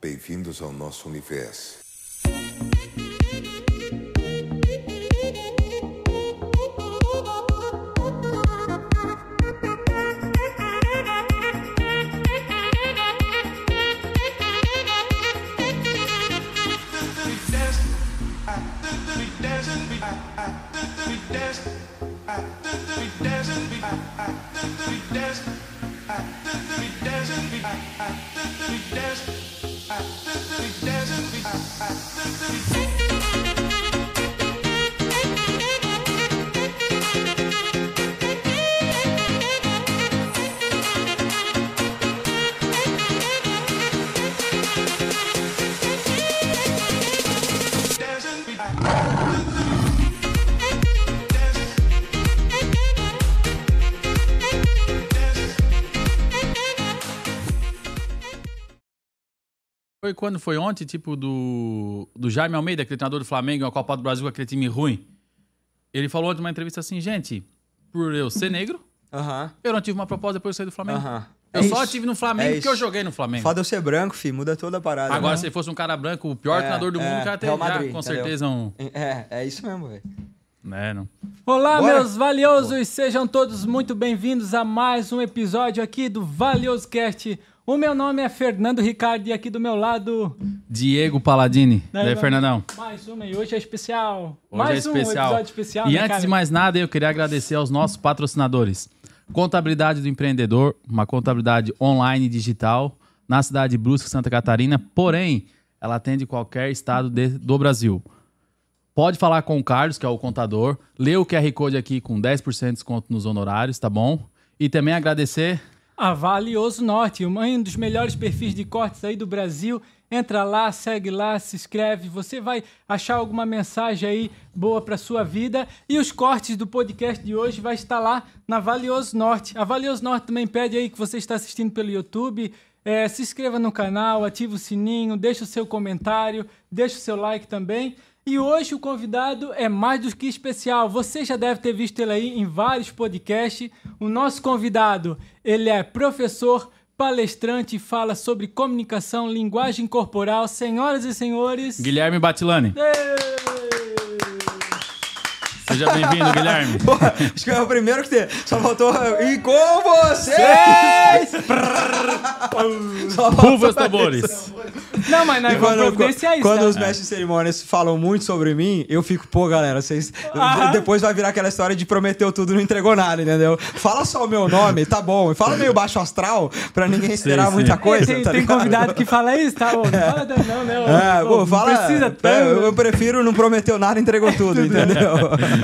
Bem-vindos ao nosso universo. Quando foi ontem, tipo, do, do Jaime Almeida, aquele treinador do Flamengo, a Copa do Brasil, aquele time ruim. Ele falou ontem numa entrevista assim, gente, por eu ser negro, Aham. eu não tive uma proposta depois de sair do Flamengo. Aham. Eu É só isso. tive no Flamengo É porque eu joguei no Flamengo. Foda eu ser branco, fi, muda toda a parada. Agora, né? se fosse um cara branco, o pior É, treinador do é, mundo, já teria Madrid, com entendeu? certeza um. É, é isso mesmo, velho. Né, não. Olá, Bora. meus valiosos, sejam todos muito bem-vindos a mais um episódio aqui do Valioso Cast. O meu nome é Fernando Ricardo e aqui do meu lado. Diego Paladini. Daí, Daí, Fernandão. Mais uma e hoje é especial. Hoje mais é um especial. episódio especial. E né, antes cara? de mais nada, eu queria agradecer aos nossos patrocinadores. Contabilidade do Empreendedor, uma contabilidade online e digital na cidade de Brusque, Santa Catarina, porém, ela atende qualquer estado de- do Brasil. Pode falar com o Carlos, que é o contador, lê o QR Code aqui com 10% de desconto nos honorários, tá bom? E também agradecer A Valioso Norte, um dos melhores perfis de cortes aí do Brasil. Entra lá, segue lá, se inscreve. Você vai achar alguma mensagem aí boa para sua vida. E os cortes do podcast de hoje vai estar lá na Valioso Norte. A Valioso Norte também pede aí que você está assistindo pelo YouTube. é, se inscreva no canal, ative o sininho, deixa o seu comentário, deixa o seu like também. E hoje o convidado é mais do que especial. Você já deve ter visto ele aí em vários podcasts. O nosso convidado, ele é professor, palestrante e fala sobre comunicação, linguagem corporal. Senhoras e senhores... Guilherme Batilani. Seja bem-vindo, Guilherme. Porra, acho que é o primeiro que tem. Só faltou. E com vocês! Rufas tambores. Não, mas vamos Quando, providenciar isso, quando tá? os mestres de cerimônias falam muito sobre mim, eu fico, pô, galera, vocês. Ah. Depois vai virar aquela história de prometeu tudo e não entregou nada, entendeu? Fala só o meu nome, tá bom. Fala meio baixo astral, pra ninguém esperar sim. muita É, coisa. tem, tá tem convidado que fala isso, tá? Ô, Não fala não, né? ô, É, pô, não fala. precisa é, eu prefiro não prometeu nada e entregou tudo, entendeu?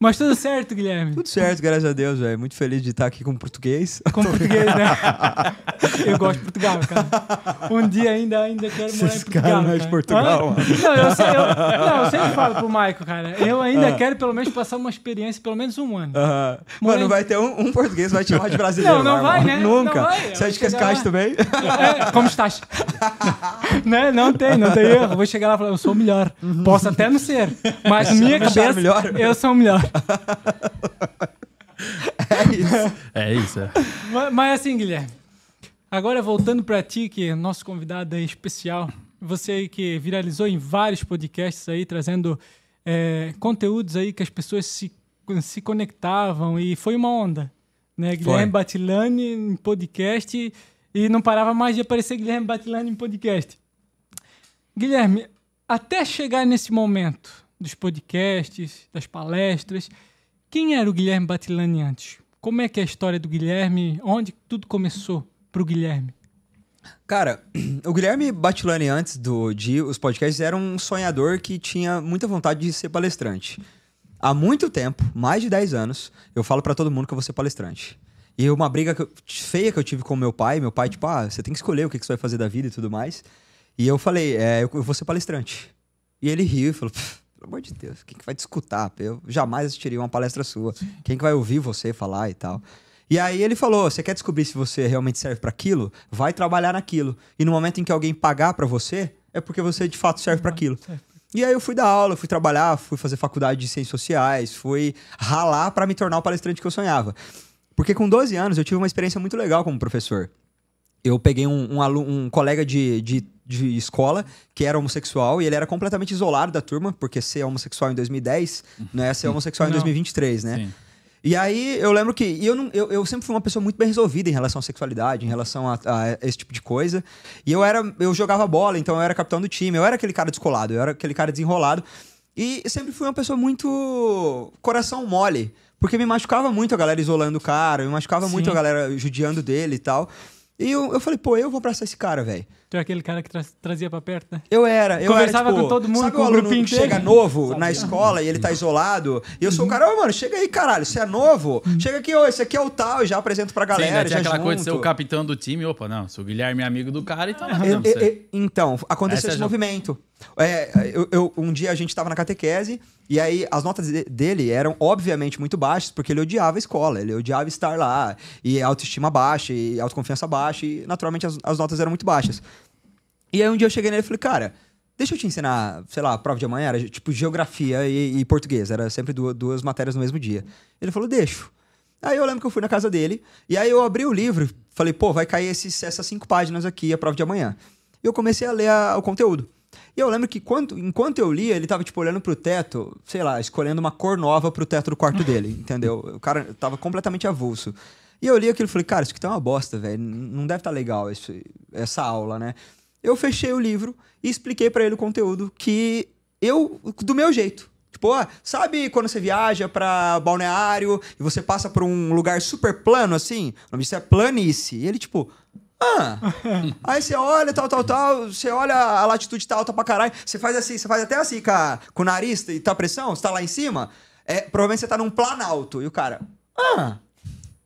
Mas tudo certo, Guilherme. Tudo certo, graças a Deus, velho. Muito feliz de estar aqui com português. Com português, né? Eu gosto de Portugal, cara. Um dia ainda, ainda quero morar em Esses Portugal. caras não é de cara. Portugal, mano. Não, eu, sei- eu- não, eu sempre falo pro Maico, cara. Eu ainda Ah. quero pelo menos passar uma experiência, pelo menos um ano. Mano, vai ter um, um português que vai te chamar de brasileiro. Não, não vai, irmão. né? Nunca. Não vai. Você acha que lá. também? É, como estás? né? Não tem, não tem erro. Vou chegar lá e falar, eu sou o melhor. Posso até não ser, mas minha cabeça, melhor? eu sou o melhor. É isso. É isso. é. Mas, mas assim, Guilherme, agora voltando pra ti, que é nosso convidado aí especial, você aí que viralizou em vários podcasts aí, trazendo é, conteúdos aí que as pessoas se, se conectavam e foi uma onda, né? Guilherme Batilani em podcast e não parava mais de aparecer Guilherme Batilani em podcast. Guilherme, até chegar nesse momento dos podcasts, das palestras, quem era o Guilherme Batilani antes? Como é que é a história do Guilherme? Onde tudo começou pro Guilherme? Cara, o Guilherme Batilani, antes do, de os podcasts, era um sonhador que tinha muita vontade de ser palestrante. Há muito tempo, mais de 10 anos, eu falo pra todo mundo que eu vou ser palestrante. E uma briga que eu- feia que eu tive com meu pai, meu pai, tipo, ah, você tem que escolher o que, que você vai fazer da vida e tudo mais. E eu falei, é, eu, vou ser palestrante. E ele riu e falou, "Pff, pelo amor de Deus, quem que vai te escutar? Eu jamais assistiria uma palestra sua. Quem que vai ouvir você falar e tal? E aí ele falou: você quer descobrir se você realmente serve para aquilo? Vai trabalhar naquilo. E no momento em que alguém pagar para você, é porque você de fato serve para aquilo. E aí eu fui dar aula, fui trabalhar, fui fazer faculdade de ciências sociais, fui ralar para me tornar o palestrante que eu sonhava. Porque com 12 anos eu tive uma experiência muito legal como professor. Eu peguei um, um, alu- um colega de, de, de escola que era homossexual e ele era completamente isolado da turma, porque ser homossexual em 2010 não é ser homossexual em Não. 2023, né? Sim. E aí eu lembro que eu, não, eu, eu sempre fui uma pessoa muito bem resolvida em relação à sexualidade, em relação a, a esse tipo de coisa. E eu era. Eu jogava bola, então eu era capitão do time, eu era aquele cara descolado, eu era aquele cara desenrolado. E sempre fui uma pessoa muito coração mole. Porque me machucava muito a galera isolando o cara, me machucava Sim. muito a galera judiando dele e tal. E eu, eu falei, pô, eu vou abraçar esse cara, velho. Tu é aquele cara que tra- trazia pra perto, né? Eu era, eu Conversava era, tipo, com todo mundo, sabe com o aluno que chega novo na escola e ele tá isolado? E eu sou o cara, ô, mano, chega aí, caralho, você é novo? Chega aqui, ô, esse aqui é o tal, e já apresento pra Sim, né? galera, já aquela coisa de ser o junto. capitão do time. Opa, não, se o Guilherme é amigo do cara, então não E- não e- sei. e- então, aconteceu Essa é esse movimento. É, eu, eu- um dia a gente tava na catequese e aí as notas de- dele eram obviamente muito baixas porque ele odiava a escola, ele odiava estar lá e autoestima baixa e autoconfiança baixa e naturalmente as, as notas eram muito baixas. E aí um dia eu cheguei nele e falei, cara, deixa eu te ensinar, sei lá, a prova de amanhã era tipo geografia e, e português, era sempre duas, duas matérias no mesmo dia. Ele falou, deixo. Aí eu lembro que eu fui na casa dele, e aí eu abri o livro falei, pô, vai cair esses, essas cinco páginas aqui, a prova de amanhã. E eu comecei a ler a- o conteúdo. E eu lembro que quando, enquanto eu lia, ele tava, tipo, olhando pro teto, sei lá, escolhendo uma cor nova pro teto do quarto dele, entendeu? O cara tava completamente avulso. E eu li aquilo e falei, cara, isso aqui tá uma bosta, velho. Não deve tá legal esse- essa aula, né? Eu fechei o livro e expliquei pra ele o conteúdo que eu, do meu jeito. Tipo, ah, sabe quando você viaja pra balneário e você passa por um lugar super plano assim? O nome disso é planície. E ele, tipo, ah. Aí você olha, tal, tal, tal, você olha a latitude tá alta pra caralho, você faz assim, você faz até assim com, a- com o nariz e tá pressão, você tá lá em cima, é, provavelmente você tá num planalto. E o cara, ah.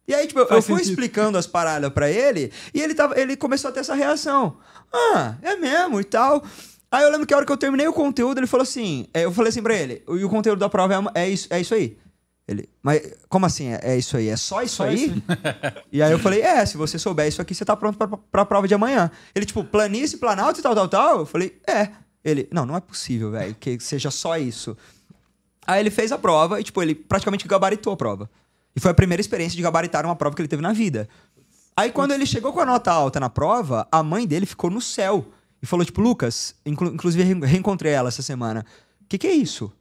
E aí, tipo, eu- eu fui sentido. explicando as paradas pra ele e ele, tava, ele começou a ter essa reação. Ah, é mesmo e tal. Aí eu lembro que a hora que eu terminei o conteúdo, ele falou assim: é, eu falei assim pra ele, e o conteúdo da prova é, é, isso, é isso aí. Ele, mas como assim? É, é isso aí? É só isso Só aí? isso E aí eu falei, é, se você souber isso aqui, você tá pronto pra, pra prova de amanhã. Ele, tipo, planície, planalto e tal, tal, tal. Eu falei, é. Ele, não, não é possível, velho, que seja só isso. Aí ele fez a prova e, tipo, ele praticamente gabaritou a prova. E foi a primeira experiência de gabaritar uma prova que ele teve na vida. Aí quando ele chegou com a nota alta na prova, a mãe dele ficou no céu. E falou, tipo, Lucas, inclu- inclusive re- reencontrei ela essa semana. O que, que é isso?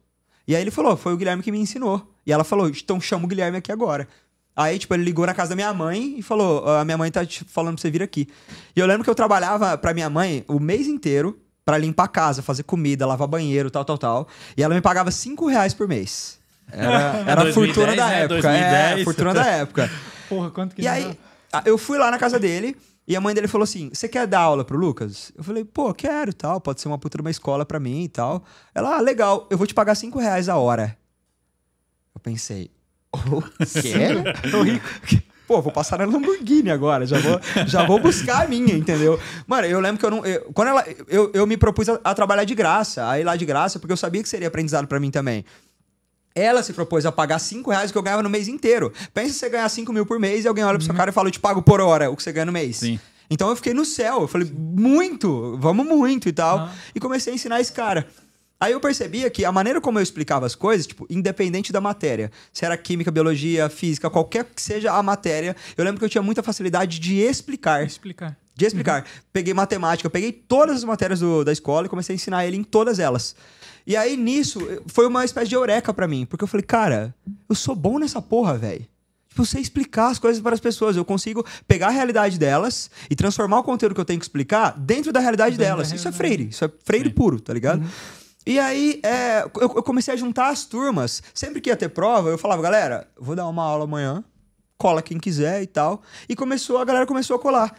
E aí ele falou, foi o Guilherme que me ensinou. E ela falou, então chama o Guilherme aqui agora. Aí, tipo, ele ligou na casa da minha mãe e falou, a minha mãe tá te falando pra você vir aqui. E eu lembro que eu trabalhava pra minha mãe o mês inteiro pra limpar a casa, fazer comida, lavar banheiro, tal, tal, tal. E ela me pagava cinco reais por mês. Era, era a 2010, fortuna da né? época. É, 2010. fortuna da época. Porra, quanto que E aí, dá? a- eu fui lá na casa dele e a mãe dele falou assim: Você quer dar aula pro Lucas? Eu falei, pô, quero tal. Pode ser uma puta de uma escola pra mim e tal. Ela, ah, legal, eu vou te pagar cinco reais a hora. Eu pensei, o quê? Tô rico. Pô, vou passar na Lamborghini agora, já vou, já vou buscar a minha, entendeu? Mano, eu lembro que eu não. eu- quando ela. Eu, eu me propus a, a trabalhar de graça, a ir lá de graça, porque eu sabia que seria aprendizado pra mim também. Ela se propôs a pagar 5 reais que eu ganhava no mês inteiro. Pensa você ganhar 5 mil por mês e alguém olha pro seu cara e fala, eu te pago por hora o que você ganha no mês. Sim. Então eu fiquei no céu. Eu falei, muito, vamos muito e tal. Aham. E comecei a ensinar esse cara. Aí eu percebia que a maneira como eu explicava as coisas, tipo, independente da matéria, se era química, biologia, física, qualquer que seja a matéria, eu lembro que eu tinha muita facilidade de explicar. Explicar. De explicar. Peguei matemática, eu peguei todas as matérias do- da escola e comecei a ensinar ele em todas elas. E aí, nisso, foi uma espécie de eureka pra mim. Porque eu falei, cara, eu sou bom nessa porra, velho. Tipo, eu sei explicar as coisas para as pessoas. Eu consigo pegar a realidade delas e transformar o conteúdo que eu tenho que explicar dentro da realidade Dentro da delas. Isso é freire. Isso é freire puro, tá ligado? E aí, é, eu, eu comecei a juntar as turmas. Sempre que ia ter prova, eu falava, galera, vou dar uma aula amanhã, cola quem quiser e tal. E começou, a galera começou a colar.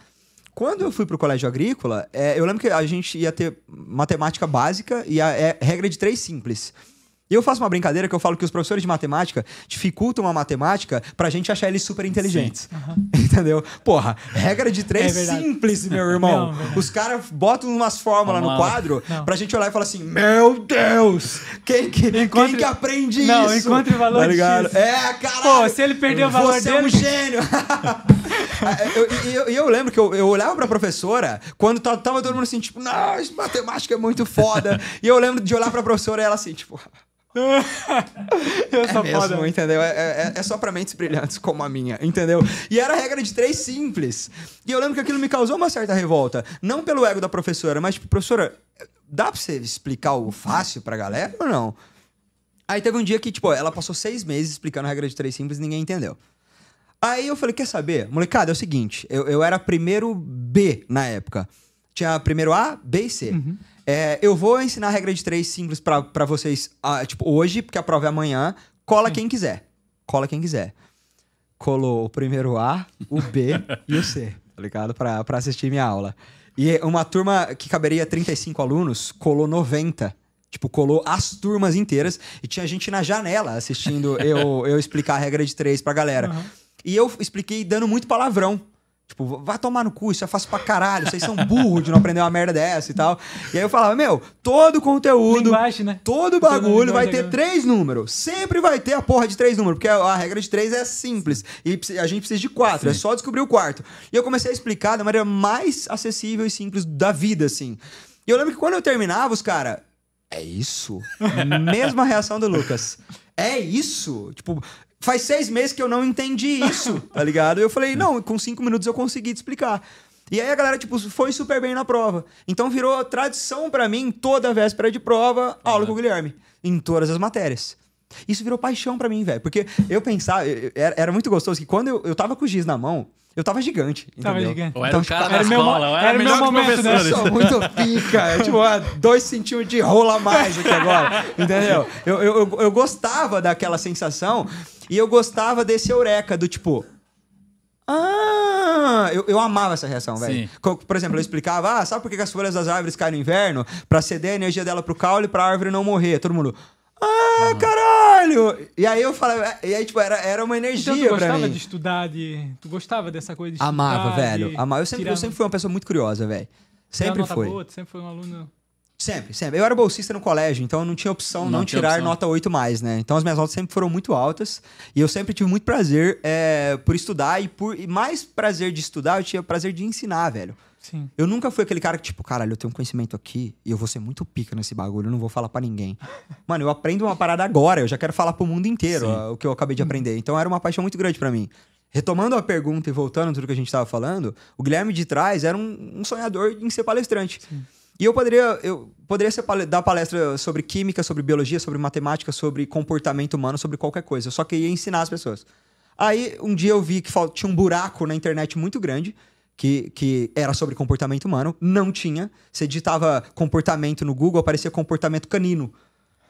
Quando eu fui pro colégio agrícola, é, eu lembro que a gente ia ter matemática básica e a é, regra de três simples. E eu faço uma brincadeira que eu falo que os professores de matemática dificultam a matemática pra gente achar eles super inteligentes. Entendeu? Porra, regra de três É simples, meu irmão. Não, verdade. Os caras botam umas fórmulas no quadro Não. pra gente olhar e falar assim: Meu Deus! Quem que, Encontre- quem que aprende Não, isso? encontre valor Tá ligado? X. É, caralho! Pô, se ele perder o valor Você é um dele- gênio! Eu- E eu, e eu lembro que eu, eu olhava pra professora quando ta- tava todo mundo assim, tipo, não, matemática é muito foda. e eu lembro de olhar pra professora e ela assim, tipo, É mesmo, foda. entendeu? É, é- é só pra mentes brilhantes como a minha, entendeu? E era a regra de três simples. E eu lembro que aquilo me causou uma certa revolta. Não pelo ego da professora, mas, tipo, professora, dá pra você explicar o fácil pra galera ou não? Aí teve um dia que, tipo, ela passou seis meses explicando a regra de três simples e ninguém entendeu. Aí eu falei, quer saber? Molecada, é o seguinte, eu, eu era primeiro B na época. Tinha primeiro A, B e C. É, eu vou ensinar a regra de três simples pra, pra vocês, ah, tipo, hoje, porque a prova é amanhã. Cola quem quiser. Cola quem quiser. Colou o primeiro A, o B e o C, tá ligado? Pra, pra assistir minha aula. E uma turma que caberia 35 alunos, colou 90. Tipo, colou as turmas inteiras e tinha gente na janela assistindo eu, eu explicar a regra de três pra galera. E eu expliquei dando muito palavrão. Tipo, vai tomar no cu, isso é fácil pra caralho, vocês são burros de não aprender uma merda dessa e tal. E aí eu falava, meu, todo conteúdo, Linguagem, né? todo bagulho vai ter agora. três números. Sempre vai ter a porra de três números, porque a, a regra de três é simples. E a gente precisa de quatro, é só descobrir o quarto. E eu comecei a explicar da maneira mais acessível e simples da vida, assim. E eu lembro que quando eu terminava, os caras. É isso? Mesma reação do Lucas. É isso? Tipo, faz seis meses que eu não entendi isso, tá ligado? E eu falei, não, com cinco minutos eu consegui te explicar. E aí a galera, tipo, foi super bem na prova. Então virou tradição pra mim, toda véspera de prova, aula com o Guilherme. Em todas as matérias. Isso virou paixão pra mim, velho. Porque eu pensava, eu- era, era muito gostoso que quando eu, eu tava com o giz na mão, eu tava gigante. Tava entendeu? gigante. Ou era o tipo, cara da era meu escola, ou era, era meu momento, né? Eu sou muito pica. É tipo, ah, dois centímetros de rola a mais aqui agora. Entendeu? Eu, eu, eu, eu gostava daquela sensação e eu gostava desse eureka do tipo. Ah, eu, eu amava essa reação, velho. Por exemplo, eu explicava, ah, sabe por que que as folhas das árvores caem no inverno? Pra ceder a energia dela pro caule pra árvore não morrer. Todo mundo, ah, caralho! E aí eu falava, e aí, tipo, era, era uma Então energia tu pra gostava mim. de estudar, de... Tu gostava dessa coisa de Amava, estudar, velho. de Amava. Eu sempre, eu sempre fui uma pessoa muito curiosa, velho. Sempre nota foi. boa, tu sempre foi um aluno... Sempre, sempre. Eu era bolsista no colégio, então eu não tinha opção não, Não tinha tirar opção. nota 8 mais, né? Então as minhas notas sempre foram muito altas e eu sempre tive muito prazer é, por estudar e por e mais prazer de estudar, eu tinha prazer de ensinar, velho. Sim. Eu nunca fui aquele cara que, tipo, caralho, eu tenho um conhecimento aqui e eu vou ser muito pica nesse bagulho, eu não vou falar pra ninguém. Mano, eu aprendo uma parada agora, eu já quero falar pro mundo inteiro Sim. ó, o que eu acabei de aprender. Então era uma paixão muito grande pra mim. Retomando a pergunta e voltando tudo que a gente tava falando, o Guilherme de trás era um, um sonhador em ser palestrante. E eu poderia, eu poderia ser dar palestra sobre química, sobre biologia, sobre matemática, sobre comportamento humano, sobre qualquer coisa. Eu só queria ensinar as pessoas. Aí, um dia eu vi que tinha um buraco na internet muito grande, que, que era sobre comportamento humano. Não tinha. Você digitava comportamento no Google, aparecia comportamento canino.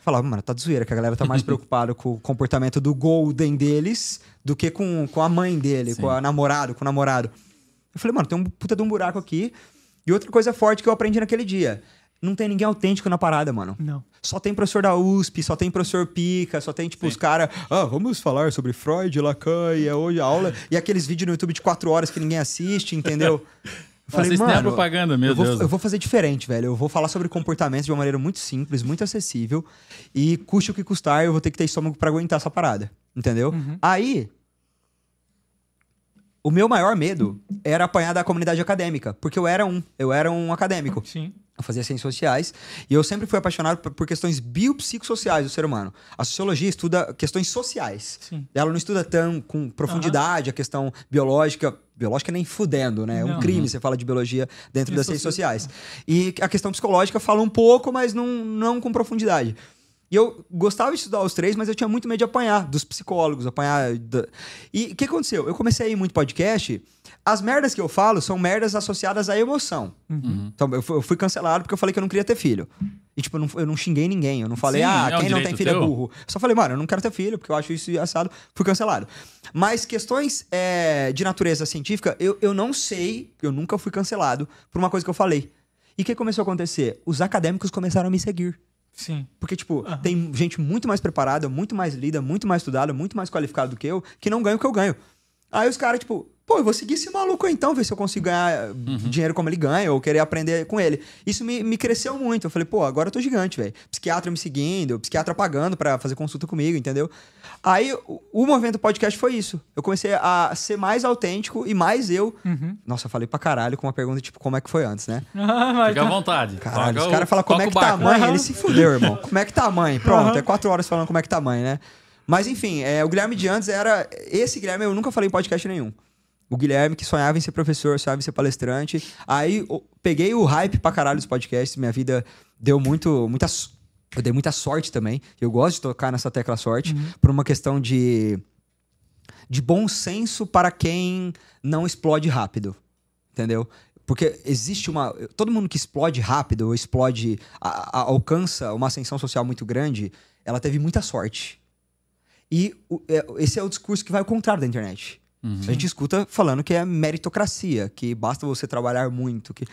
Falava, mano, tá de zoeira, que a galera tá mais preocupada com o comportamento do Golden deles do que com, com a mãe dele, Sim. com a namorado, com o namorado. Eu falei, mano, tem um puta de um buraco aqui. E outra coisa forte que eu aprendi naquele dia. Não tem ninguém autêntico na parada, mano. Não. Só tem professor da USP, só tem professor Pica, só tem, tipo, os caras. Ah, vamos falar sobre Freud, Lacan, e é hoje a aula. E aqueles vídeos no YouTube de quatro horas que ninguém assiste, entendeu? Eu Assiste nem a propaganda, meu eu vou, Deus. Eu vou fazer diferente, velho. Eu vou falar sobre comportamento de uma maneira muito simples, muito acessível. E custe o que custar, eu vou ter que ter estômago pra aguentar essa parada. Entendeu? Aí. O meu maior medo era apanhar da comunidade acadêmica, porque eu era um, eu era um acadêmico. Sim. Eu fazia ciências sociais e eu sempre fui apaixonado por, questões biopsicossociais do ser humano. A sociologia estuda questões sociais. Sim. Ela não estuda tão com profundidade a questão biológica. Biológica nem fudendo, né? É um crime você fala de biologia dentro E das ciências sociais. E a questão psicológica fala um pouco, mas não, não com profundidade. E eu gostava de estudar os três, mas eu tinha muito medo de apanhar dos psicólogos, apanhar. da- E o que aconteceu? Eu comecei a ir muito podcast. As merdas que eu falo são merdas associadas à emoção. Uhum. Então, eu fui, cancelado porque eu falei que eu não queria ter filho. E, tipo, eu não, eu não xinguei ninguém. Eu não falei, Sim, ah, é quem não tem filho é teu. burro. Eu só falei, mano, eu não quero ter filho porque eu acho isso assado. Fui cancelado. Mas questões é, de natureza científica, eu, eu não sei, eu nunca fui cancelado por uma coisa que eu falei. E o que começou a acontecer? Os acadêmicos começaram a me seguir. Sim. Porque, tipo, tem gente muito mais preparada, muito mais lida, muito mais estudada, muito mais qualificada do que eu, que não ganha o que eu ganho. Aí os caras, tipo, pô, eu vou seguir esse maluco então, ver se eu consigo ganhar Uhum. dinheiro como ele ganha ou querer aprender com ele. Isso me, me cresceu muito. Eu falei, pô, agora eu tô gigante, velho. Psiquiatra me seguindo, psiquiatra pagando pra fazer consulta comigo, entendeu? Aí o, o movimento podcast foi isso. Eu comecei a ser mais autêntico e mais eu. Uhum. Nossa, eu falei pra caralho com uma pergunta tipo, como é que foi antes, né? Ah, Fica à tá- vontade. Caralho, Toca os o- caras falam como é que o tá a mãe, ele se fudeu, irmão. Como é que tá a mãe? Pronto, é quatro horas falando como é que tá a mãe, né? Mas enfim, é, o Guilherme de antes era. Esse Guilherme eu nunca falei em podcast nenhum. O Guilherme que sonhava em ser professor, sonhava em ser palestrante. Aí eu peguei o hype pra caralho dos podcasts, minha vida deu muito. Muita, eu dei muita sorte também. Eu gosto de tocar nessa tecla sorte por uma questão de. de bom senso para quem não explode rápido. Entendeu? Porque existe uma. Todo mundo que explode rápido ou explode. a- a- alcança uma ascensão social muito grande, ela teve muita sorte. E o- é- esse é o discurso que vai ao contrário da internet. A gente escuta falando que é meritocracia, que basta você trabalhar muito. Que...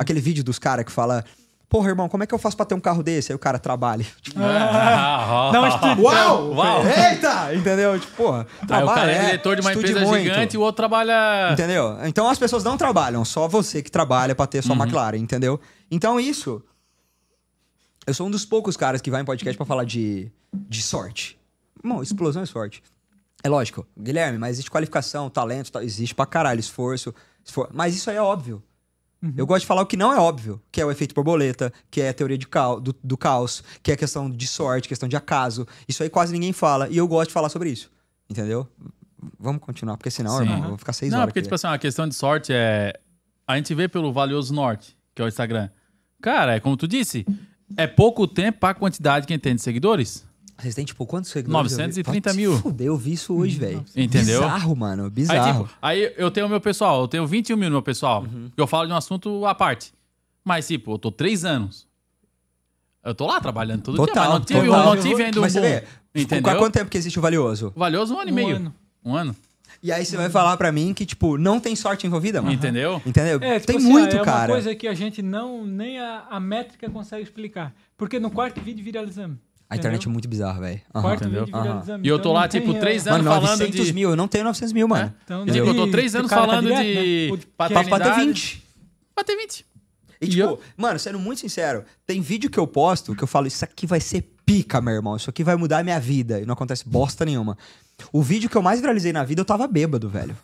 Aquele vídeo dos caras que fala. Porra, irmão, como é que eu faço pra ter um carro desse? Aí o cara trabalha. Tipo, Ah, Não, estude. Uau! Uau! Eita! Entendeu? Tipo, porra. Aí o trabalha, cara é é, diretor de uma empresa muito. gigante e o outro trabalha. Entendeu? Então as pessoas não trabalham, só você que trabalha pra ter sua McLaren, entendeu? Então isso. Eu sou um dos poucos caras que vai em podcast pra falar de, de sorte. Bom, explosão é sorte. É lógico, Guilherme, mas existe qualificação, talento, existe pra caralho, esforço, esfor- Mas isso aí é óbvio. Eu gosto de falar o que não é óbvio, que é o efeito borboleta, que é a teoria cau- do, do caos, que é a questão de sorte, questão de acaso. Isso aí quase ninguém fala. E eu gosto de falar sobre isso. Entendeu? Vamos continuar, porque senão, Sim. irmão, eu vou ficar seis Não, horas. porque, aqui, tipo assim, a questão de sorte é. A gente vê pelo Valioso Norte, que é o Instagram. Cara, é como tu disse, é pouco tempo pra quantidade que a tem de seguidores. Vocês têm, tipo, quantos seguidores? 930 eu vi? mil. Fuder, eu vi isso hoje, velho. Entendeu? Bizarro, mano. Aí, Bizarro. tipo, aí eu tenho o meu pessoal, eu tenho 21 mil no meu pessoal. Uhum. Eu falo de um assunto à parte. Mas, tipo, eu tô três anos. Eu tô lá trabalhando todo dia, Total, mas não tive, total. não tive ainda um Mas você bom. vê, Entendeu? há quanto tempo que existe o valioso? Valioso um ano e Um meio. ano. Um ano. E aí você vai falar pra mim que, tipo, não tem sorte envolvida, mano. Entendeu? Entendeu? É, tipo tem assim, muito, é cara. uma coisa que a gente não, nem a, a métrica consegue explicar. Porque no quarto vídeo viralizamos. A internet é muito bizarra, velho. Quarto Entendeu? viralizamos. E eu então tô lá, não tipo, três é, anos Mano, falando 900 de- mil. Eu não tenho 900 mil, mano. Então, Tipo, eu tô e três anos tá falando direto, de né? Pra bater 20. Bater 20. E, E tipo, eu- mano, sendo muito sincero, tem vídeo que eu posto que eu falo, isso aqui vai ser pica, meu irmão. Isso aqui vai mudar a minha vida. E não acontece bosta nenhuma. O vídeo que eu mais viralizei na vida, eu tava bêbado, velho.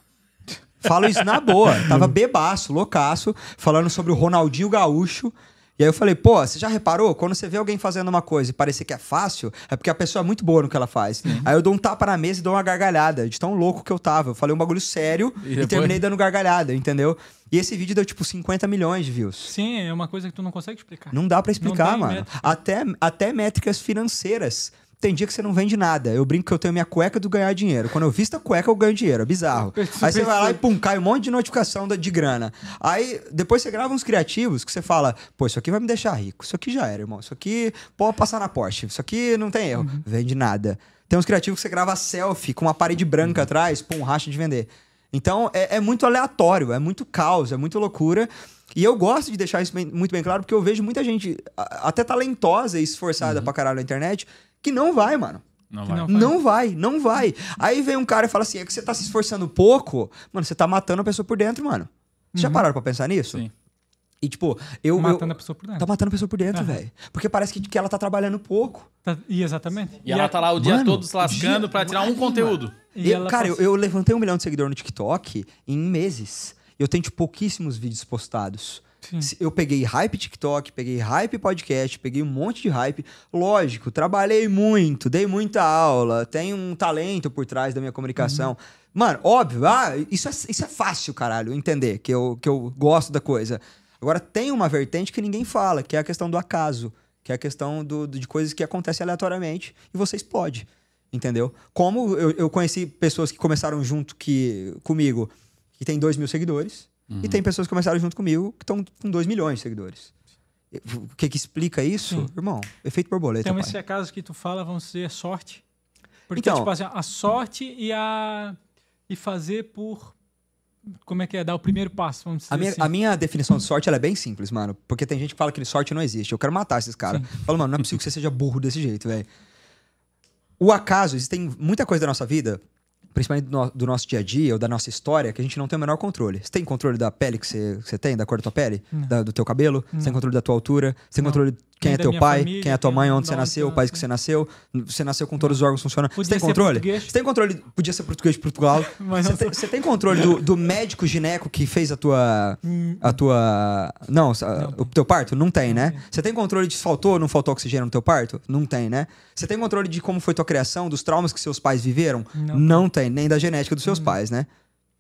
Falo isso na boa. Tava bebaço, loucaço, falando sobre o Ronaldinho Gaúcho. E aí eu falei, pô, você já reparou? Quando você vê alguém fazendo uma coisa e parecer que é fácil, é porque a pessoa é muito boa no que ela faz. Aí eu dou um tapa na mesa e dou uma gargalhada, de tão louco que eu tava. Eu falei um bagulho sério E e, depois? terminei dando gargalhada, entendeu? E esse vídeo deu tipo 50 milhões de views. Sim, é uma coisa que tu não consegue explicar. Não dá pra explicar, mano. métrica. Até, até métricas financeiras. Tem dia que você não vende nada. Eu brinco que eu tenho minha cueca do ganhar dinheiro. Quando eu visto a cueca, eu ganho dinheiro. É bizarro. Aí você vai lá e pum, cai um monte de notificação de grana. Aí depois você grava uns criativos que você fala, pô, isso aqui vai me deixar rico. Isso aqui já era, irmão. Isso aqui pode passar na Porsche. Isso aqui não tem erro. Uhum. Vende nada. Tem uns criativos que você grava selfie com uma parede branca atrás, pum, racha de vender. Então é, é muito aleatório, é muito caos, é muito loucura. E eu gosto de deixar isso bem- muito bem claro, porque eu vejo muita gente, até talentosa e esforçada pra caralho na internet, que não vai, mano. Não vai. não vai. Não vai, não vai. Aí vem um cara e fala assim: é que você tá se esforçando pouco, mano, você tá matando a pessoa por dentro, mano. Vocês já pararam pra pensar nisso? Sim. E tipo, eu. Matando eu- a pessoa por dentro. Tá matando a pessoa por dentro, velho. Porque parece que, que ela tá trabalhando pouco. Tá- E exatamente. E ela tá lá o dia Mano, todo se lascando dia- pra tirar um conteúdo. E Eu- ela cara, passa- eu, eu levantei um milhão de seguidores no TikTok em meses. Eu tenho tipo, pouquíssimos vídeos postados. Sim. Eu peguei hype TikTok, peguei hype podcast, peguei um monte de hype. Lógico, trabalhei muito, dei muita aula, tenho um talento por trás da minha comunicação. Uhum. Mano, óbvio, ah, isso, é, isso é fácil, caralho, entender que eu, que eu gosto da coisa. Agora, tem uma vertente que ninguém fala, que é a questão do acaso, que é a questão do, de coisas que acontecem aleatoriamente e você explode. Entendeu? Como eu, eu conheci pessoas que começaram junto que, comigo, que tem 2 mil seguidores, e tem pessoas que começaram junto comigo que estão com 2 milhões de seguidores. O que que explica isso? Sim. Irmão, efeito borboleta, Então, pai. esses acasos que tu fala vão ser sorte. Porque, Então- tipo assim, a sorte e a. e fazer por. Como é que é? Dar o primeiro passo, vamos dizer A minha, assim. a minha definição de sorte ela é bem simples, mano. Porque tem gente que fala que sorte não existe. Eu quero matar esses caras. Falo, mano, não é possível que você seja burro desse jeito, velho. O acaso, existem muita coisa da nossa vida principalmente do, no- do nosso dia a dia ou da nossa história, que a gente não tem o menor controle. Você tem controle da pele que você, que você tem, da cor da tua pele, Da- do teu cabelo? Você tem controle da tua altura? Você tem Não. controle quem é teu pai, família, quem é tua quem- mãe, de onde você nasceu, o país que você nasceu? Você nasceu com todos os órgãos funcionando. Você Podia tem ser controle? português. Você tem controle? Podia ser português de Portugal. Mas Você não tem, você tem controle do, do médico gineco que fez a tua. Hum. A tua. Não, a- o teu parto? Não tem, né? tem. Você tem controle de se faltou ou não faltou oxigênio no teu parto? Não tem, né? Você tem controle de como foi tua criação, dos traumas que seus pais viveram? Não. Não, tem, nem da genética dos seus pais, né?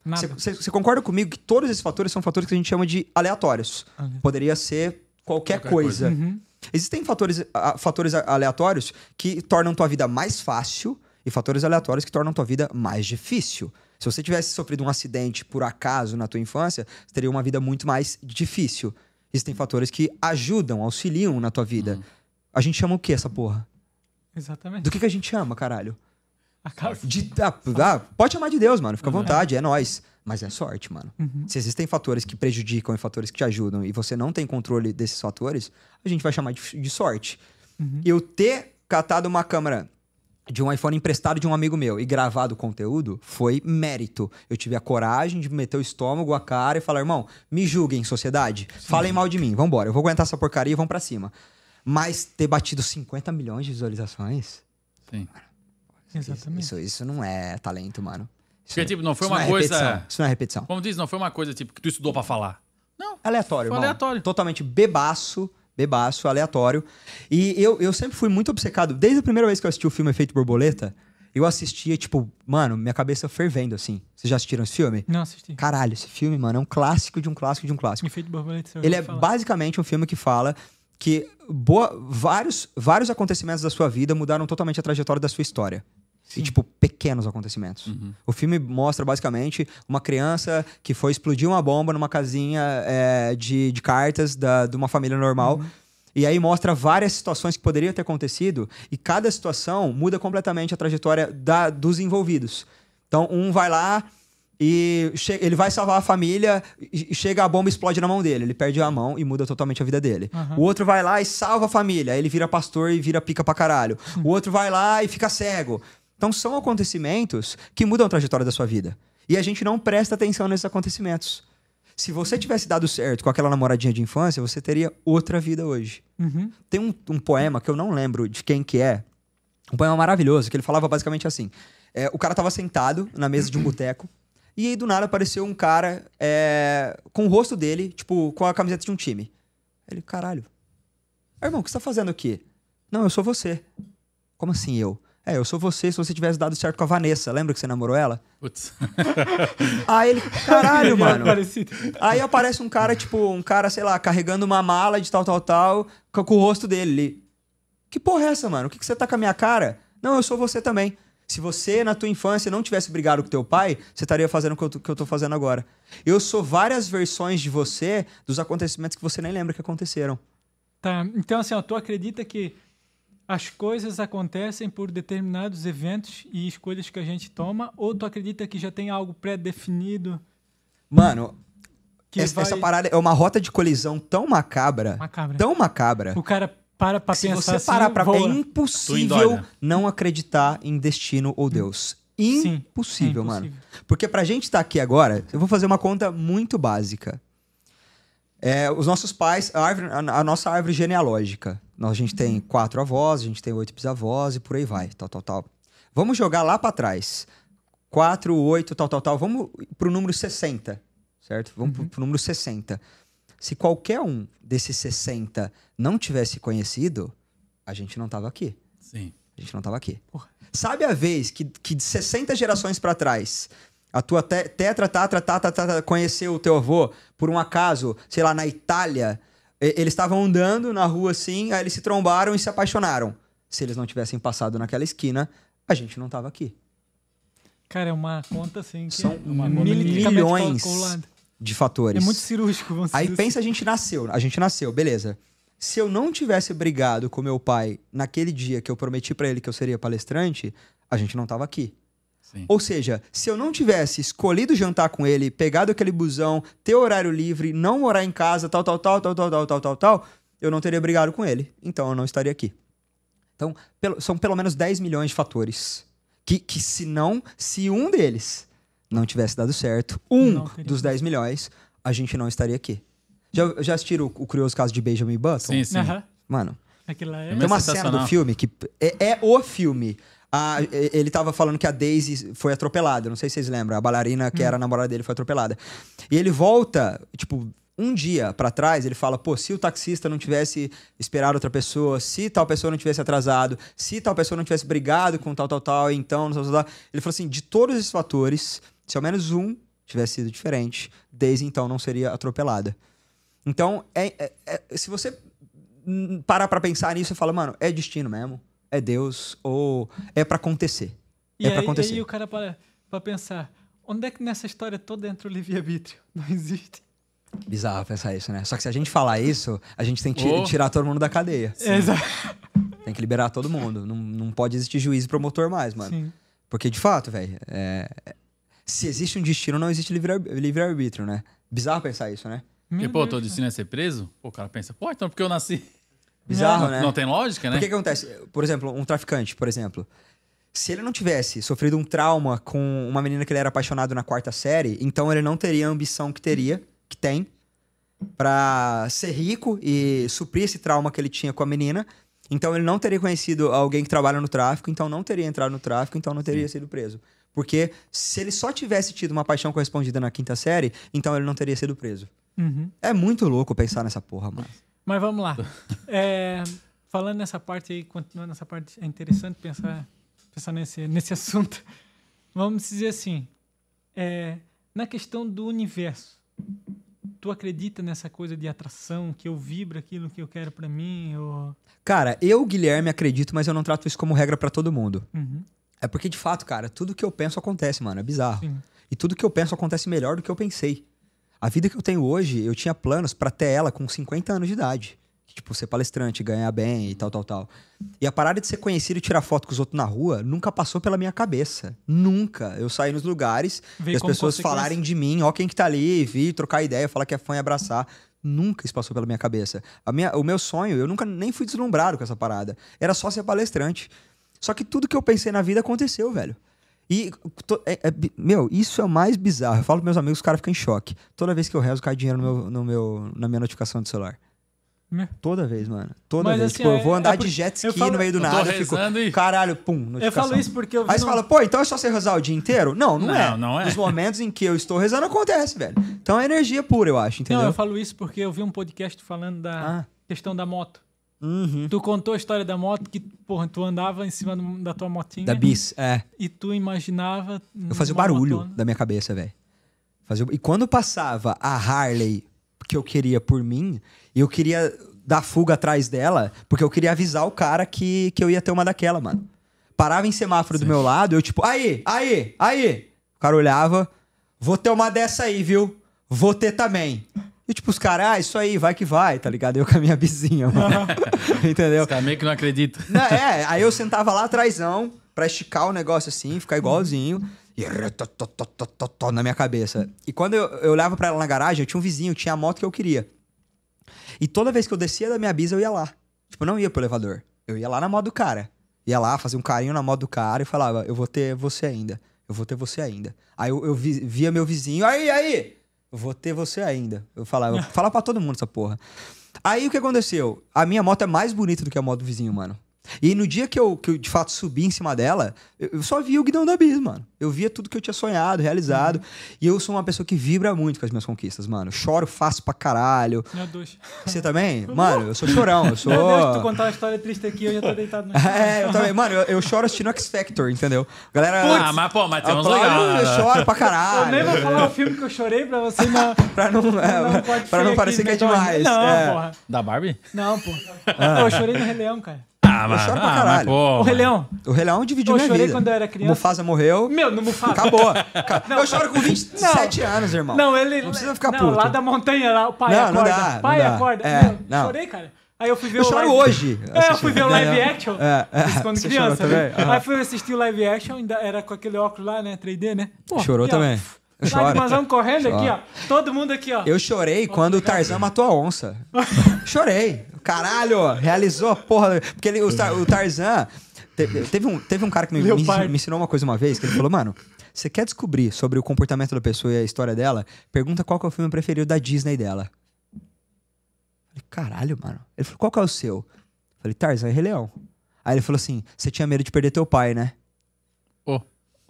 Você, você- você concorda comigo que todos esses fatores são fatores que a gente chama de aleatórios? Aleatório. Poderia ser qualquer, Qualquer coisa. Uhum. Existem fatores, a- fatores a- aleatórios que tornam tua vida mais fácil e fatores aleatórios que tornam tua vida mais difícil. Se você tivesse sofrido um acidente por acaso na tua infância, você teria uma vida muito mais difícil. Existem fatores que ajudam, auxiliam na tua vida. A gente chama o que essa porra? Exatamente. Do que, que a gente chama, caralho? Acaba- De, ah, ah, pode chamar de Deus, mano. Fica à vontade, é nóis. Mas é sorte, mano. Se existem fatores que prejudicam e fatores que te ajudam e você não tem controle desses fatores, a gente vai chamar de, de sorte. Eu ter catado uma câmera de um iPhone emprestado de um amigo meu e gravado o conteúdo foi mérito. Eu tive a coragem de meter o estômago, a cara e falar, irmão, me julguem, sociedade. Falem mal de mim, vambora. Eu vou aguentar essa porcaria e vamos pra cima. Mas ter batido 50 milhões de visualizações, Sim. Exatamente. isso, isso não é talento, mano. Isso Porque, tipo, não foi isso uma é coisa- repetição. Isso não é repetição. Como diz, não foi uma coisa tipo que tu estudou pra falar. Não. Aleatório, Foi irmão. aleatório. Totalmente bebaço, bebaço, aleatório. E eu, eu sempre fui muito obcecado. Desde a primeira vez que eu assisti o filme Efeito Borboleta, eu assistia, tipo, mano, minha cabeça fervendo, assim. Vocês já assistiram esse filme? Não assisti. Caralho, esse filme, mano, é um clássico de um clássico de um clássico. Efeito borboleta. você Ele é falar? basicamente um filme que fala que boa, vários, vários acontecimentos da sua vida mudaram totalmente a trajetória da sua história. E, tipo, pequenos acontecimentos. O filme mostra, basicamente, uma criança que foi explodir uma bomba numa casinha é, de, de cartas da, de uma família normal. E aí mostra várias situações que poderiam ter acontecido. E cada situação muda completamente a trajetória da, dos envolvidos. Então, um vai lá e ele vai salvar a família e chega a bomba e explode na mão dele. Ele perde a mão e muda totalmente a vida dele. Aham. O outro vai lá e salva a família. Ele vira pastor e vira pica pra caralho. O outro vai lá e fica cego. Então são acontecimentos que mudam a trajetória da sua vida. E a gente não presta atenção nesses acontecimentos. Se você tivesse dado certo com aquela namoradinha de infância, você teria outra vida hoje. Uhum. Tem um, um poema que eu não lembro de quem que é. Um poema maravilhoso, que ele falava basicamente assim. é, o cara tava sentado na mesa de um boteco. E aí, do nada, apareceu um cara é, com o rosto dele, tipo, com a camiseta de um time. Ele, caralho. "Ah, Irmão, o que você tá fazendo aqui? Não, eu sou você. Como assim eu? É, eu sou você se você tivesse dado certo com a Vanessa. Lembra que você namorou ela? Putz. Aí ele, caralho, mano. Aí aparece um cara, tipo, um cara, sei lá, carregando uma mala de tal, tal, tal, com, com o rosto dele. Ele, que porra é essa, mano? O que, que você tá com a minha cara? Não, eu sou você também. Se você, na tua infância, não tivesse brigado com teu pai, você estaria fazendo o que eu, tô- que eu tô fazendo agora. Eu sou várias versões de você dos acontecimentos que você nem lembra que aconteceram. Tá, então assim, ó, tu acredita que as coisas acontecem por determinados eventos e escolhas que a gente toma, ou tu acredita que já tem algo pré-definido Mano, que essa, vai essa parada é uma rota de colisão tão macabra, macabra? tão macabra. O cara para pra Se pensar você assim, parar pra... É voa. Impossível endoida. não acreditar em destino ou Deus. Sim, Impossível, é mano. impossível. Porque pra gente estar aqui agora, eu vou fazer uma conta muito básica. É, os nossos pais, a, árvore- a- a nossa árvore genealógica. Nós, a gente tem quatro avós, a gente tem oito bisavós e por aí vai, tal, tal, tal. Vamos jogar lá pra trás. Quatro, oito, tal, tal, tal. Vamos pro número 60, certo? Vamos pro, pro número 60. Se qualquer um desses 60 não tivesse conhecido, a gente não tava aqui. Sim. A gente não tava aqui. Porra. Sabe a vez que, que de 60 gerações pra trás, a tua te- tetra, tatra, tatra, tatra, conheceu o teu avô por um acaso, sei lá, na Itália, eles estavam andando na rua assim, aí eles se trombaram e se apaixonaram. Se eles não tivessem passado naquela esquina, a gente não tava aqui. Cara, é uma conta assim que São é uma milhões de É fatores. muito cirúrgico, vamos Aí pensa, a gente nasceu, a gente nasceu, beleza. Se eu não tivesse brigado com meu pai naquele dia que eu prometi pra ele que eu seria palestrante, a gente não tava aqui. Sim. Ou seja, se eu não tivesse escolhido jantar com ele, pegado aquele busão, ter horário livre, não morar em casa, tal, tal, tal, tal, tal, tal, tal, tal, tal, eu não teria brigado com ele. Então eu não estaria aqui. Então, pelo- são pelo menos 10 milhões de fatores Que, que se não, se um deles não tivesse dado certo, um dos 10 milhões, a gente não estaria aqui. Já, já assistiram o, o curioso caso de Benjamin Button? Sim, sim. Aham. Mano, é. Tem uma cena do filme que é, é o filme. A- e- ele tava falando que a Daisy foi atropelada. Não sei se vocês lembram. A bailarina que era a namorada dele foi atropelada. E ele volta, tipo, um dia pra trás, ele fala: pô, se o taxista não tivesse esperado outra pessoa, se tal pessoa não tivesse atrasado, se tal pessoa não tivesse brigado com tal, tal, tal, então, tal, tal, tal. Ele falou assim: de todos esses fatores, se ao menos um tivesse sido diferente, Daisy então não seria atropelada. Então, é- é- é- se você hum, parar pra pensar nisso e fala, mano, é destino mesmo, é Deus, ou é pra acontecer. E é aí, pra acontecer. aí o cara para pra pensar: onde é que nessa história toda entra o livre-arbítrio? Não existe. Bizarro pensar isso, né? Só que se a gente falar isso, a gente tem que Oh. tirar todo mundo da cadeia. Exato. Tem que liberar todo mundo. Não, não pode existir juízo promotor mais, mano. Sim. Porque, de fato, velho, é- é- se existe um destino, não existe livre- livre-arbítrio, né? Bizarro pensar isso, né? Porque, pô, cara. destino a ser preso? Pô, o cara pensa, pô, então porque eu nasci. Bizarro, não, né? não tem lógica, né? Porque que acontece? Por exemplo, um traficante, por exemplo. Se ele não tivesse sofrido um trauma com uma menina que ele era apaixonado na quarta série, então ele não teria a ambição que teria, que tem, pra ser rico e suprir esse trauma que ele tinha com a menina. Então ele não teria conhecido alguém que trabalha no tráfico, então não teria entrado no tráfico, então não teria sido preso. Porque se ele só tivesse tido uma paixão correspondida na quinta série, então ele não teria sido preso. Uhum. É muito louco pensar nessa porra, mano. Mas vamos lá. É, falando nessa parte aí, continuando nessa parte, é interessante pensar, pensar nesse, nesse assunto. Vamos dizer assim, é, na questão do universo, tu acredita nessa coisa de atração, que eu vibro aquilo que eu quero pra mim? Ou... Cara, eu, Guilherme, acredito, mas eu não trato isso como regra pra todo mundo. Uhum, É porque, de fato, cara, tudo que eu penso acontece, mano. É bizarro. sim. E tudo que eu penso acontece melhor do que eu pensei. A vida que eu tenho hoje, eu tinha planos pra ter ela com 50 anos de idade. Tipo, ser palestrante, ganhar bem e tal, tal, tal. E a parada de ser conhecido e tirar foto com os outros na rua nunca passou pela minha cabeça. Nunca. Eu saí nos lugares e as pessoas falarem de mim, ó quem que tá ali, vir trocar ideia, falar que é fã e abraçar. Nunca isso passou pela minha cabeça. A minha, o meu sonho, eu nunca nem fui deslumbrado com essa parada. Era só ser palestrante. Só que tudo que eu pensei na vida aconteceu, velho. E, to- é- é meu, isso é o mais bizarro. Eu falo pros meus amigos, os caras ficam em choque. Toda vez que eu rezo, cai dinheiro no meu, no meu, na minha notificação do celular. Meu. Toda vez, mano. Toda Mas, vez. assim, tipo, é- eu vou andar é de jet ski falo- no meio do nada. Fico, e- caralho, pum, notificação. Eu falo isso porque eu Aí você num- fala, pô, então é só você rezar o dia inteiro? Não, não, Não, é. não é. Nos momentos em que eu estou rezando, acontece, velho. Então é energia pura, eu acho, entendeu? Não, eu falo isso porque eu vi um podcast falando da Ah. questão da moto. Uhum. Tu contou a história da moto que, porra, tu andava em cima do- da tua motinha Da bis, é. e tu imaginava. Eu fazia o barulho da minha cabeça, velho. Fazia E quando passava a Harley que eu queria por mim, eu queria dar fuga atrás dela, porque eu queria avisar o cara que, que eu ia ter uma daquela, mano. Parava em semáforo do meu lado, eu tipo, aí, aí, aí. O cara olhava, vou ter uma dessa aí, viu? Vou ter também. E tipo, os caras, ah, isso aí, vai que vai, tá ligado? Eu com a minha vizinha, mano. Entendeu? Os caras meio que não acreditam. Não, é, aí eu sentava lá atrásão pra esticar o negócio assim, ficar igualzinho. E na minha cabeça. E quando eu, eu olhava pra ela na garagem, eu tinha um vizinho, tinha a moto que eu queria. E toda vez que eu descia da minha bisa, eu ia lá. Tipo, eu não ia pro elevador. Eu ia lá na moto do cara. Ia lá, fazia um carinho na moto do cara e falava, eu vou ter você ainda. Eu vou ter você ainda. Aí eu, eu vi- via meu vizinho, aí, aí! Vou ter você ainda. Eu falava, eu falava pra todo mundo essa porra. Aí o que aconteceu? A minha moto é mais bonita do que a moto do vizinho, mano. E no dia que eu, que eu de fato subi em cima dela, eu, eu só via o guidão da bis, mano. Eu via tudo que eu tinha sonhado, realizado. E eu sou uma pessoa que vibra muito com as minhas conquistas, mano. Choro fácil pra caralho. Meu Deus. Você também? Mano, eu sou chorão, eu sou. Meu Deus, tu contar uma história triste aqui, eu já tô deitado no chão. É, eu também. Mano, eu, eu choro assistindo X Factor, entendeu? Galera. Ah, mas pô, mas tem uns aplaude, legais. eu choro pra Eu caralho. nem vou falar o filme que eu chorei pra você não. Pra não, é, não pra não parecer que é medonho. demais. Não, é. porra. Da Barbie? Não, pô. Eu chorei no Rei Leão, cara. Ah, mas, choro pra ah, caralho. mas pô. O Rei Leão. O Rei Leão dividiu Eu minha chorei vida. quando eu era criança. Mufasa morreu. Meu, no Mufasa. Acabou. eu choro com 27 anos, irmão. Não, ele. Não precisa ficar não, puto. lá da montanha, lá, o pai Não, não acorda. dá, não pai dá. acorda. É, Meu, não. Chorei, cara. Aí eu fui ver Eu o choro live... hoje. É, eu fui ver o live action. É, é. Isso quando Você criança. chorou né? também? Aí fui assistir o live action, ainda era com aquele óculos lá, né? 3D, né? Pô, Chorou aqui, ó. também. Choro. Lágrimas vão correndo aqui, Choro. ó. Todo mundo aqui, ó. Eu chorei quando o Tarzan matou a onça. Chorei. Caralho, realizou a porra. Porque ele, o, Tar- o Tarzan te- teve, um, teve um cara que me, me, me ensinou uma coisa uma vez, que ele falou, mano, você quer descobrir sobre o comportamento da pessoa e a história dela? Pergunta qual é o filme preferido da Disney dela. Falei, caralho, mano. Ele falou, qual que é o seu? Falei, Tarzan e Rei Leão. Aí ele falou assim, você tinha medo de perder teu pai, né?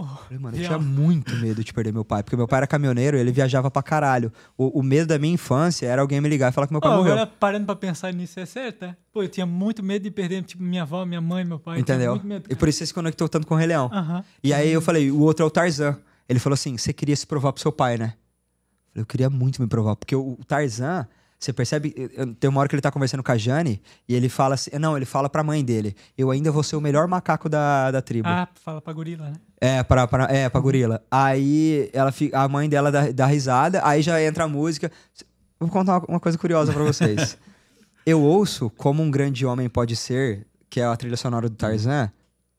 Falei, mano, eu tinha muito medo de perder meu pai, porque meu pai era caminhoneiro e ele viajava pra caralho. O, o medo da minha infância era alguém me ligar e falar que meu pai morreu. agora parando pra pensar nisso, é certo, é? Pô, eu tinha muito medo de perder, tipo, minha avó, minha mãe, meu pai. Entendeu? medo, E por isso você se conectou tanto com o Rei Leão. Aham. E aí eu falei, o outro é o Tarzan. Ele falou assim: você queria se provar pro seu pai, né? Eu falei, eu queria muito me provar, porque o Tarzan, você percebe, tem uma hora que ele tá conversando com a Jane e ele fala assim: não, ele fala pra mãe dele: eu ainda vou ser o melhor macaco da, da tribo. Ah, fala pra gorila, né? É, pra, pra, é, pra gorila. Aí ela fi- a mãe dela dá, dá risada, aí já entra a música. Vou contar uma, uma coisa curiosa pra vocês. eu ouço Como um Grande Homem Pode Ser, que é a trilha sonora do Tarzan,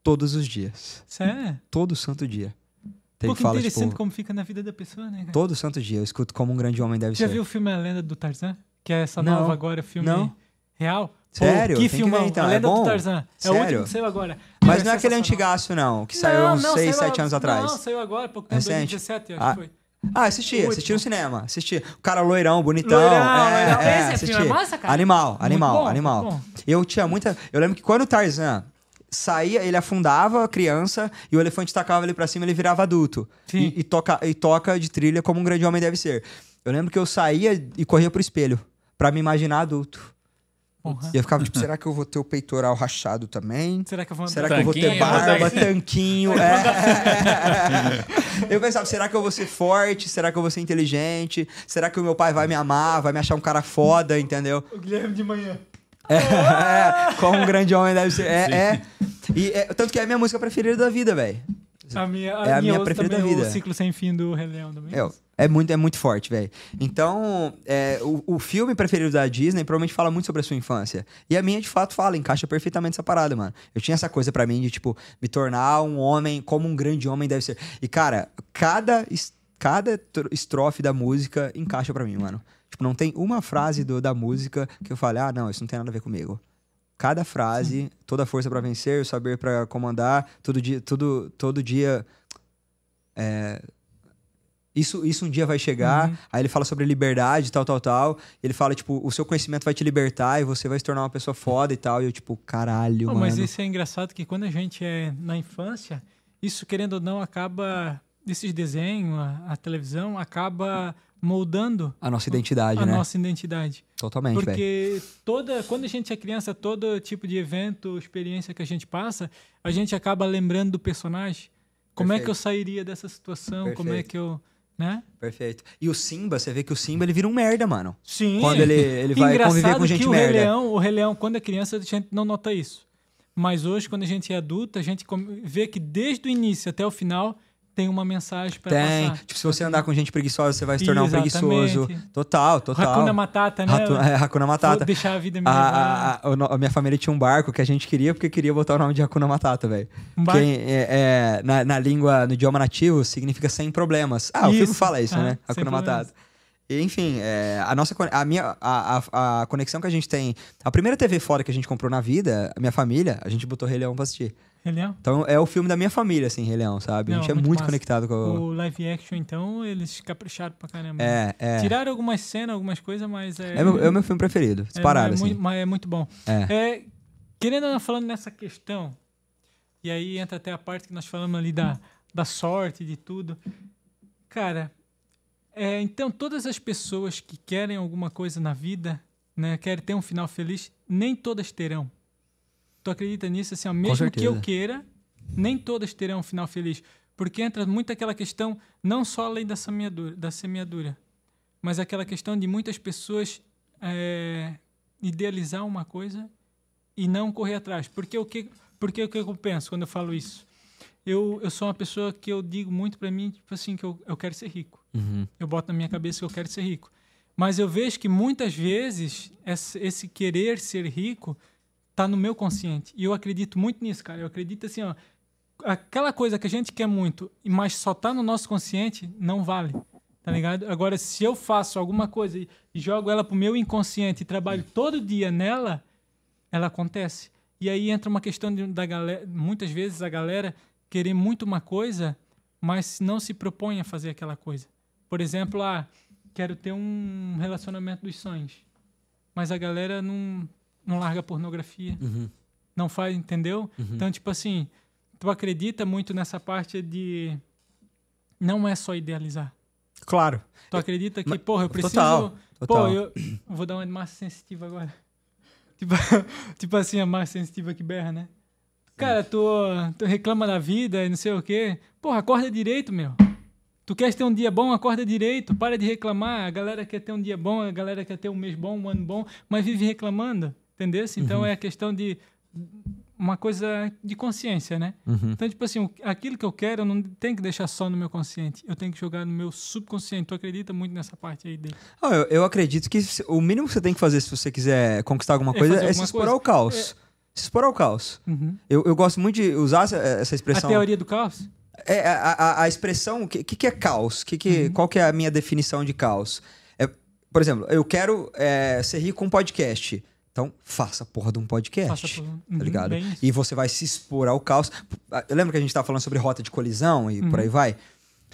todos os dias. Sério? Todo santo dia. Tem Pô, que fala, interessante tipo, como fica na vida da pessoa, né, cara? todo santo dia eu escuto Como um Grande Homem Deve Já Ser. viu o filme A Lenda do Tarzan? Que é essa Não. nova agora, filme Não. real? Pô, Sério? que Tem que ver, filmão, então. A É Lenda do bom? Tarzan. É Sério? o último que saiu agora. Mas É não é aquele sensacional. antigaço, não, que saiu Não, uns não, 6, saiu 7 a- anos atrás. Não, saiu agora, pouco tempo, Recente? 2017, acho Ah, que foi. Ah, assisti, Muito assisti no bom. cinema, assisti. O cara loirão, bonitão. Loirão, é, loirão. é, Esse é assisti. é massa, cara? Animal, animal, bom, animal. bom. Eu tinha muita. Eu lembro que quando o Tarzan saía, ele afundava a criança e o elefante tacava ele pra cima, ele virava adulto. Sim. E, e toca, e toca de trilha como um grande homem deve ser. Eu lembro que eu saía e corria pro espelho pra me imaginar adulto. Porra. E eu ficava tipo, será que eu vou ter o peitoral rachado também? Será que eu vou Será que eu vou ter barba, tanquinho. É. Eu pensava, será que eu vou ser forte? Será que eu vou ser inteligente? Será que o meu pai vai me amar? Vai me achar um cara foda, entendeu? O Guilherme de manhã. É, como um grande homem deve ser. É, é. E é- tanto que é a minha música preferida da vida, velho. A minha, a É a minha outra preferida da vida. O ciclo sem fim do Rei Leão também. É, é muito, é muito forte, velho. Então, é, o, o filme preferido da Disney provavelmente fala muito sobre a sua infância. E a minha, de fato, fala, encaixa perfeitamente essa parada, mano. Eu tinha essa coisa pra mim de, tipo, me tornar um homem como um grande homem deve ser. E, cara, cada, cada tro- estrofe da música encaixa pra mim, mano. Tipo, não tem uma frase do- da música que eu fale, ah, não, isso não tem nada a ver comigo. Cada frase, toda força pra vencer, o saber pra comandar, todo dia, tudo, todo dia é, isso, isso um dia vai chegar. Uhum. Aí ele fala sobre liberdade, tal, tal, tal. Ele fala, tipo, o seu conhecimento vai te libertar e você vai se tornar uma pessoa foda e tal. E eu, tipo, caralho, Pô, mano. mas isso é engraçado que quando a gente é na infância, isso querendo ou não acaba esses desenhos, a, a televisão acaba moldando A nossa identidade, a né? nossa identidade. Totalmente. Porque toda, quando a gente é criança, todo tipo de evento, experiência que a gente passa, a gente acaba lembrando do personagem. Como é que eu Perfeito. sairia dessa situação? Como é Perfeito. que eu, né? Perfeito. E o Simba, você vê que o Simba, ele vira um merda, mano. Sim. Quando ele, ele vai Engraçado conviver com gente que o merda. Rei Leão, o Rei Leão, quando é criança, a gente não nota isso. Mas hoje, quando a gente é adulta, a gente vê que desde o início até o final tem uma mensagem para Tem. passar. Tipo, se você andar com gente preguiçosa, você vai se tornar um Exatamente. preguiçoso. Total, total. Hakuna Matata, né? Ratu- é, Hakuna Matata. Vou deixar a vida me A, a- a- a minha família tinha um barco que a gente queria porque queria botar o nome de Hakuna Matata, velho. Um barco? Quem é, é, na, na língua, no idioma nativo, significa sem problemas. Ah, o filme Isso. fala isso, Ah, né? Hakuna. Matata. E, Enfim, é, a nossa a minha a, a, a conexão que a gente tem, a primeira TV foda que a gente comprou na vida, a minha família, a gente botou Rei Leão pra assistir. Rei Leão? Então é o filme da minha família, assim, Rei Leão, sabe? a Não, gente é muito conectado com o... O live action, então, eles capricharam pra caramba. É, é. Tiraram algumas cenas, algumas coisas, mas é. É, meu, é o meu filme preferido, é- disparado, é assim. muito, mas é muito bom. É. É, querendo ou não, falando nessa questão, e aí entra até a parte que nós falamos ali da, da sorte, de tudo. Cara, é, então todas as pessoas que querem alguma coisa na vida, né, querem ter um final feliz, nem todas terão. Tu acredita nisso? Assim, ó, mesmo que eu queira, nem todas terão um final feliz. Porque entra muito aquela questão, não só além da semeadura, da semeadura mas aquela questão de muitas pessoas é, idealizar uma coisa e não correr atrás. Porque o que, porque o que eu penso quando eu falo isso? Eu, eu sou uma pessoa que eu digo muito para mim, tipo assim, que eu, eu quero ser rico. Uhum. Eu boto na minha cabeça que eu quero ser rico. Mas eu vejo que muitas vezes esse, esse querer ser rico tá no meu consciente. E eu acredito muito nisso, cara. Eu acredito assim, ó, aquela coisa que a gente quer muito, mas só tá no nosso consciente, não vale. Tá ligado? Agora, se eu faço alguma coisa e, jogo ela pro meu inconsciente e trabalho todo dia nela, ela acontece. E aí entra uma questão de, da galera. Muitas vezes a galera querer muito uma coisa, mas não se propõe a fazer aquela coisa. Por exemplo, ah, quero ter um relacionamento dos sonhos. Mas a galera não, não larga pornografia. Não faz, entendeu? Então, tipo assim, tu acredita muito nessa parte de. Não é só idealizar. Claro. Tu acredita que, Mas- porra, eu preciso. total, Pô, total. eu vou dar uma massa sensitiva agora. Tipo, tipo assim, a massa sensitiva que berra, né? Cara, tu, tu reclama da vida e não sei o quê. Porra, acorda direito, meu. Tu queres ter um dia bom, acorda direito. Para de reclamar. A galera quer ter um dia bom, a galera quer ter um mês bom, um ano bom, mas vive reclamando. Entendeu? Então Uhum. é a questão de uma coisa de consciência, né? Uhum. Então, tipo assim, aquilo que eu quero, eu não tenho que deixar só no meu consciente. Eu tenho que jogar no meu subconsciente. Tu acredita muito nessa parte aí dele? Ah, eu, eu acredito que se- o mínimo que você tem que fazer se você quiser conquistar alguma É coisa é se alguma expor coisa. ao caos. Se expor ao caos. Uhum. Eu, eu gosto muito de usar essa, essa A expressão. teoria do caos? É, a, a, a expressão, o que, que, que é caos? Que que, Uhum. Qual que é a minha definição de caos? É, por exemplo, eu quero é, ser rico com um podcast. Então, faça a porra de um podcast. Faça por- Uhum, Tá ligado? E você vai se expor ao caos. Eu lembro que a gente tava falando sobre rota de colisão e Uhum. por aí vai.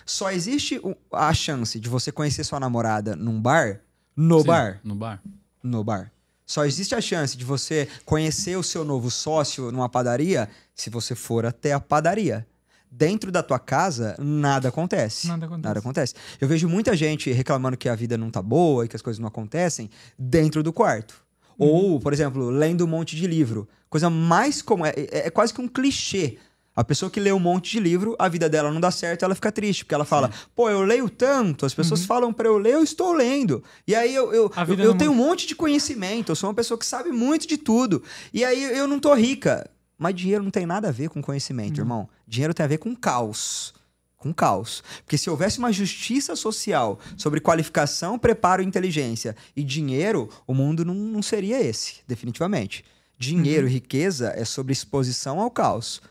Só existe a chance de você conhecer sua namorada num bar, no Sim, bar, No bar. no bar. Só existe a chance de você conhecer o seu novo sócio numa padaria se você for até a padaria. Dentro da tua casa, nada acontece. Nada acontece. Nada acontece. Eu vejo muita gente reclamando que a vida não tá boa e que as coisas não acontecem dentro do quarto. Uhum. Ou, por exemplo, lendo um monte de livro. Coisa mais comum. É, é- é quase que um clichê. A pessoa que lê um monte de livro, a vida dela não dá certo, ela fica triste, porque ela fala: pô, eu leio tanto, as pessoas falam pra eu ler, eu estou lendo. E aí eu, eu, Uhum. Eu, eu tenho um monte de conhecimento, eu sou uma pessoa que sabe muito de tudo. E aí eu não tô rica. Mas dinheiro não tem nada a ver com conhecimento, irmão. Dinheiro tem a ver com caos. Com caos. Porque se houvesse uma justiça social sobre qualificação, preparo e inteligência e dinheiro, o mundo não, não seria esse, definitivamente. Dinheiro e riqueza é sobre exposição ao caos.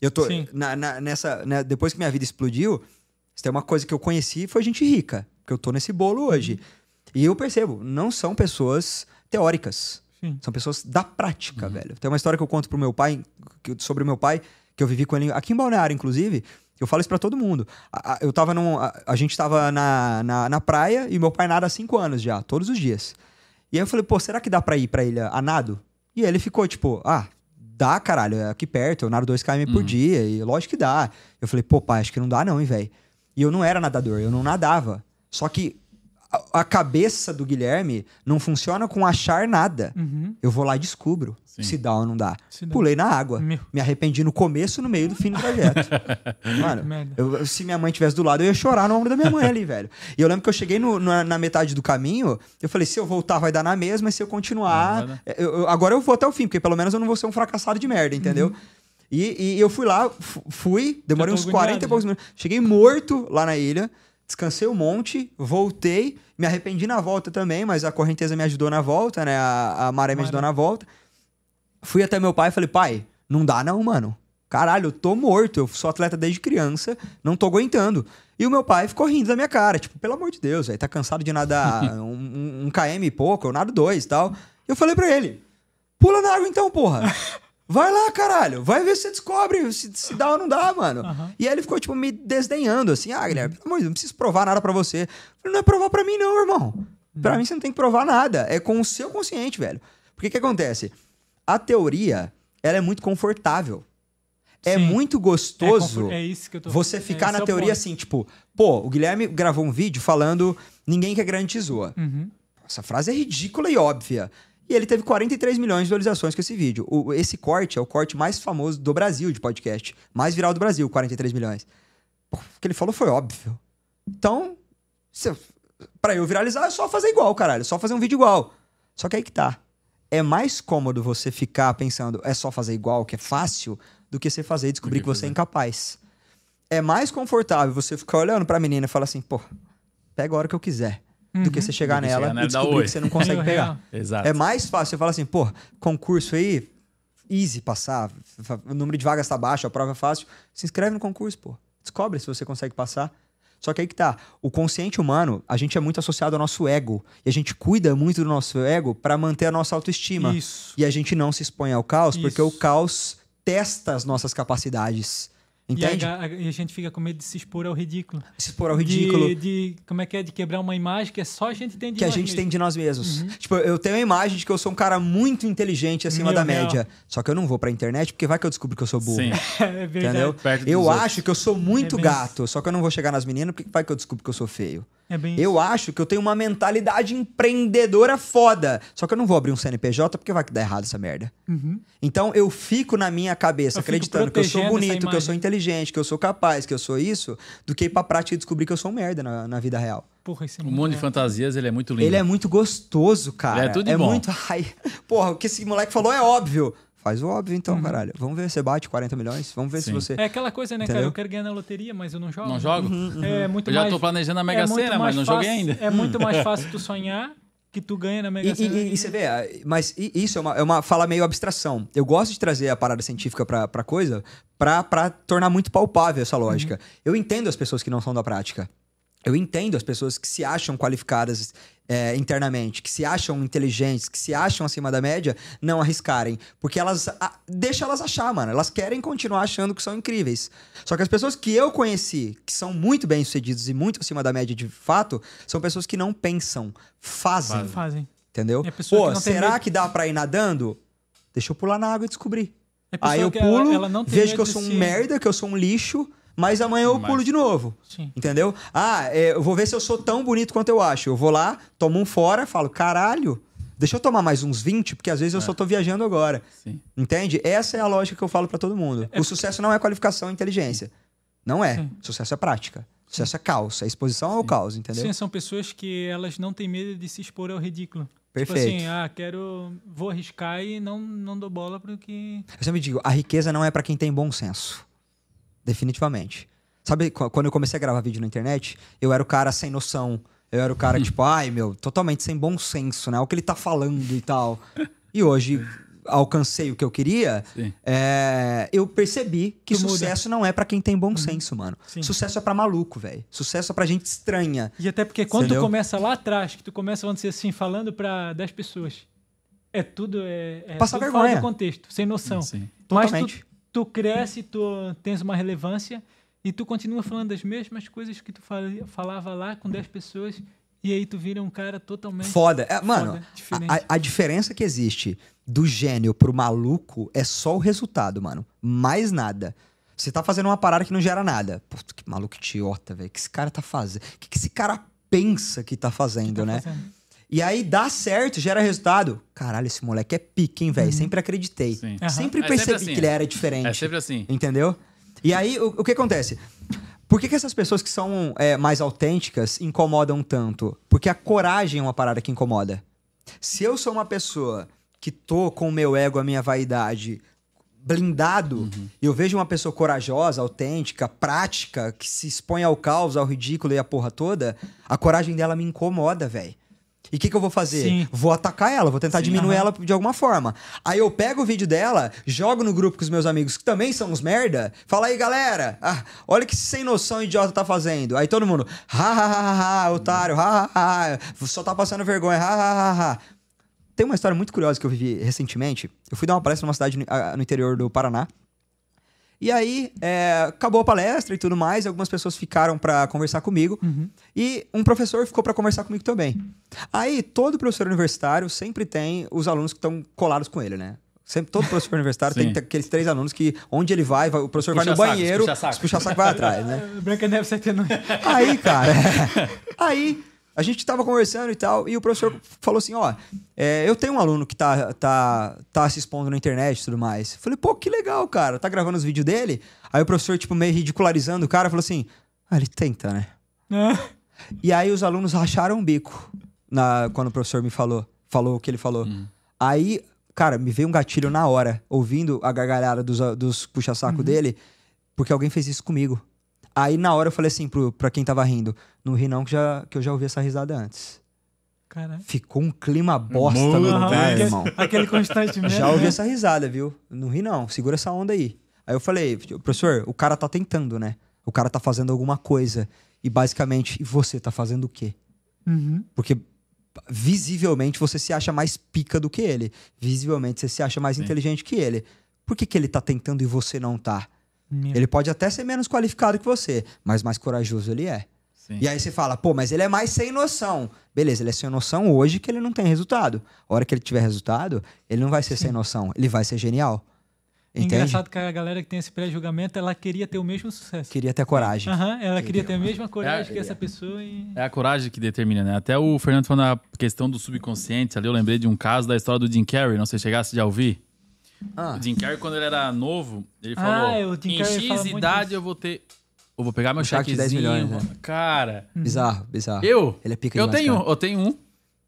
Eu tô na- na- nessa, né, depois que minha vida explodiu, tem uma coisa que eu conheci foi gente rica, porque eu tô nesse bolo hoje. E eu percebo, não são pessoas teóricas. Sim. São pessoas da prática, velho. Tem uma história que eu conto pro meu pai, que- sobre o meu pai, que eu vivi com ele aqui em Balneário, inclusive. Eu falo isso pra todo mundo. A, a- eu tava num. A, a gente tava na, na, na praia e meu pai nada há cinco anos já, todos os dias. E aí eu falei, pô, será que dá pra ir pra ilha a nado? E ele ficou tipo, ah, dá, caralho, é aqui perto, eu nado 2 km por dia, e lógico que dá. Eu falei, pô, pai, acho que não dá não, hein, velho. E eu não era nadador, eu não nadava. Só que a, a cabeça do Guilherme não funciona com achar nada. Uhum. Eu vou lá e descubro Sim. se dá ou não dá. Se dá. Pulei na água. Meu. Me arrependi no começo, no meio do fim do trajeto. Mano, eu- se minha mãe tivesse do lado, eu ia chorar no ombro da minha mãe ali, velho. E eu lembro que eu cheguei no- na, na metade do caminho, eu falei, se eu voltar vai dar na mesma, e se eu continuar... eu- eu- agora eu vou até o fim, porque pelo menos eu não vou ser um fracassado de merda, entendeu? E, e eu fui lá, fu- fui, demorei uns agoniado 40 e poucos minutos. Cheguei morto lá na ilha, descansei um monte, voltei, me arrependi na volta também, mas a correnteza me ajudou na volta, né? A, a maré me ajudou na volta. Fui até meu pai e falei, pai, não dá não, mano. Caralho, eu tô morto, eu sou atleta desde criança, não tô aguentando. E o meu pai ficou rindo da minha cara, tipo, pelo amor de Deus, velho, tá cansado de nadar um, um- um km e pouco, eu nado dois e tal. Eu falei pra ele, pula na água então, porra. Vai lá, caralho. Vai ver se você descobre se, se dá ou não dá, mano. Aham. E aí ele ficou, tipo, me desdenhando, assim. Ah, Guilherme, pelo amor de Deus, não preciso provar nada pra você. Eu falei, não é provar pra mim, não, irmão. Pra mim você não tem que provar nada. É com o seu consciente, velho. Porque o que acontece? A teoria, ela é muito confortável. É Sim. muito É, gostoso confort- é isso que eu tô você é, ficar esse na é teoria ponto. assim, tipo, pô, o Guilherme gravou um vídeo falando ninguém quer grande te zoa. Uhum. Essa frase é ridícula e óbvia. E ele teve 43 milhões de visualizações com esse vídeo. O- esse corte é o corte mais famoso do Brasil de podcast. Mais viral do Brasil, 43 milhões. O que ele falou foi óbvio. Então, se, pra eu viralizar, é só fazer igual, caralho. É só fazer um vídeo igual. Só que aí que tá. É mais cômodo você ficar pensando, é só fazer igual, que é fácil, do que você fazer e descobrir que você é incapaz. É mais confortável você ficar olhando pra menina e falar assim, pô, pega a hora que eu quiser. Do que você chegar nela chegar nela e descobrir que você não consegue Real, pegar. Exato. É mais fácil você falar assim, pô, concurso aí, easy passar, o número de vagas tá baixo, a prova é fácil. Se inscreve no concurso, pô. Descobre se você consegue passar. Só que aí que tá. O consciente humano, a gente é muito associado ao nosso ego. E a gente cuida muito do nosso ego pra manter a nossa autoestima. Isso. E a gente não se expõe ao caos, porque Isso. o caos testa as nossas capacidades. Entende? E a, a- a gente fica com medo de se expor ao ridículo. Se expor ao ridículo. De, de- como é que é? De quebrar uma imagem que é só a gente tem de que a gente mesmos. tem de nós mesmos. Tipo, eu tenho a imagem de que eu sou um cara muito inteligente acima Meu da real. média. Só que eu não vou pra internet porque vai que eu descubro que eu sou burro. Sim. É verdade. Entendeu? Eu outros. acho que eu sou muito É gato, só que eu não vou chegar nas meninas porque vai que eu descubro que eu sou feio. É bem Eu acho que eu tenho uma mentalidade empreendedora foda, só que eu não vou abrir um CNPJ porque vai que dá errado essa merda. Então eu fico na minha cabeça Eu acreditando que eu sou bonito, que eu sou inteligente, que eu sou capaz, que eu sou isso, do que ir pra prática e descobrir que eu sou um merda na, na vida real. Porra, esse O mundo de fantasias, ele é muito lindo. Ele é muito gostoso, cara. Ele é tudo de bom. muito. Ai, porra, o que esse moleque falou é óbvio. Faz o óbvio Uhum. então, caralho. Vamos ver se você bate 40 milhões. Vamos ver se Sim. você. É aquela coisa, né, cara? Entendeu? Eu quero ganhar na loteria, mas eu não jogo. Não jogo? É muito Eu já mais, tô planejando a Mega é muito Sena, mais mas não joguei fácil- ainda. É muito mais fácil tu sonhar que tu ganha na Mega E, Sena. e- e você vê, ah, mas isso é uma, é uma fala meio abstração. Eu gosto de trazer a parada científica pra, pra coisa pra, pra tornar muito palpável essa lógica. Eu entendo as pessoas que não são da prática. Eu entendo as pessoas que se acham qualificadas é, internamente, que se acham inteligentes, que se acham acima da média, não arriscarem. Porque elas. a- deixa elas achar, mano. Elas querem continuar achando que são incríveis. Só que as pessoas que eu conheci, que são muito bem-sucedidas e muito acima da média de fato, são pessoas que não pensam, fazem. Fazem. Entendeu? É Pô, que será medo. que dá pra ir nadando? Deixa eu pular na água e descobrir. É Aí eu ela- pulo, ela não tem vejo que eu sou um se- merda, que eu sou um lixo, mas amanhã eu Mas- pulo de novo. Sim. Entendeu? Ah, é, eu vou ver se eu sou tão bonito quanto eu acho. Eu vou lá, tomo um fora, falo, caralho, deixa eu tomar mais uns 20, porque às vezes eu só tô viajando agora. Sim. Entende? Essa é a lógica que eu falo pra todo mundo. O sucesso não é qualificação e inteligência. Não é. Sim. Sucesso é prática. Sucesso é caos. É exposição ao caos, entendeu? Sim, são pessoas que elas não têm medo de se expor ao ridículo. Perfeito. Tipo assim, ah, quero. Vou arriscar e não, não dou bola porque. Eu sempre digo, a riqueza não é pra quem tem bom senso. Definitivamente. Sabe, qu- quando eu comecei a gravar vídeo na internet, eu era o cara sem noção. Eu era o cara, tipo, ai, meu, totalmente sem bom senso, né? O que ele tá falando e tal. E hoje alcancei o que eu queria, é, eu percebi que Tu muda. sucesso não é pra quem tem bom senso, mano. Sim. Sucesso é pra maluco, velho. Sucesso é pra gente estranha. E até porque quando Entendeu? tu começa lá atrás, que tu começa, vamos dizer assim, falando pra 10 pessoas, é tudo. É, é Passar tudo vergonha. fora do contexto, sem noção. Sim. Mas Totalmente. tu, tu cresce, tu tens uma relevância e tu continua falando das mesmas coisas que tu falava lá com 10 pessoas e aí tu vira um cara totalmente. Foda. É, mano, Foda, a, a- diferença que existe do gênio pro maluco é só o resultado, mano. Mais nada. Você tá fazendo uma parada que não gera nada. Puta, que maluco idiota, velho. O que esse cara tá fazendo? O que, que esse cara pensa que tá fazendo, tá né? fazendo. E aí dá certo, gera resultado. Caralho, esse moleque é pique, hein, velho? Sempre acreditei. Aham. Sempre É sempre percebi assim, que ele é. era diferente. É sempre assim. Entendeu? E aí, o, o que acontece? Por que, que essas pessoas que são é, mais autênticas incomodam tanto? Porque a coragem é uma parada que incomoda. Se eu sou uma pessoa que tô com o meu ego, a minha vaidade blindado, e eu vejo uma pessoa corajosa, autêntica, prática, que se expõe ao caos, ao ridículo e a porra toda, a coragem dela me incomoda, velho. E o que, que eu vou fazer? Sim. Vou atacar ela, vou tentar Sim, diminuir aham. ela de alguma forma. Aí eu pego o vídeo dela, jogo no grupo com os meus amigos que também são uns merda. Fala aí, galera. ah, olha o que sem noção idiota tá fazendo. Aí todo mundo, ha, ha, ha, ha, ha, otário, ha, ha, ha, só tá passando vergonha, ha, ha, ha, ha. Tem uma história muito curiosa que eu vivi recentemente. Eu fui dar uma palestra numa cidade no, ah, no interior do Paraná. E aí, é, acabou a palestra e tudo mais, e algumas pessoas ficaram pra conversar comigo. E um professor ficou pra conversar comigo também. Aí, todo professor universitário sempre tem os alunos que estão colados com ele, né? Sempre, todo professor universitário tem aqueles três alunos que, onde ele vai, vai- o professor vai no Puxa-saco, banheiro, puxa-saco. os puxa-saco vai atrás, né? Branca Neve 79. Aí, cara, aí a gente tava conversando e tal, e o professor falou assim: ó, é, eu tenho um aluno que tá, tá, tá se expondo na internet e tudo mais. Falei, pô, que legal, cara, tá gravando os vídeos dele? Aí o professor, tipo, meio ridicularizando o cara, falou assim: ah, ele tenta, né? E aí os alunos racharam o bico na, quando o professor me falou, falou o que ele falou. Aí, cara, me veio um gatilho na hora, ouvindo a gargalhada dos, dos puxa-saco dele, porque alguém fez isso comigo. Aí, na hora, eu falei assim pro, pra quem tava rindo: não ri não, que, já, que eu já ouvi essa risada antes. Caralho. Ficou um clima bosta Muito no lugar, aquele- irmão. Aquele constante mesmo. Já ouvi né? essa risada, viu? Não ri não, segura essa onda aí. Aí eu falei, professor, o cara tá tentando, né? O cara tá fazendo alguma coisa. e basicamente, e você tá fazendo o quê? Uhum. Porque visivelmente você se acha mais pica do que ele. Visivelmente você se acha mais inteligente que ele. Por que, que ele tá tentando e você não tá? Meu. Ele pode até ser menos qualificado que você, mas mais corajoso ele é. Sim. E aí você fala, pô, mas ele é mais sem noção. Beleza, ele é sem noção hoje que ele não tem resultado. A hora que ele tiver resultado, ele não vai ser sem noção, ele vai ser genial. É Entende? engraçado que a galera que tem esse pré-julgamento, ela queria ter o mesmo sucesso. Queria ter coragem. Aham, ela queria ter a mesma coragem É, que essa pessoa e... É a coragem que determina, né? Até o Fernando falando a questão do subconsciente ali, eu lembrei de um caso da história do Jim Carrey, não sei se chegasse já a ouvir. Ah, O Jim Carrey, quando ele era novo, ele Ah, falou: o Jim em X idade eu vou ter. Eu vou pegar meu Um cheque de 10 chequezinho. milhões, né? Cara, bizarro, bizarro. eu. Ele é pica eu demais, tenho, cara. eu tenho um.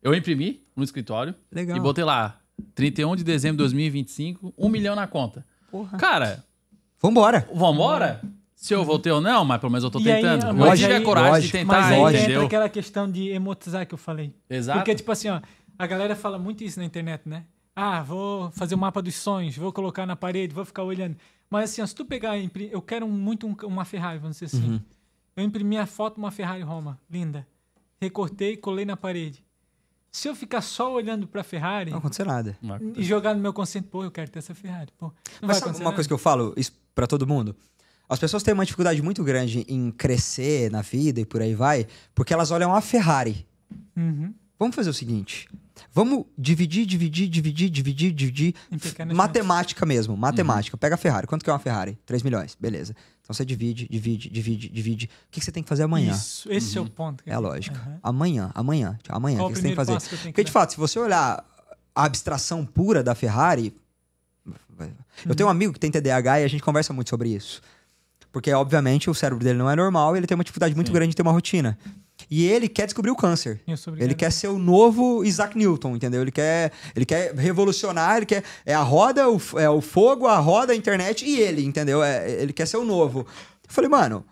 Eu imprimi no escritório Legal. e botei lá: 31 de dezembro de 2025, um milhão na conta. Porra. Cara, Vambora. vambora? Se eu vou ter ou não, mas pelo menos eu tô E aí, tentando. mas eu tive aí- a coragem lógico, de Mas tentar, aí lógico. entra entendeu? aquela questão de emotizar que eu falei. Exato. Porque, tipo assim, ó, a galera fala muito isso na internet, né? Ah, vou fazer o mapa dos sonhos, vou colocar na parede, vou ficar olhando. Mas assim, ó, se tu pegar, e eu quero muito um- uma Ferrari, vamos dizer assim. Uhum. Eu imprimi a foto de uma Ferrari Roma, linda. Recortei e colei na parede. Se eu ficar só olhando pra Ferrari Não aconteceu nada. e jogar no meu consciente, pô, eu quero ter essa Ferrari, pô. Não vai Mas sabe uma coisa que eu falo isso pra todo mundo? As pessoas têm uma dificuldade muito grande em crescer na vida e por aí vai, porque elas olham a Ferrari. Uhum. Vamos fazer o seguinte. Vamos dividir, dividir, dividir, dividir, dividir. Matemática mesmo, matemática. Pega a Ferrari. Quanto que é uma Ferrari? 3 milhões. Beleza. Então você divide, divide, divide, divide. O que que você tem que fazer amanhã? Isso, esse é o ponto. É a lógica. Aham. Amanhã, amanhã, amanhã. Qual o o que você tem que fazer? que que Porque, de fato, se você olhar a abstração pura da Ferrari. Eu tenho um amigo que tem TDAH e a gente conversa muito sobre isso. Porque, obviamente, o cérebro dele não é normal e ele tem uma dificuldade muito grande de ter uma rotina. E ele quer descobrir o câncer. Ele quer ser o novo Isaac Newton, entendeu? Ele quer, ele quer revolucionar, ele quer. É a roda, o, é o fogo, a roda, a internet e ele, entendeu? É, ele quer ser o novo. Eu falei, mano,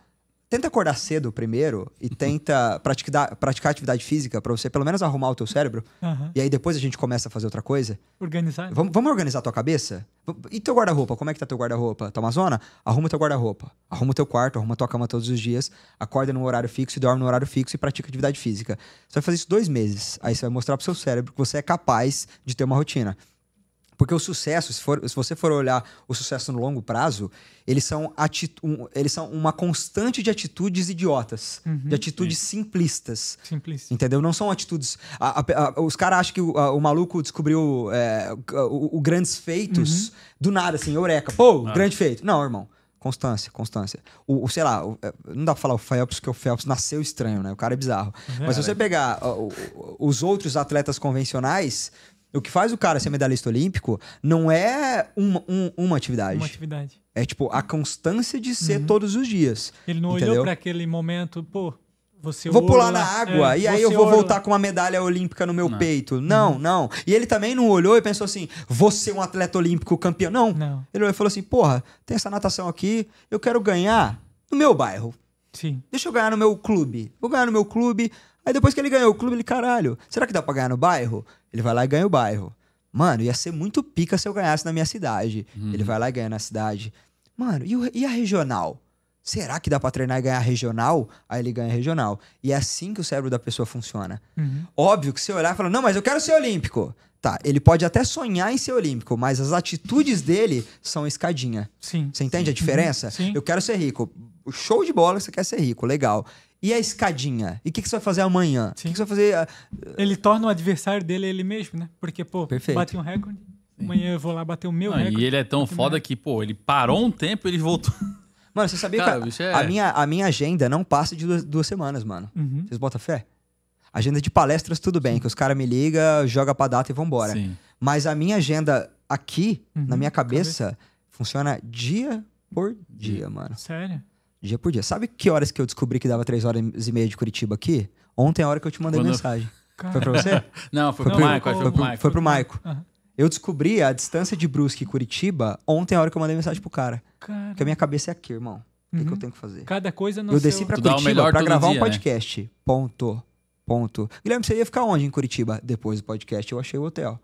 tenta acordar cedo primeiro e tenta praticar, praticar atividade física pra você pelo menos arrumar o teu cérebro. Aham. E aí depois a gente começa a fazer outra coisa. Organizar. Vamos, vamos organizar a tua cabeça? E teu guarda-roupa? Como é que tá teu guarda-roupa? Tá uma zona? Arruma teu guarda-roupa. Arruma teu quarto, arruma tua cama todos os dias. Acorda num horário fixo e dorme no horário fixo e pratica atividade física. Você vai fazer isso dois meses. Aí você vai mostrar pro seu cérebro que você é capaz de ter uma rotina. Porque o sucesso, se, for- se você for olhar o sucesso no longo prazo, eles são, um- eles são uma constante de atitudes idiotas, de atitudes simplistas. Simplíssimo. Entendeu? Não são atitudes. a- a- a- os caras acham que o, a- o maluco descobriu é, o, o grandes feitos do nada, assim, eureka. Pô, grande feito. Não, irmão. Constância, constância. O, o, sei lá, o- é, não dá pra falar o Phelps, porque o Phelps nasceu estranho, né? O cara é bizarro. Mas se você pegar ó, o- o- os outros atletas convencionais, o que faz o cara ser medalhista olímpico não é uma, um- uma atividade. Uma atividade. É tipo a constância de ser todos os dias. Ele não Entendeu? olhou pra aquele momento, pô, você Vou ouro pular na lá, água é, e aí eu vou ouro voltar com uma medalha olímpica no meu peito. Não, não. E ele também não olhou e pensou assim: vou ser um atleta olímpico campeão. Não. Não. Ele olhou e falou assim: porra, tem essa natação aqui, eu quero ganhar no meu bairro. Sim. Deixa eu ganhar no meu clube. Vou ganhar no meu clube. Aí depois que ele ganhou o clube, ele, caralho, será que dá pra ganhar no bairro? Ele vai lá e ganha o bairro. Mano, ia ser muito pica se eu ganhasse na minha cidade. Ele vai lá e ganha na cidade. Mano, e, o- e a regional? Será que dá pra treinar e ganhar regional? Aí ele ganha regional. E é assim que o cérebro da pessoa funciona. Uhum. Óbvio que você olhar e falar, não, mas eu quero ser olímpico. Tá, ele pode até sonhar em ser olímpico, mas as atitudes dele são escadinha. Sim. Você entende a diferença? Sim. Eu quero ser rico. O show de bola você quer ser rico, legal. E a escadinha? E o que, que você vai fazer amanhã? O que, Sim. que você vai fazer? ah, Ele torna o adversário dele ele mesmo, né? Porque, pô, Perfeito. bate um recorde. Amanhã eu vou lá bater o meu Não, recorde. e ele é tão foda que, pô, ele parou um tempo e ele voltou. Mano, você sabia Cara, que a, é- a minha, a minha agenda não passa de duas, duas semanas, mano. Uhum. Vocês botam fé? Agenda de palestras, tudo bem, que os caras me ligam, joga pra data e vambora. Sim. Mas a minha agenda aqui, Uhum, na minha cabeça, funciona dia por dia, mano. Sério? Dia por dia. Sabe que horas que eu descobri que dava três horas e meia de Curitiba aqui? Ontem é a hora que eu te mandei Quando- mensagem. Cara. Foi pra você? Não, foi, Foi pro Maico, foi foi pro Maico. foi pro Maico. Eu descobri a distância de Brusque e Curitiba ontem é a hora que eu mandei mensagem pro cara. Cara, Porque a minha cabeça é aqui, irmão. O que, que eu tenho que fazer? cada coisa no Eu seu... desci pra Tu dá o Curitiba pra gravar um dia, né? podcast. Ponto. Ponto. Guilherme, você ia ficar onde em Curitiba? Depois do podcast, eu achei o hotel.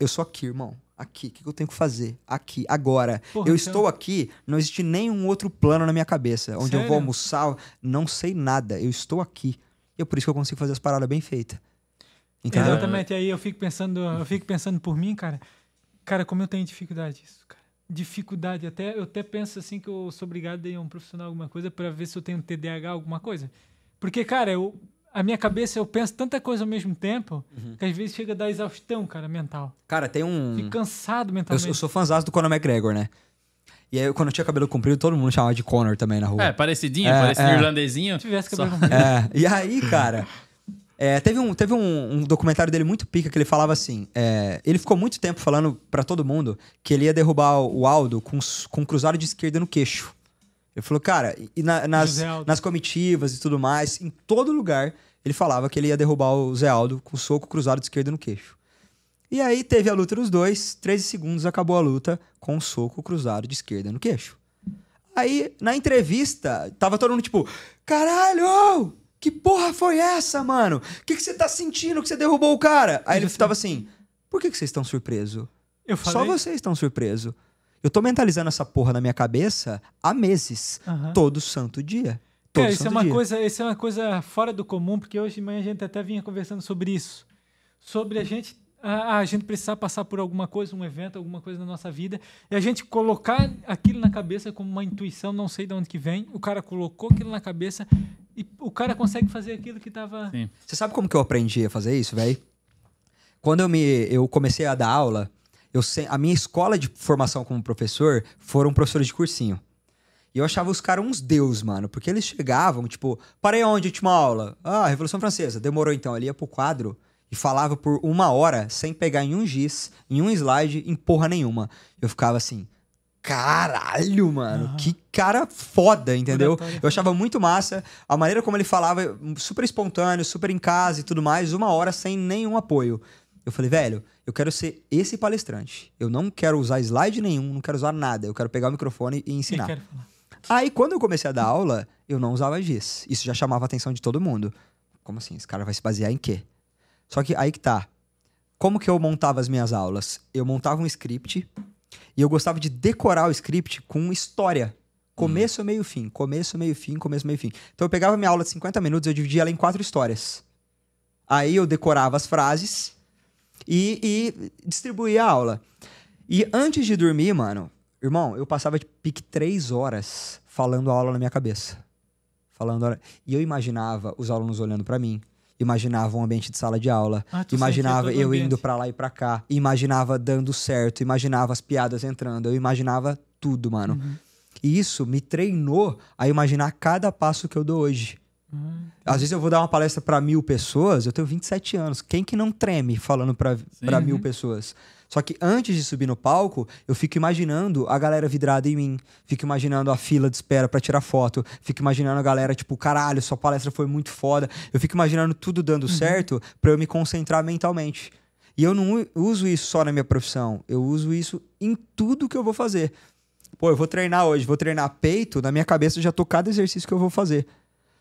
Eu sou aqui, irmão. Aqui, o que eu tenho que fazer? Aqui, agora. Porra, eu então- estou aqui, não existe nenhum outro plano na minha cabeça. Onde eu Sério? vou almoçar, não sei nada. Eu estou aqui. E é por isso que eu consigo fazer as paradas bem feitas. Entendeu? Exatamente. Aí eu fico pensando, eu fico pensando por mim, cara. Cara, como eu tenho dificuldade isso, cara. Dificuldade. Até, eu até penso assim que eu sou obrigado a ir a um profissional alguma coisa pra ver se eu tenho TDAH alguma coisa. Porque, cara, eu, a minha cabeça eu penso tanta coisa ao mesmo tempo Uhum. que às vezes chega a dar exaustão, cara, mental. Cara, tem um. Fico cansado Eu, mentalmente. sou- eu sou fãzão do Conor McGregor, né? E aí, quando eu tinha cabelo comprido, todo mundo chamava de Conor também na rua. É, parecidinho, É, parecido é. irlandesinho. Se tivesse Só- cabelo comprido. É, e aí, cara, é, teve, um, teve um, um documentário dele muito pica que ele falava assim: é, ele ficou muito tempo falando pra todo mundo que ele ia derrubar o Aldo com, com um cruzado de esquerda no queixo. Ele falou, cara, e na- nas, nas comitivas e tudo mais, em todo lugar, ele falava que ele ia derrubar o Zé Aldo com soco cruzado de esquerda no queixo. E aí teve a luta dos dois, 13 segundos acabou a luta com um soco cruzado de esquerda no queixo. Aí, na entrevista, tava todo mundo tipo, caralho, que porra foi essa, mano? O que, que você tá sentindo que você derrubou o cara? Aí ele tava assim, por que, que vocês estão surpresos? Eu Só falei. vocês estão surpresos. Eu tô mentalizando essa porra na minha cabeça há meses. Aham. Todo santo dia. Todo Cara, isso é santo uma dia. coisa, isso é uma coisa fora do comum, porque hoje de manhã a gente até vinha conversando sobre isso, sobre a gente a, a gente precisar passar por alguma coisa, um evento, alguma coisa na nossa vida, e a gente colocar aquilo na cabeça como uma intuição, não sei de onde que vem. O cara colocou aquilo na cabeça e o cara consegue fazer aquilo que tava Sim. Você sabe como que eu aprendi a fazer isso, velho? Quando eu, me, eu comecei a dar aula, eu a minha escola de formação como professor foram professores de cursinho. E eu achava os caras uns deus, mano. Porque eles chegavam, tipo, parei onde última aula? Ah, Revolução Francesa. Demorou então. Ele ia pro quadro e falava por uma hora sem pegar em um giz, em um slide, em porra nenhuma. Eu ficava assim, caralho, mano. Que cara foda, entendeu? Eu achava muito massa a maneira como ele falava, super espontâneo, super em casa e tudo mais, uma hora sem nenhum apoio. Eu falei, velho, eu quero ser esse palestrante. Eu não quero usar slide nenhum, não quero usar nada. Eu quero pegar o microfone e Eu ensinar. quero falar. Aí, quando eu comecei a dar aula, eu não usava giz. Isso já chamava a atenção de todo mundo. Como assim? Esse cara vai se basear em quê? Só que aí que tá. Como que eu montava as minhas aulas? Eu montava um script e eu gostava de decorar o script com história. Começo, meio, fim. Começo, meio, fim. Começo, meio, fim. Então eu pegava minha aula de 50 minutos e eu dividia ela em quatro histórias. Aí eu decorava as frases e, e distribuía a aula. E antes de dormir, mano, irmão, eu passava de pique três horas falando a aula na minha cabeça. Falando. a- E eu imaginava os alunos olhando pra mim. Imaginava um ambiente de sala de aula. Ah, imaginava eu indo pra lá e pra cá. Imaginava dando certo. Imaginava as piadas entrando. Eu imaginava tudo, mano. Uhum. E isso me treinou a imaginar cada passo que eu dou hoje. Uhum. Às vezes eu vou dar uma palestra pra mil pessoas, eu tenho 27 anos. Quem que não treme falando pra pra mil pessoas? Só que antes de subir no palco, eu fico imaginando a galera vidrada em mim. Fico imaginando a fila de espera pra tirar foto. Fico imaginando a galera, tipo, caralho, sua palestra foi muito foda. Eu fico imaginando tudo dando certo pra eu me concentrar mentalmente. E eu não uso isso só na minha profissão. Eu uso isso em tudo que eu vou fazer. Pô, eu vou treinar hoje, vou treinar peito, na minha cabeça eu já tô cada exercício que eu vou fazer.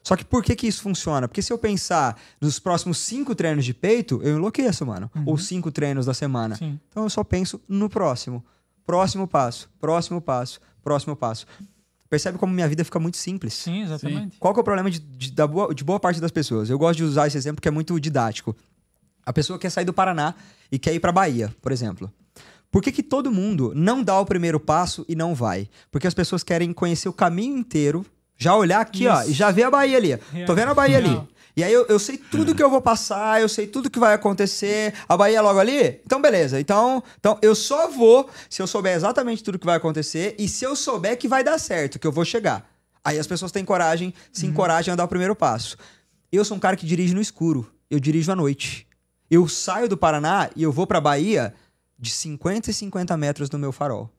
Só que por que que isso funciona? Porque se eu pensar nos próximos cinco treinos de peito, eu enlouqueço, mano. Ou cinco treinos da semana. Sim. Então eu só penso no próximo. Próximo passo, próximo passo, próximo passo. Percebe como minha vida fica muito simples? Sim, exatamente. Qual que é o problema de, de- da boa, de boa parte das pessoas? Eu gosto de usar esse exemplo que é muito didático. A pessoa quer sair do Paraná e quer ir pra Bahia, por exemplo. Por que, que todo mundo não dá o primeiro passo e não vai? Porque as pessoas querem conhecer o caminho inteiro, já olhar aqui, ó, Isso. e já ver a Bahia ali. Real. Tô vendo a Bahia Real. ali. E aí eu, eu sei tudo que eu vou passar, eu sei tudo que vai acontecer. A Bahia é logo ali? Então, beleza. Então, então eu só vou se eu souber exatamente tudo que vai acontecer e se eu souber que vai dar certo, que eu vou chegar. Aí as pessoas têm coragem, se encorajam a dar o primeiro passo. Eu sou um cara que dirige no escuro. Eu dirijo à noite. Eu saio do Paraná e eu vou pra Bahia de 50 e 50 metros do meu farol.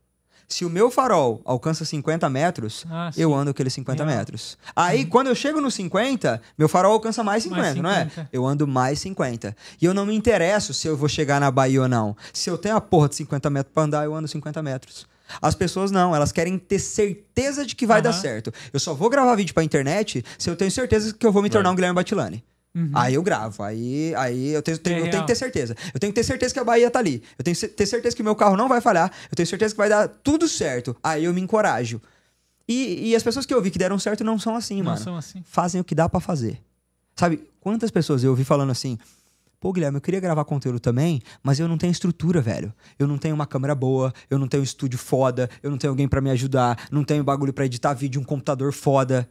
Se o meu farol alcança 50 metros, Ah, sim. eu ando aqueles 50 Real. metros. Aí, quando eu chego nos 50, meu farol alcança mais 50, Mais não é? 50. Eu ando mais 50. E eu não me interesso se eu vou chegar na Bahia ou não. Se eu tenho a porra de 50 metros pra andar, eu ando 50 metros. As pessoas não, elas querem ter certeza de que vai dar Aham. certo. Eu só vou gravar vídeo pra internet se eu tenho certeza que eu vou me tornar um Guilherme Batilani. Aí eu gravo. Aí, aí eu, tenho, tenho- É eu tenho que ter certeza. Eu tenho que ter certeza que a Bahia tá ali. Eu tenho que ter certeza que o meu carro não vai falhar. Eu tenho certeza que vai dar tudo certo. Aí eu me encorajo. E, e as pessoas que eu vi que deram certo não são assim, Não mano. são assim. Fazem o que dá pra fazer. Sabe, quantas pessoas eu ouvi falando assim... Pô, Guilherme, eu queria gravar conteúdo também, mas eu não tenho estrutura, velho. Eu não tenho uma câmera boa, eu não tenho um estúdio foda, eu não tenho alguém pra me ajudar, não tenho bagulho pra editar vídeo, um computador foda.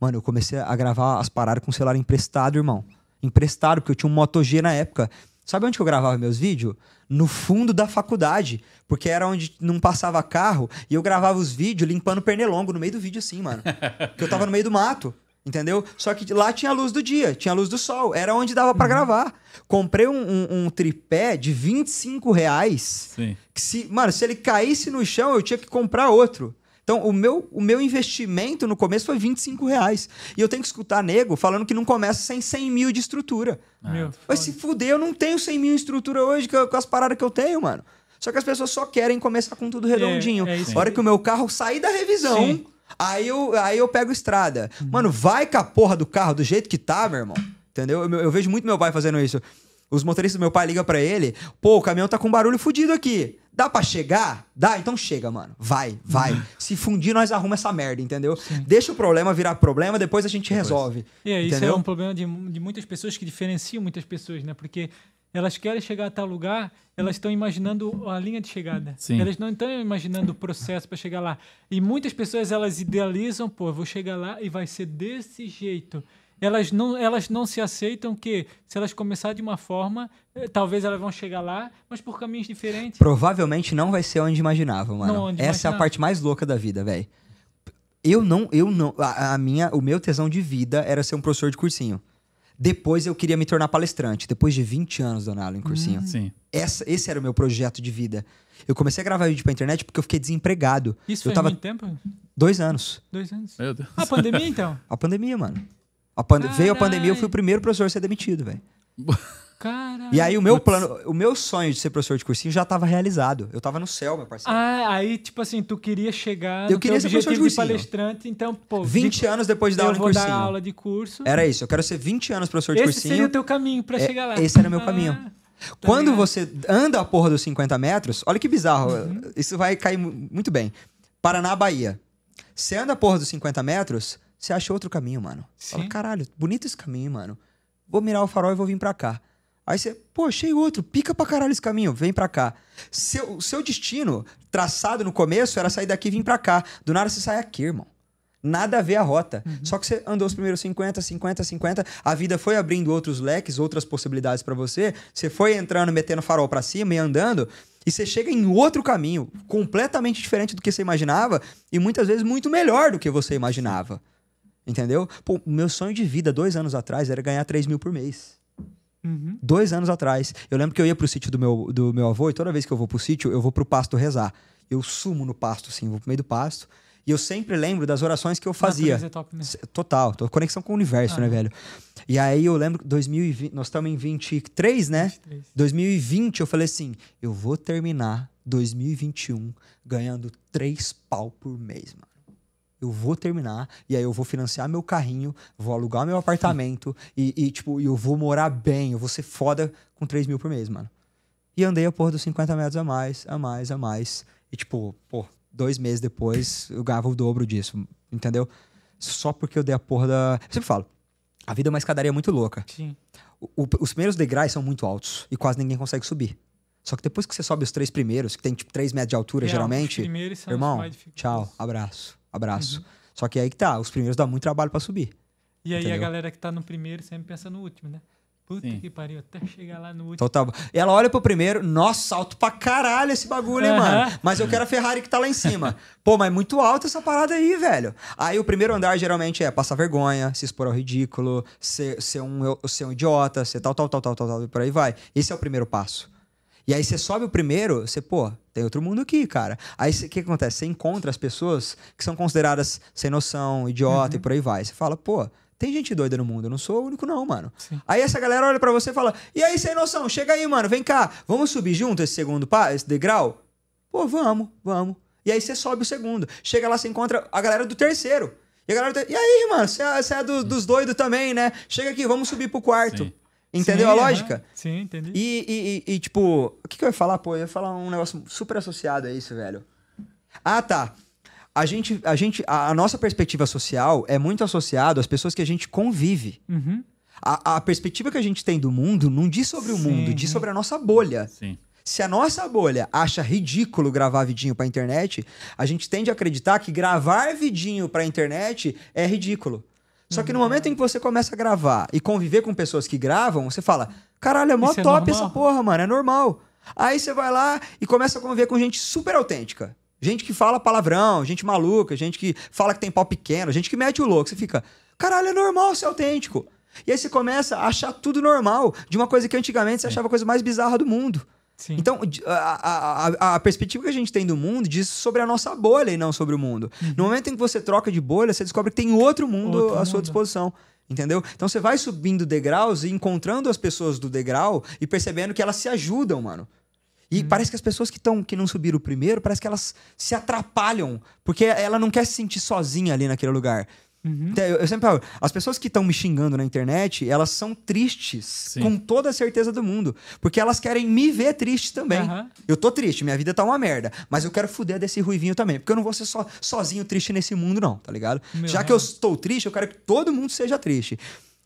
Mano, eu comecei a gravar as paradas com o celular emprestado, irmão. Emprestado, porque eu tinha um Moto G na época. Sabe onde que eu gravava meus vídeos? No fundo da faculdade. Porque era onde não passava carro e eu gravava os vídeos limpando pernilongo no meio do vídeo, assim, mano. porque eu tava no meio do mato. Entendeu? Só que lá tinha a luz do dia, tinha a luz do sol. Era onde dava pra gravar. Comprei um, um- um tripé de 25 reais. Sim. Que se, mano, se ele caísse no chão, eu tinha que comprar outro. Então, o meu, o meu investimento no começo foi 25 reais. E eu tenho que escutar nego falando que não começa sem 100 mil de estrutura. Meu, Vai se fuder, eu não tenho 100 mil em estrutura hoje com, com as paradas que eu tenho, mano. Só que as pessoas só querem começar com tudo redondinho. é isso a hora que o meu carro sair da revisão, Sim. aí eu, aí eu pego estrada. Mano, vai com a porra do carro do jeito que tá, meu irmão. Entendeu? Eu, eu vejo muito meu pai fazendo isso. Os motoristas do meu pai ligam pra ele, pô, o caminhão tá com barulho fudido aqui. Dá pra chegar? Dá, então chega, mano. Vai, vai. Se fundir, nós arruma essa merda, entendeu? Deixa o problema virar problema, depois a gente resolve. E é, isso é um problema de, de muitas pessoas que diferenciam muitas pessoas, né? Porque elas querem chegar a tal lugar, elas estão imaginando a linha de chegada. Sim. Elas não estão imaginando o processo para chegar lá. E muitas pessoas elas idealizam, pô, eu vou chegar lá e vai ser desse jeito. Elas não, elas não se aceitam que se elas começarem de uma forma, eh, talvez elas vão chegar lá, mas por caminhos diferentes. Provavelmente não vai ser onde imaginava, mano. Não, onde Essa é a imaginava. parte mais louca da vida, velho. Eu não, eu não. A, a minha, o meu tesão de vida era ser um professor de cursinho. Depois eu queria me tornar palestrante. Depois de 20 anos dando aula em cursinho. Sim. Essa, esse era o meu projeto de vida. Eu comecei a gravar vídeo pra internet porque eu fiquei desempregado. Isso eu faz tava muito tempo? dois anos. Dois anos. Meu Deus. A pandemia, então? A pandemia, mano. A Veio a pandemia, eu fui o primeiro professor a ser demitido, velho. Caralho. E aí o meu plano, o meu sonho de ser professor de cursinho já tava realizado. Eu tava no céu, meu parceiro. Ah, aí, tipo assim, tu queria chegar Eu no queria teu ser professor de objetivo de, cursinho. palestrante, então, pô... 20 de- anos depois de dar eu aula vou cursinho. dar aula de curso. Era isso, eu quero ser 20 anos professor de Esse cursinho. seria o teu caminho pra É, chegar lá. esse era meu Ah, caminho. tá Quando ligado. você anda a porra dos 50 metros, olha que bizarro, Uhum. isso vai cair mu- muito bem. Paraná, Bahia. Você anda a porra dos 50 metros, você acha outro caminho, mano. Fala, Sim. caralho, bonito esse caminho, mano. Vou mirar o farol e vou vir pra cá. Aí você, pô, achei outro, pica pra caralho esse caminho, vem pra cá. Seu, seu destino, traçado no começo, era sair daqui e vir pra cá. Do nada você sai aqui, irmão. Nada a ver a rota. Uhum. Só que você andou os primeiros 50, 50, 50. A vida foi abrindo outros leques, outras possibilidades pra você. Você foi entrando, metendo farol pra cima e andando. E você chega em outro caminho, completamente diferente do que você imaginava. E muitas vezes muito melhor do que você imaginava. Entendeu? Pô, o meu sonho de vida dois anos atrás era ganhar 3 mil por mês. Uhum. Dois anos atrás. Eu lembro que eu ia pro sítio do meu, do meu avô e toda vez que eu vou pro sítio, eu vou pro pasto rezar. Eu sumo no pasto, assim, vou pro meio do pasto. E eu sempre lembro das orações que eu fazia. É top, né? Total, tô conexão com o universo, né, Aham. velho? E aí eu lembro, 2020, nós estamos em 23, né? 23. 2020, eu falei assim: eu vou terminar 2021 ganhando três pau por mês, mano. Eu vou terminar, e aí eu vou financiar meu carrinho, vou alugar meu apartamento, e, e, tipo, eu vou morar bem, eu vou ser foda com 3 mil por mês, mano. E andei a porra dos 50 metros a mais, a mais, a mais. E, tipo, pô, dois meses depois eu ganhava o dobro disso, entendeu? Só porque eu dei a porra da. Eu sempre falo, a vida é uma escadaria muito louca. Sim. O- o- os primeiros degraus são muito altos e quase ninguém consegue subir. Só que depois que você sobe os três primeiros, que tem tipo 3 metros de altura Real, geralmente, os primeiros são irmão, mais tchau, abraço, abraço. Uhum. Só que aí que tá, os primeiros dá muito trabalho pra subir. E aí a Entendeu? galera que tá no primeiro sempre pensa no último, né? Puta Sim. que pariu, até chegar lá no último. Então tá. Ela olha pro primeiro, nossa, alto pra caralho esse bagulho, hein, Aham. mano. Mas eu quero a Ferrari que tá lá em cima. Pô, mas muito alta essa parada aí, velho. Aí o primeiro andar geralmente é passar vergonha, se expor ao ridículo, ser, ser, um, ser um idiota, ser tal, tal, tal, tal, tal, tal, e por aí vai. Esse é o primeiro passo. E aí você sobe o primeiro, você, pô, tem outro mundo aqui, cara. Aí o que, acontece? Você encontra as pessoas que são consideradas sem noção, idiota e por aí vai. Você fala, pô, tem gente doida no mundo, eu não sou o único não, mano. Sim. Aí essa galera olha pra você e fala: "E aí, sem noção, chega aí, mano, vem cá, vamos subir junto esse segundo pa esse degrau?" Pô, vamos, vamos. E aí você sobe o segundo. Chega lá, você encontra a galera do terceiro. E a galera e aí, mano, você é, você é do- dos doidos também, né? Chega aqui, vamos subir pro quarto. Sim. Entendeu Sim, a lógica? Sim, entendi. E, e- e- e, tipo, o que, que eu ia falar? Pô, eu ia falar um negócio super associado a isso, velho. Ah, tá. A gente, a gente, a, a nossa perspectiva social é muito associado às pessoas que a gente convive. Uhum. A, a perspectiva que a gente tem do mundo não diz sobre o Sim. mundo, diz sobre a nossa bolha. Sim. Se a nossa bolha acha ridículo gravar vidinho pra internet, a gente tende a acreditar que gravar vidinho pra internet é ridículo. Só que no momento em que você começa a gravar e conviver com pessoas que gravam, você fala: caralho, é mó Isso é top normal?" essa porra, mano, é normal. Aí você vai lá e começa a conviver com gente super autêntica. Gente que fala palavrão, gente maluca, gente que fala que tem pau pequeno, gente que mete o louco. Você fica, caralho, é normal ser autêntico. E aí você começa a achar tudo normal, de uma coisa que antigamente você achava a coisa mais bizarra do mundo. Sim. Então, a, a- a- perspectiva que a gente tem do mundo diz sobre a nossa bolha e não sobre o mundo. No momento em que você troca de bolha, você descobre que tem outro mundo Outro à sua mundo. disposição. Entendeu? Então você vai subindo degraus e encontrando as pessoas do degrau e percebendo que elas se ajudam, mano. E parece que as pessoas que, tão, que não subiram primeiro, parece que elas se atrapalham. Porque ela não quer se sentir sozinha ali naquele lugar. Uhum. Então, Eu, eu sempre falo, as pessoas que estão me xingando na internet, elas são tristes, Sim. com toda a certeza do mundo. Porque elas querem me ver triste também. Aham. Eu tô triste, minha vida tá uma merda. Mas eu quero fuder desse ruivinho também. Porque eu não vou ser só, sozinho triste nesse mundo, não, tá ligado? Meu Já que eu estou triste, eu quero que todo mundo seja triste.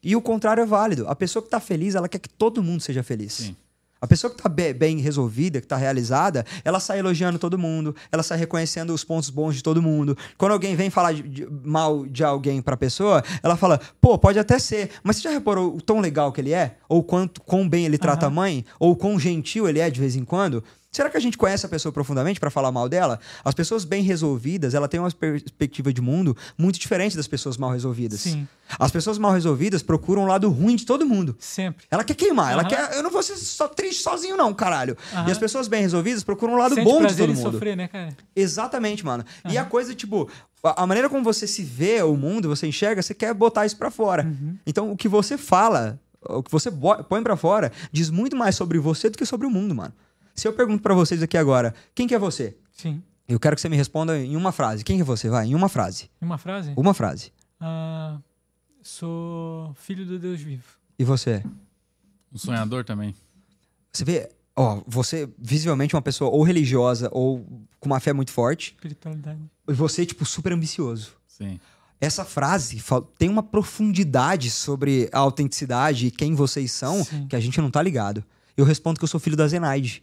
E o contrário é válido. A pessoa que tá feliz, ela quer que todo mundo seja feliz. Sim. A pessoa que tá be- bem resolvida, que tá realizada, ela sai elogiando todo mundo, ela sai reconhecendo os pontos bons de todo mundo. Quando alguém vem falar de- de- mal de alguém pra pessoa, ela fala, pô, pode até ser, mas você já reparou o tão legal que ele é? Ou quanto, quão bem ele trata a mãe? Ou quão gentil ele é de vez em quando? Será que a gente conhece a pessoa profundamente pra falar mal dela? As pessoas bem resolvidas, ela tem uma perspectiva de mundo muito diferente das pessoas mal resolvidas. Sim. As pessoas mal resolvidas procuram o lado ruim de todo mundo. Sempre. Ela quer queimar, ela Aham. quer. Eu não vou ser só triste sozinho, não, caralho. Aham. E as pessoas bem resolvidas procuram o lado Sente bom de todo mundo. sofrer, né, cara? Exatamente, mano. E a coisa, tipo, a maneira como você se vê o mundo, você enxerga, você quer botar isso pra fora. Uhum. Então, o que você fala, o que você põe pra fora, diz muito mais sobre você do que sobre o mundo, mano. Se eu pergunto pra vocês aqui agora, quem que é você? Sim. Eu quero que você me responda em uma frase. Quem que é você? Vai, em uma frase. Uma frase? Uma frase. Ah, sou filho do Deus vivo. E você? Um sonhador também. Você vê, ó, você visivelmente uma pessoa ou religiosa ou com uma fé muito forte, Espiritualidade. e você, tipo, super ambicioso. Sim. Essa frase tem uma profundidade sobre a autenticidade e quem vocês são Sim. que a gente não tá ligado. Eu respondo que eu sou filho da Zenaide.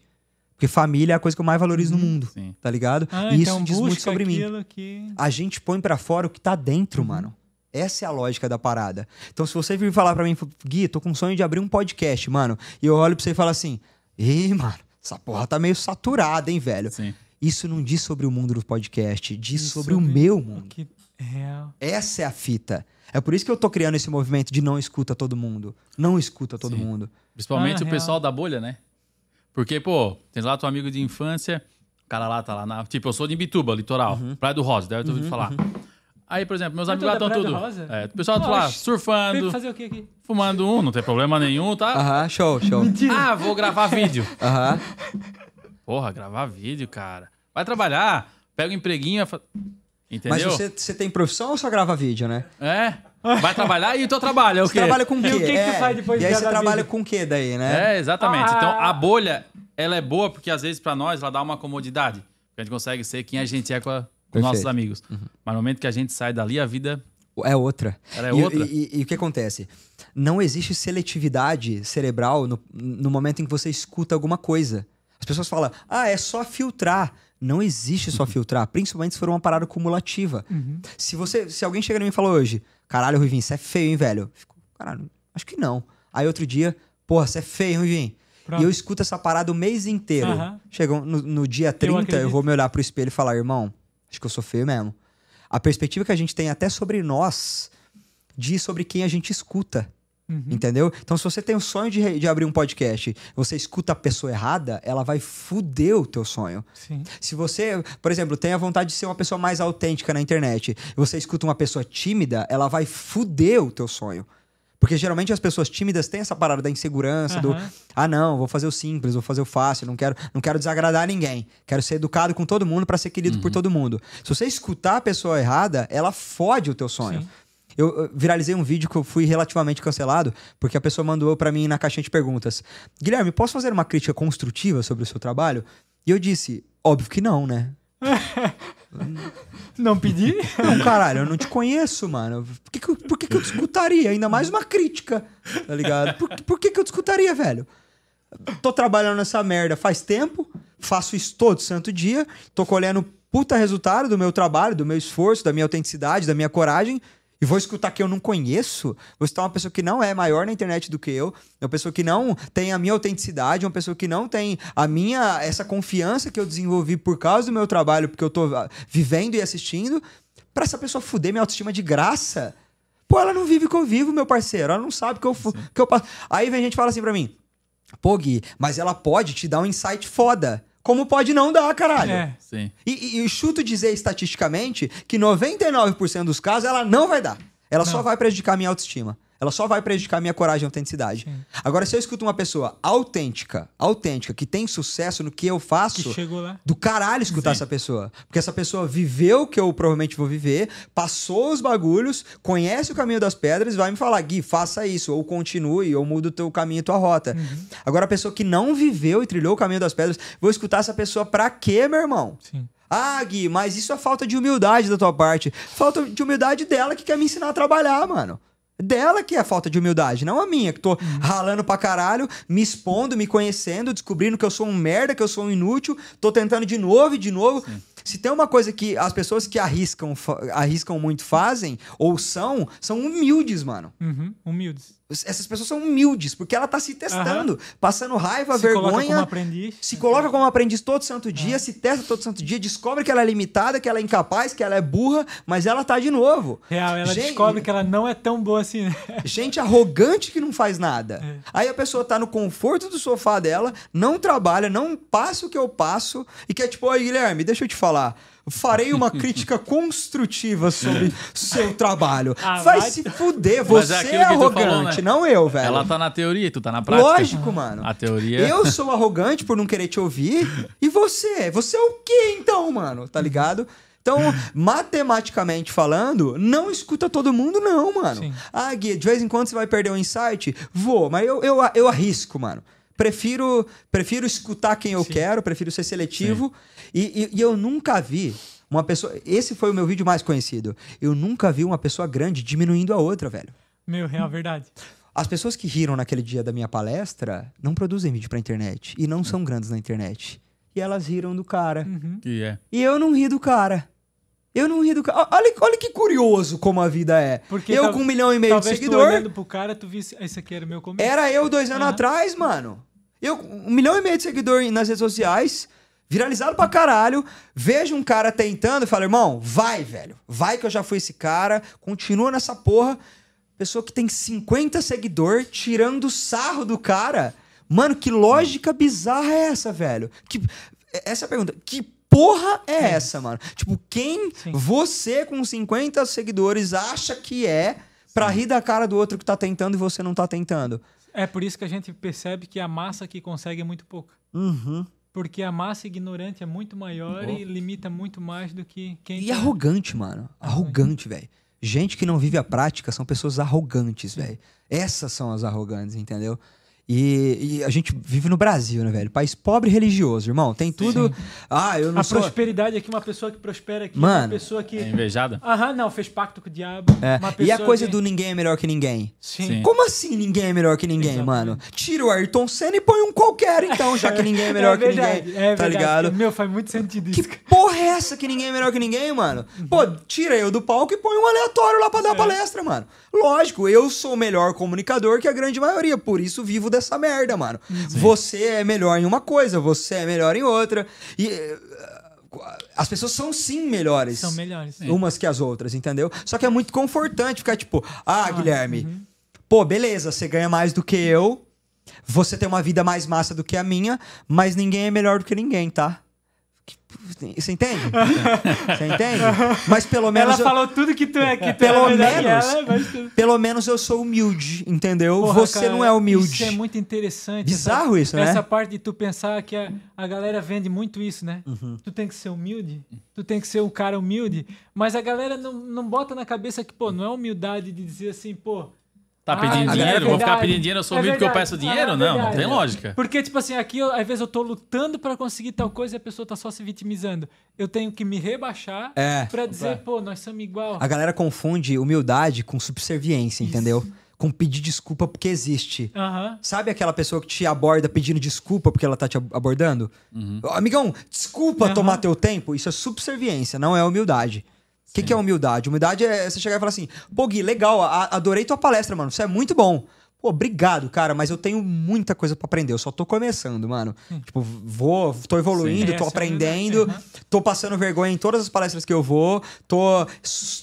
Porque família é a coisa que eu mais valorizo no mundo, Sim. tá ligado? Ah, e então isso diz muito sobre mim. que... A gente põe pra fora o que tá dentro, Uhum. mano. Essa é a lógica da parada. Então, se você vir falar pra mim, Gui, tô com sonho de abrir um podcast, mano, e eu olho pra você e falo assim: Ih, mano, essa porra tá meio saturada, hein, velho? Sim. Isso não diz sobre o mundo do podcast, diz E sobre, o meu mundo. O que é real. Essa é a fita. É por isso que eu tô criando esse movimento de não escuta todo mundo. Não escuta todo Sim. mundo. Principalmente Ah, o real. pessoal da bolha, né? Porque, pô, tem lá teu amigo de infância, o cara lá tá lá na. Tipo, eu sou de Imbituba, litoral, Uhum. Praia do Rosa, deve ter ouvido falar. Aí, por exemplo, meus amigos lá é estão Praia tudo. do Rosa? É, o pessoal tá lá surfando, fazer o que aqui? fumando um, não tem problema nenhum, tá? Aham, show, show. Ah, vou gravar vídeo. Aham. Porra, gravar vídeo, cara. Vai trabalhar, pega um empreguinho. fa- Mas Entendeu? você, você tem profissão ou só grava vídeo, né? É. Vai trabalhar e o teu trabalho é o Você quê? trabalha com o quê? E o que que tu É, faz depois E de aí você trabalha com o quê daí, né? É, exatamente. Ah. Então, a bolha, ela é boa porque às vezes pra nós ela dá uma comodidade. A gente consegue ser quem a gente é com, a- com nossos amigos. Mas no momento que a gente sai dali, a vida É outra. Ela é E- outra? E, e- e o que acontece? Não existe seletividade cerebral no, no momento em que você escuta alguma coisa. As pessoas falam, ah, é só filtrar. Não existe só filtrar, principalmente se for uma parada cumulativa. Se você, se alguém chega em mim e fala hoje, caralho, Ruivinho, você é feio, hein, velho? Eu fico, caralho, acho que não. Aí outro dia, porra, você é feio, Ruivinho? Pronto. E eu escuto essa parada o mês inteiro. Chega no, no dia 30, eu, acredito. vou me olhar pro espelho e falar, irmão, acho que eu sou feio mesmo. A perspectiva que a gente tem até sobre nós diz sobre quem a gente escuta. Uhum. Entendeu? Então, se você tem o sonho de, de abrir um podcast, você escuta a pessoa errada, ela vai fuder o teu sonho. Sim. Se você, por exemplo, tem a vontade de ser uma pessoa mais autêntica na internet, você escuta uma pessoa tímida, ela vai fuder o teu sonho. Porque geralmente as pessoas tímidas têm essa parada da insegurança, do Aham. ah, não, vou fazer o simples, vou fazer o fácil, não quero, não quero desagradar ninguém. Quero ser educado com todo mundo pra ser querido por todo mundo. Se você escutar a pessoa errada, ela fode o teu sonho. Sim. Eu, viralizei um vídeo que eu fui relativamente cancelado, porque a pessoa mandou pra mim na caixinha de perguntas: Guilherme, posso fazer uma crítica construtiva sobre o seu trabalho? E eu disse: óbvio que não, né? Não pedi? Não, caralho, eu não te conheço, mano. Por que, que, eu- por que, que eu te escutaria? Ainda mais uma crítica, tá ligado? Por, por que, que eu te escutaria, velho? Tô trabalhando nessa merda faz tempo, faço isso todo santo dia, tô colhendo puta resultado do meu trabalho, do meu esforço, da minha autenticidade, da minha coragem. E vou escutar que eu não conheço? Vou escutar uma pessoa que não é maior na internet do que eu, uma pessoa que não tem a minha autenticidade, uma pessoa que não tem a minha essa confiança que eu desenvolvi por causa do meu trabalho, porque eu tô ah, vivendo e assistindo, pra essa pessoa fuder minha autoestima de graça. Pô, ela não vive o que eu vivo, meu parceiro. Ela não sabe que eu, que eu passo. Aí vem gente e fala assim pra mim: Pô, Gui, mas ela pode te dar um insight foda. Como pode não dar, caralho? É. Sim. E, e, e chuto dizer estatisticamente que 99% dos casos ela não vai dar. Ela só Não. vai prejudicar a minha autoestima. Ela só vai prejudicar minha coragem e autenticidade. Agora, se eu escuto uma pessoa autêntica, autêntica, que tem sucesso no que eu faço, Que chegou lá. do caralho escutar essa pessoa. Porque essa pessoa viveu o que eu provavelmente vou viver, passou os bagulhos, conhece o caminho das pedras e vai me falar, Gui, faça isso, ou continue, ou muda o teu caminho, tua rota. Uhum. Agora, a pessoa que não viveu e trilhou o caminho das pedras, vou escutar essa pessoa pra quê, meu irmão? Sim. Ah, Gui, mas isso é falta de humildade da tua parte. Falta de humildade dela que quer me ensinar a trabalhar, mano. Dela que é falta de humildade, não a minha, que tô ralando pra caralho, me expondo, me conhecendo, descobrindo que eu sou um merda, que eu sou um inútil, tô tentando de novo e de novo. Se tem uma coisa que as pessoas que arriscam, arriscam muito fazem, ou são, são humildes, mano. Uhum. Humildes. Essas pessoas são humildes, porque ela tá se testando, passando raiva, Se coloca como vergonha. aprendiz. Se coloca como aprendiz todo santo dia, se testa todo santo dia, descobre que ela é limitada, que ela é incapaz, que ela é burra, mas ela tá de novo. Real, ela Gente- descobre que ela não é tão boa assim, né? Gente arrogante que não faz nada. É. Aí a pessoa tá no conforto do sofá dela, não trabalha, não passa o que eu passo, e quer tipo, oi Guilherme, deixa eu te falar. Farei uma crítica construtiva sobre seu trabalho. Ah, vai, vai- se fuder, Mas você é é, arrogante, falou, né? não eu, velho. Ela tá na teoria e tu tá na prática. Lógico, mano. A teoria. Eu sou arrogante por não querer te ouvir. E você? Você é o quê, então, mano? Tá ligado? Então, matematicamente falando, não escuta todo mundo, não, mano. Sim. Ah, Gui, de vez em quando você vai perder um insight? Vou, mas eu, eu, eu arrisco, mano. Prefiro, prefiro escutar quem eu Sim. quero, prefiro ser seletivo. E, e- e eu nunca vi uma pessoa. Esse foi o meu vídeo mais conhecido. Eu nunca vi uma pessoa grande diminuindo a outra, velho. Meu, real, verdade. As pessoas que riram naquele dia da minha palestra não produzem vídeo pra internet e não são grandes na internet. E elas riram do cara. Uhum. Que é. E eu não ri do cara. Eu não ri do cara. Olha, olha que curioso como a vida é. Porque eu com um milhão e meio de Talvez tu seguidor, olhando pro cara, tu visse... Esse aqui era o meu começo. era eu dois anos Aham. atrás, mano. Eu um milhão e meio de seguidor nas redes sociais, viralizado pra caralho. Vejo um cara tentando e falo, irmão, vai, velho. Vai que eu já fui esse cara. Continua nessa porra. Pessoa que tem 50 seguidor tirando sarro do cara. Mano, que lógica bizarra é essa, velho? Que, essa é a pergunta. Que porra é essa, mano? Tipo, quem Sim. você com 50 seguidores acha que é pra rir da cara do outro que tá tentando e você não tá tentando? É por isso que a gente percebe que a massa que consegue é muito pouca. Uhum. Porque a massa ignorante é muito maior Boa. e limita muito mais do que quem E arrogante, mano. Arrogante, velho. Gente que não vive a prática são pessoas arrogantes, velho. Essas são as arrogantes, entendeu? E, e a gente vive no Brasil, né, velho? País pobre e religioso, irmão. Tem tudo. Ah, eu não A sou. prosperidade aqui, uma pessoa que prospera aqui, Mano. uma pessoa que... É invejada? Aham, não, fez pacto com o diabo. É, Uma E a coisa que- do ninguém é melhor que ninguém? Sim. Sim. Como assim ninguém é melhor que ninguém, Exatamente. mano? Tira o Ayrton Senna e põe um qualquer, então, já que ninguém é melhor que verdade, ninguém. é tá verdade. ligado? Meu, faz muito sentido Que isso. porra é essa que ninguém é melhor que ninguém, mano? Pô, tira eu do palco e põe um aleatório lá pra dar É. palestra, mano. Lógico, eu sou o melhor comunicador que a grande maioria, por isso vivo dessa merda, mano. Você é melhor em uma coisa, você é melhor em outra. E eh, as pessoas são sim melhores. São melhores. Umas que as outras, entendeu? Só que é muito confortante ficar tipo, ah, Guilherme, uhum. pô, beleza, você ganha mais do que eu, você tem uma vida mais massa do que a minha, mas ninguém é melhor do que ninguém, tá? Você entende? Você entende? Mas pelo menos. Ela eu- falou tudo que tu é, que tu Pelo é melhor que menos- ela, mas tu- Pelo menos eu sou humilde, entendeu? Porra, Você cara, não é humilde. Isso é muito interessante. Bizarro essa, isso, né? Essa parte de tu pensar que a, a galera vende muito isso, né? Uhum. Tu tem que ser humilde, tu tem que ser um cara humilde, mas a galera não, não bota na cabeça que, pô, não é humildade de dizer assim, pô. Tá ah, pedindo é dinheiro? Vou ficar pedindo dinheiro, eu sou é humilde porque eu peço dinheiro? Ah, não, não verdade. tem lógica. Porque, tipo assim, aqui, eu, às vezes, eu tô lutando pra conseguir tal coisa e a pessoa tá só se vitimizando. Eu tenho que me rebaixar É. pra dizer, pô, nós somos igual. A galera confunde humildade com subserviência, entendeu? Com pedir desculpa porque existe. Sabe aquela pessoa que te aborda pedindo desculpa porque ela tá te ab- abordando? Ô, Amigão, desculpa tomar teu tempo. Isso é subserviência, não é humildade. O que, que é humildade? Humildade é você chegar e falar assim: pô, Gui, legal, adorei tua palestra, mano. Isso é muito bom. Pô, obrigado, cara, mas eu tenho muita coisa pra aprender. Eu só tô começando, mano. Tipo, vou, tô evoluindo, Sim. tô é aprendendo, verdade, tô passando vergonha em todas as palestras que eu vou, tô,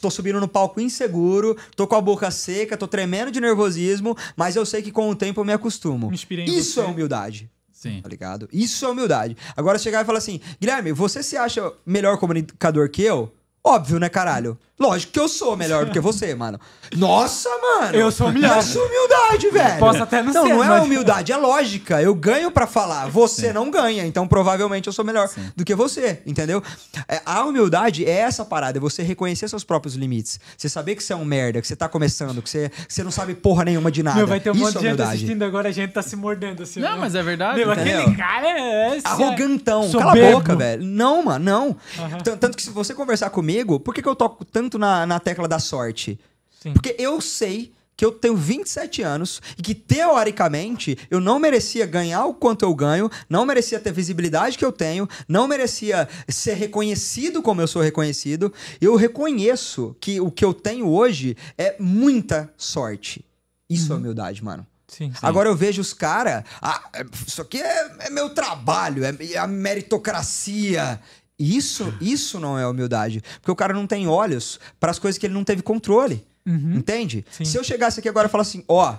tô subindo no palco inseguro, tô com a boca seca, tô tremendo de nervosismo, mas eu sei que com o tempo eu me acostumo. Me inspirei em Isso você. é humildade. Sim. Tá ligado? Isso é humildade. Agora chegar e falar assim, Guilherme, você se acha melhor comunicador que eu? Óbvio, né, caralho? Lógico que eu sou melhor do que você, mano. Nossa, mano! Eu sou humilhado. Isso é humildade, velho. Posso até não Não, ser, não é mas- humildade, é lógica. Eu ganho pra falar, você não ganha. Então, provavelmente, eu sou melhor Sim. do que você, entendeu? É, a humildade é essa parada, é você reconhecer seus próprios limites. Você saber que você é um merda, que você tá começando, que você, que você não sabe porra nenhuma de nada. Meu, vai ter um Isso monte é de gente assistindo agora, a gente tá se mordendo assim. Não, ó. mas é verdade. Meu, Entendeu? aquele cara é... é- Arrogantão. Cala a soberbo. boca, velho. Não, mano, não. Tan- Tanto que se você conversar comigo, por que, que eu toco tanto na, na tecla da sorte? Sim. Porque eu sei que eu tenho 27 anos e que, teoricamente, eu não merecia ganhar o quanto eu ganho, não merecia ter visibilidade que eu tenho, não merecia ser reconhecido como eu sou reconhecido. Eu reconheço que o que eu tenho hoje é muita sorte. Isso é humildade, mano. Sim. Agora eu vejo os caras. Ah, é- isso aqui é, é meu trabalho, é, é a meritocracia. Isso, isso não é humildade. Porque o cara não tem olhos para as coisas que ele não teve controle. Entende? Sim. Se eu chegasse aqui agora e falasse assim: ó,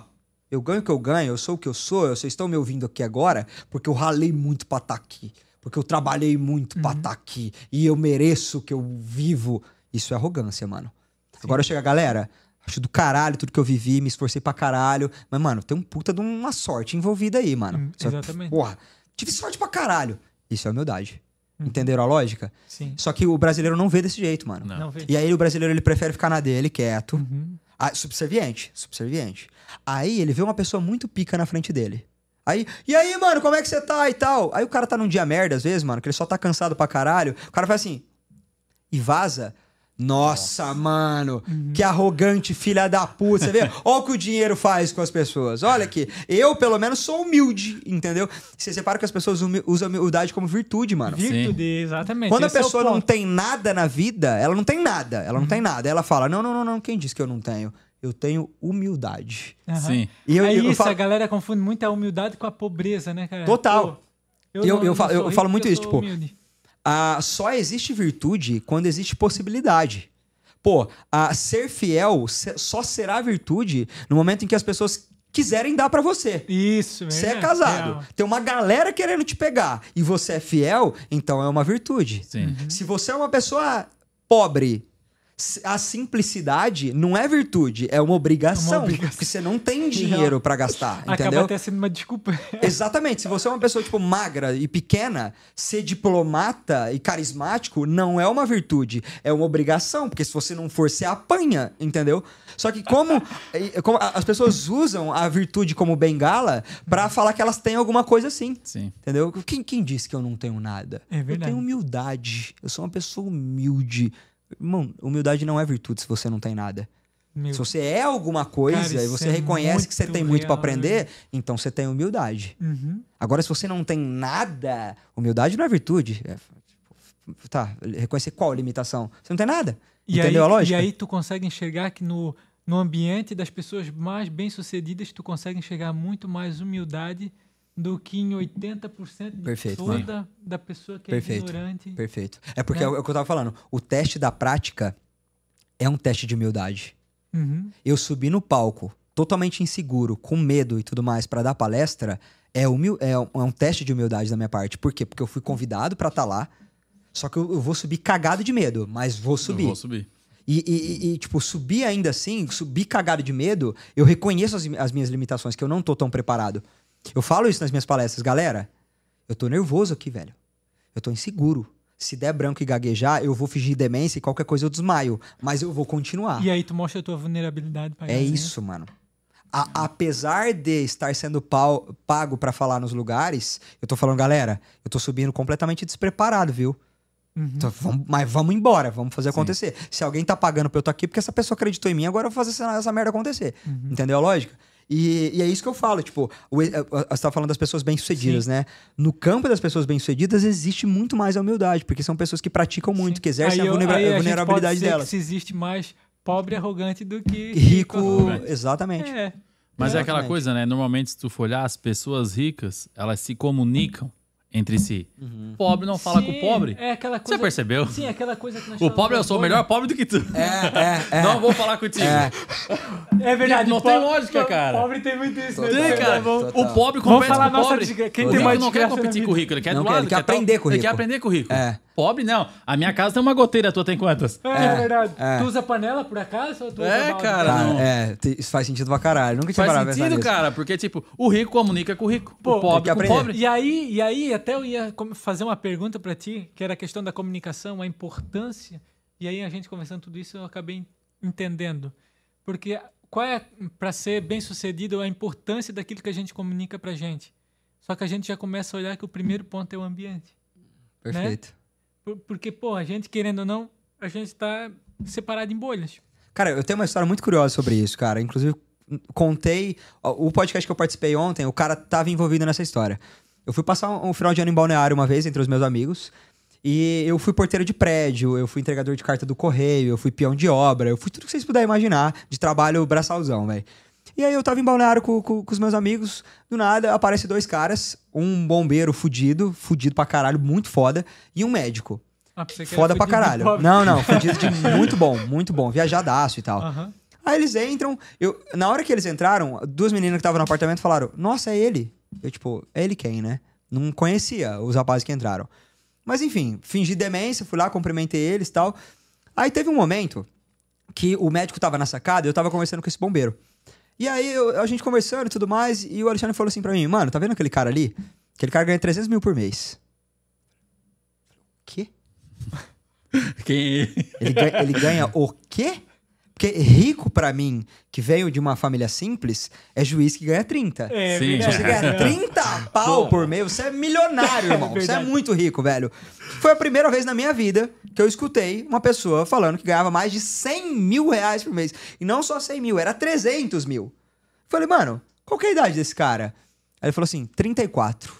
eu ganho o que eu ganho, eu sou o que eu sou, vocês estão me ouvindo aqui agora porque eu ralei muito pra estar aqui. Porque eu trabalhei muito pra estar aqui. E eu mereço o que eu vivo. Isso é arrogância, mano. Agora chega, galera. Acho do caralho tudo que eu vivi, me esforcei pra caralho. Mas, mano, tem um puta de uma sorte envolvida aí, mano. Hum, exatamente. porra, tive sorte pra caralho. Isso é humildade. Entenderam a lógica? Sim. Só que o brasileiro não vê desse jeito, mano. Não. Não vê. E aí o brasileiro ele prefere ficar na dele, quieto. Uhum. Ah, subserviente, subserviente. Aí ele vê uma pessoa muito pica na frente dele. Aí, e aí, mano, como é que você tá e tal? Aí o cara tá num dia merda, às vezes, mano, que ele só tá cansado pra caralho. O cara faz assim. E vaza. Nossa, mano, que arrogante filha da puta. Você vê? Olha o que o dinheiro faz com as pessoas. Olha aqui. Eu, pelo menos, sou humilde, entendeu? Você separa que as pessoas usam a humildade como virtude, mano. Virtude, exatamente. Quando a Esse é o pessoa não ponto. tem nada na vida, ela não tem nada. Ela não tem nada. Ela fala: não, não, não, não. Quem disse que eu não tenho? Eu tenho humildade. Aham. Sim. E eu, é eu isso, falo- a galera confunde muito a humildade com a pobreza, né, cara? Total. Pô, Eu- eu não falo- eu rico falo muito porque eu isso, sou tipo, humilde. Ah, só existe virtude quando existe possibilidade. Pô, ah, ser fiel só será virtude no momento em que as pessoas quiserem dar pra você. Isso, Você é verdade, casado, real. tem uma galera querendo te pegar e você é fiel, então é uma virtude. Sim. Uhum. Se você é uma pessoa pobre, a simplicidade não é virtude, é uma obrigação. É uma obrigação. Porque você não tem dinheiro pra gastar, Acaba entendeu? até sendo uma desculpa. Exatamente. Se você é uma pessoa, tipo, magra e pequena, ser diplomata e carismático não é uma virtude, é uma obrigação. Porque se você não for, você apanha, entendeu? Só que como, como as pessoas usam a virtude como bengala pra falar que elas têm alguma coisa assim. Sim. Entendeu? Quem, quem disse que eu não tenho nada? É Eu verdade. tenho humildade. Eu sou uma pessoa humilde. Humildade não é virtude se você não tem nada. Meu, Se você é alguma coisa Cara, e você é reconhece que você tem muito pra real, aprender, né? então você tem humildade. Uhum. Agora, se você não tem nada, humildade não é virtude. É, tipo, tá, reconhecer qual limitação? Você não tem nada. E Entendeu aí, a lógica? E aí tu consegue enxergar que no, no ambiente das pessoas mais bem-sucedidas, tu consegue enxergar muito mais humildade do que em 80% de Perfeito, toda da pessoa que Perfeito. é ignorante. Perfeito. É porque Né? é o que eu tava falando. O teste da prática é um teste de humildade. Uhum. Eu subi no palco, totalmente inseguro, com medo e tudo mais, pra dar palestra, é, humil é, um, é um teste de humildade da minha parte. Por quê? Porque eu fui convidado pra estar lá. Só que eu, eu vou subir cagado de medo, mas vou Eu subir. vou subir. E, e- e- e, tipo, subir ainda assim, subir cagado de medo, eu reconheço as, as minhas limitações, que eu não tô tão preparado. Eu falo isso nas minhas palestras, galera. Eu tô nervoso aqui, velho. Eu tô inseguro. Se der branco e gaguejar, eu vou fingir demência e qualquer coisa eu desmaio. Mas eu vou continuar. E aí tu mostra a tua vulnerabilidade pra É isso, mano. A- apesar de estar sendo pau- pago pra falar nos lugares, eu tô falando, galera, eu tô subindo completamente despreparado, viu? Uhum. Então, vamos- mas vamos embora, vamos fazer acontecer. Se alguém tá pagando pra eu estar aqui, porque essa pessoa acreditou em mim, agora eu vou fazer essa, essa merda acontecer. Uhum. Entendeu a lógica? E, e é isso que eu falo, tipo, o, a- você tá falando das pessoas bem-sucedidas, né? No campo das pessoas bem-sucedidas existe muito mais a humildade, porque são pessoas que praticam muito, Sim. que exercem Aí a, vulnera- aí a vulnerabilidade delas. Se existe mais pobre e arrogante do que Rico, arrogante. exatamente. É. Mas é aquela Exatamente. coisa, né? Normalmente, se tu for olhar, as pessoas ricas, elas se comunicam entre si. Pobre não fala com o Sim, pobre. É aquela coisa. Você percebeu? Sim, aquela coisa que nós O pobre, eu sou agora. melhor pobre do que tu. É, é, é. Não vou falar contigo. É. É verdade. Não tem lógica, cara. Pobre tem muito isso, né? Tem, cara. Total. O pobre Vamos compete falar com o pobre. desgra- quem o tem rico mais não quer competir com o rico, ele quer Não do quer, lado. ele quer tal- aprender com o Ele quer rico. aprender com o rico. É. Pobre não. A minha casa tem uma goteira, a tua tem quantas? É, é verdade. é. Tu usa panela por acaso? Ou tu usa É, cara. Não. é, isso faz sentido pra caralho. Nunca tinha Faz parado pensar sentido, cara, porque, tipo, o rico comunica com o rico. O pobre com o pobre. E aí, e aí, até eu ia fazer uma pergunta pra ti, que era a questão da comunicação, a importância. E aí, a gente conversando tudo isso, eu acabei entendendo. Porque qual é, pra ser bem sucedido, a importância daquilo que a gente comunica pra gente? Só que a gente já começa a olhar que o primeiro ponto é o ambiente. Perfeito. Por- Porque, pô, a gente, querendo ou não, a gente tá separado em bolhas. Cara, eu tenho uma história muito curiosa sobre isso, cara. Inclusive, contei. O podcast que eu participei ontem, o cara tava envolvido nessa história. Eu fui passar um, um final de ano em balneário uma vez entre os meus amigos. E eu fui porteiro de prédio, eu fui entregador de carta do correio, eu fui peão de obra, eu fui tudo que vocês puderem imaginar de trabalho braçalzão, velho. E aí eu tava em balneário com, com- com os meus amigos, do nada aparecem dois caras, um bombeiro fudido, fudido pra caralho, muito foda, e um médico. Ah, Foda pra caralho. Não, não, fudido de muito bom, muito bom, viajadaço e tal. Aham. Aí eles entram, eu, na hora que eles entraram, duas meninas que estavam no apartamento falaram: Nossa, é ele. Eu, tipo, é ele quem, né? Não conhecia os rapazes que entraram. Mas enfim, fingi demência, fui lá, cumprimentei eles e tal. Aí teve um momento que o médico tava na sacada e eu tava conversando com esse bombeiro. E aí eu- a gente conversando e tudo mais, e o Alexandre falou assim pra mim: Mano, tá vendo aquele cara ali? Aquele cara ganha 300 mil por mês. Quê? Quem... Ele ganha, ele ganha o quê? Porque rico pra mim, que veio de uma família simples, é juiz que ganha 30. É, Sim. Se você ganha 30 pau por mês, você é milionário, irmão. você é muito rico, velho. Foi a primeira vez na minha vida que eu escutei uma pessoa falando que ganhava mais de 100 mil reais por mês. E não só 100 mil, era 300 mil. Falei, mano, qual que é a idade desse cara? Aí ele falou assim, 34.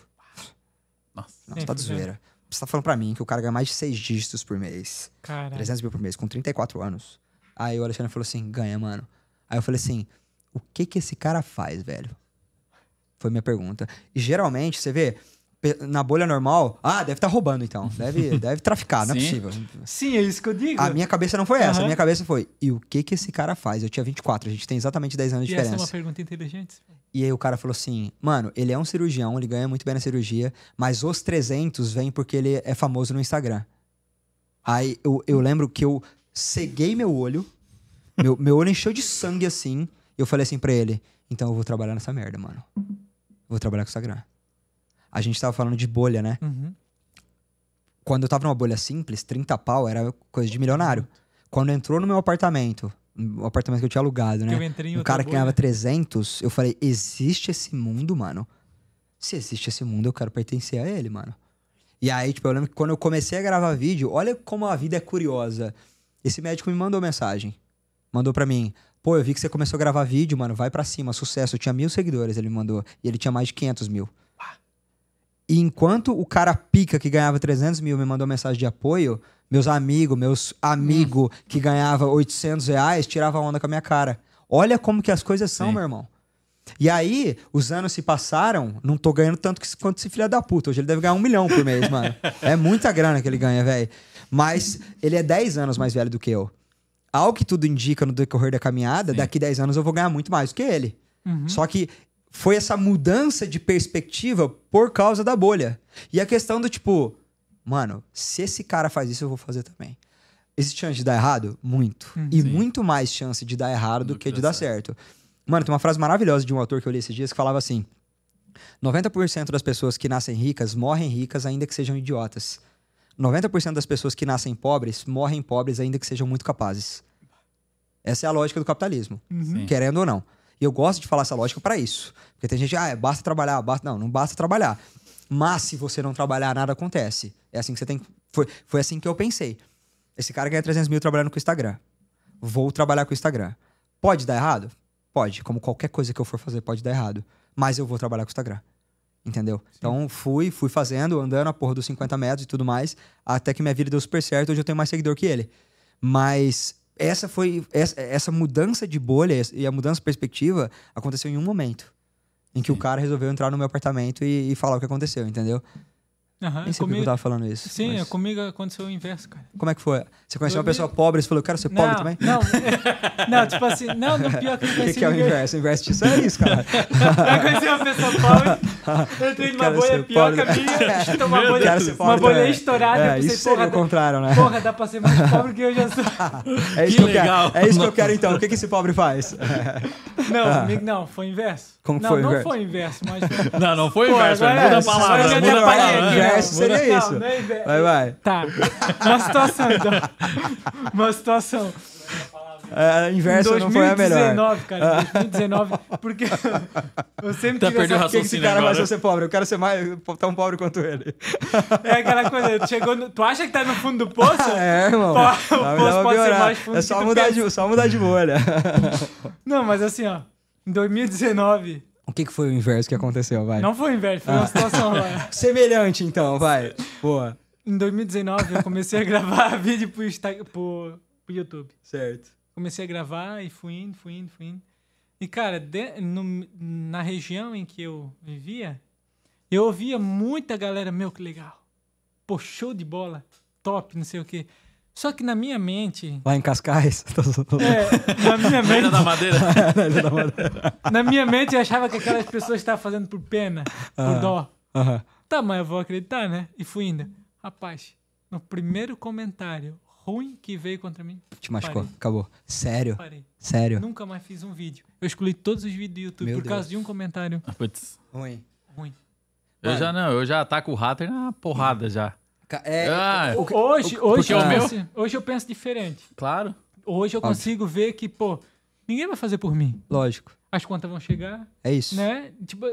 Nossa. Nossa, tá de zoeira. Você tá falando pra mim que o cara ganha mais de 6 dígitos por mês. Caralho. 300 mil por mês, com 34 anos. Aí o Alexandre falou assim: ganha, mano. Aí eu falei assim: o que que esse cara faz, velho? Foi minha pergunta. E geralmente, você vê, na bolha normal, ah, deve estar roubando então. Deve, deve traficar, não é possível. Sim, é isso que eu digo. A minha cabeça não foi essa. A minha cabeça foi: e o que que esse cara faz? Eu tinha 24, a gente tem exatamente 10 anos de e essa é diferença. uma pergunta inteligente. E aí o cara falou assim: mano, ele é um cirurgião, ele ganha muito bem na cirurgia, mas os 300 vêm porque ele é famoso no Instagram. Aí eu, eu lembro que eu ceguei meu olho, meu, meu olho encheu de sangue assim, e eu falei assim pra ele: então eu vou trabalhar nessa merda, mano. Vou trabalhar com Instagram. A gente tava falando de bolha, né? Uhum. Quando eu tava numa bolha simples, 30 pau era coisa de milionário. Quando entrou no meu apartamento, o apartamento que eu tinha alugado, né? Um cara que ganhava 300, eu falei, existe esse mundo, mano? Se existe esse mundo, eu quero pertencer a ele, mano. E aí, tipo, eu lembro que quando eu comecei a gravar vídeo, olha como a vida é curiosa. Esse médico me mandou mensagem. Mandou pra mim, pô, eu vi que você começou a gravar vídeo, mano, vai pra cima, sucesso. Eu tinha mil seguidores, ele me mandou. E ele tinha mais de 500 mil. E enquanto o cara pica que ganhava 300 mil me mandou mensagem de apoio, meus amigos, meus amigos que ganhava 800 reais, tirava onda com a minha cara. Olha como que as coisas são, Sim. meu irmão. E aí, os anos se passaram, não tô ganhando tanto que- quanto esse filho da puta. Hoje ele deve ganhar um milhão por mês, mano. É muita grana que ele ganha, velho. Mas ele é 10 anos mais velho do que eu. Ao que tudo indica no decorrer da caminhada, Sim. daqui 10 anos eu vou ganhar muito mais do que ele. Uhum. Só que foi essa mudança de perspectiva por causa da bolha. E a questão do tipo, mano, se esse cara faz isso, eu vou fazer também. Existe chance de dar errado? Muito. e Sim. muito mais chance de dar errado do, Do que que de dar dar certo. Mano, tem uma frase maravilhosa de um autor que eu li esses dias que falava assim: 90% das pessoas que nascem ricas morrem ricas ainda que sejam idiotas. 90% das pessoas que nascem pobres morrem pobres ainda que sejam muito capazes. Essa é a lógica do capitalismo, Sim. querendo ou não. E eu gosto de falar essa lógica para isso. Porque tem gente, ah, é, basta trabalhar, basta. Não, não basta trabalhar. Mas se você não trabalhar, nada acontece. É assim que você tem. Foi, foi assim que eu pensei. Esse cara ganha 300 mil trabalhando com o Instagram. Vou trabalhar com o Instagram. Pode dar errado? Pode. Como qualquer coisa que eu for fazer pode dar errado. Mas eu vou trabalhar com o Instagram. Entendeu? Então fui, fui fazendo, andando a porra dos 50 metros e tudo mais, até que minha vida deu super certo. Hoje eu tenho mais seguidor que ele. Mas essa foi. Essa, essa mudança de bolha e a mudança de perspectiva aconteceu em um momento. Em que o cara resolveu entrar no meu apartamento e, e falar o que aconteceu, entendeu? Aham, Nem sei por que eu comigo, tava falando isso. sim, mas comigo aconteceu o inverso, cara. Como é que foi? Você conheceu Eu uma pessoa pobre e você falou, eu quero ser pobre não, também? Não, não, tipo assim, não, no pior que eu O que, conheci que é o inverso? O inverso disso é isso, cara. Eu conheci uma pessoa pobre, eu entrei numa bolha pior que a pobre. minha, uma Meu bolha, uma pobre bolha estourada, É, pensei, isso seria porra, o contrário, né? porra, dá pra ser mais pobre que eu já sou. É isso Que que, eu quero. legal. É isso que eu quero então. O que, que esse pobre faz? Não, comigo não, foi o inverso. Como que não, foi o não inverso? foi o inverso, mas. Não, não foi inverso, muda é, a palavra. me Muda a palavra. Não. seria Não, isso. não é. Vai, vai. Tá, uma situação então. Uma situação. Inverso não foi a melhor. 2019, cara, 2019, porque eu sempre Tá tive essa... O que, esse cara agora. pra ser pobre? Eu quero ser mais, tão pobre quanto ele. É aquela coisa, chegou no... Tu acha que tá no fundo do poço? É, irmão. O poço pode ser piorar. mais fundo É que só mudar, pensa. de, só mudar de bolha. Não, mas assim, ó, em 2019, O que, que foi o inverso que aconteceu? Vai. não foi o inverso, foi uma situação lá. Semelhante, então, vai. Boa. Em 2019, eu comecei a gravar vídeo pro, Insta... pro... pro YouTube. Certo. Comecei a gravar e fui indo, fui indo, fui indo. E, cara, de- no- na região em que eu vivia, eu ouvia muita galera, meu, que legal. Pô, show de bola, top, não sei o quê. Só que na minha mente, Lá em Cascais. É, na minha Ilha mente, da Madeira. na minha mente eu achava que aquelas pessoas estavam fazendo por pena, por dó. Aham. Tá, mas eu vou acreditar, né? E fui indo. Rapaz, no primeiro comentário ruim que veio contra mim, Te machucou. Parei. Acabou. Sério? parei. Sério? Nunca mais fiz um vídeo. Eu excluí todos os vídeos do YouTube Meu por causa Deus. de um comentário Putz. Ruim. ruim. Eu já não, eu já ataco o hater na porrada já. É, Ah, o Hoje, o- hoje, porque eu meu- penso, hoje eu penso diferente. Claro. Hoje eu Óbvio. consigo ver que, pô, ninguém vai fazer por mim. Lógico. As contas vão chegar, É isso. né? Tipo,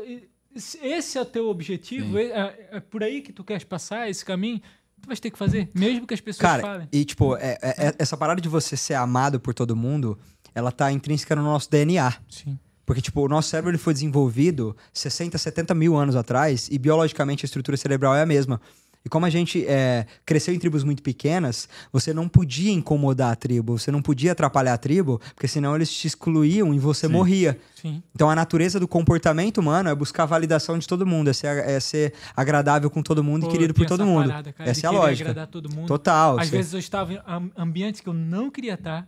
esse é o teu objetivo, é, é- é por aí que tu queres passar, esse caminho, tu vais ter que fazer, mesmo que as pessoas Cara, falem. e tipo, é- é- é- essa parada de você ser amado por todo mundo, ela tá intrínseca no nosso DNA. Sim. Porque, tipo, o nosso cérebro ele foi desenvolvido 60, 70 mil anos atrás e biologicamente a estrutura cerebral é a mesma. E como a gente é, cresceu em tribos muito pequenas, você não podia incomodar a tribo, você não podia atrapalhar a tribo, porque senão eles te excluíam e você Sim. morria. Sim. Então a natureza do comportamento humano é buscar a validação de todo mundo, é ser, é ser agradável com todo mundo Pô, e querido por todo essa mundo. parada, cara, essa é a lógica. agradar todo mundo. Total. Às você- vezes eu estava em am- ambientes que eu não queria estar.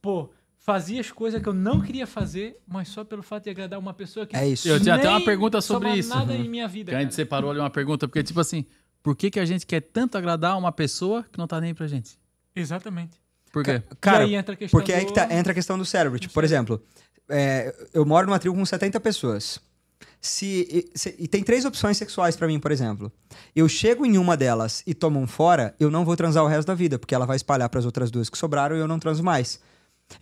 Pô, fazia as coisas que eu não queria fazer, mas só pelo fato de agradar uma pessoa que É isso. Eu tinha até uma pergunta sobre isso. nada Uhum. em minha vida. Que a gente separou ali uma pergunta, porque, tipo assim, por que, que a gente quer tanto agradar uma pessoa que não tá nem pra gente? Exatamente. Por quê? Cara, e aí entra a questão Porque aí que tá- do- entra a questão do cérebro. Tipo, por exemplo, é, eu moro numa tribo com 70 pessoas. Se, e, se- e tem três opções sexuais pra mim, por exemplo. Eu chego em uma delas e tomo um fora, eu não vou transar o resto da vida, porque ela vai espalhar pras outras duas que sobraram e eu não transo mais.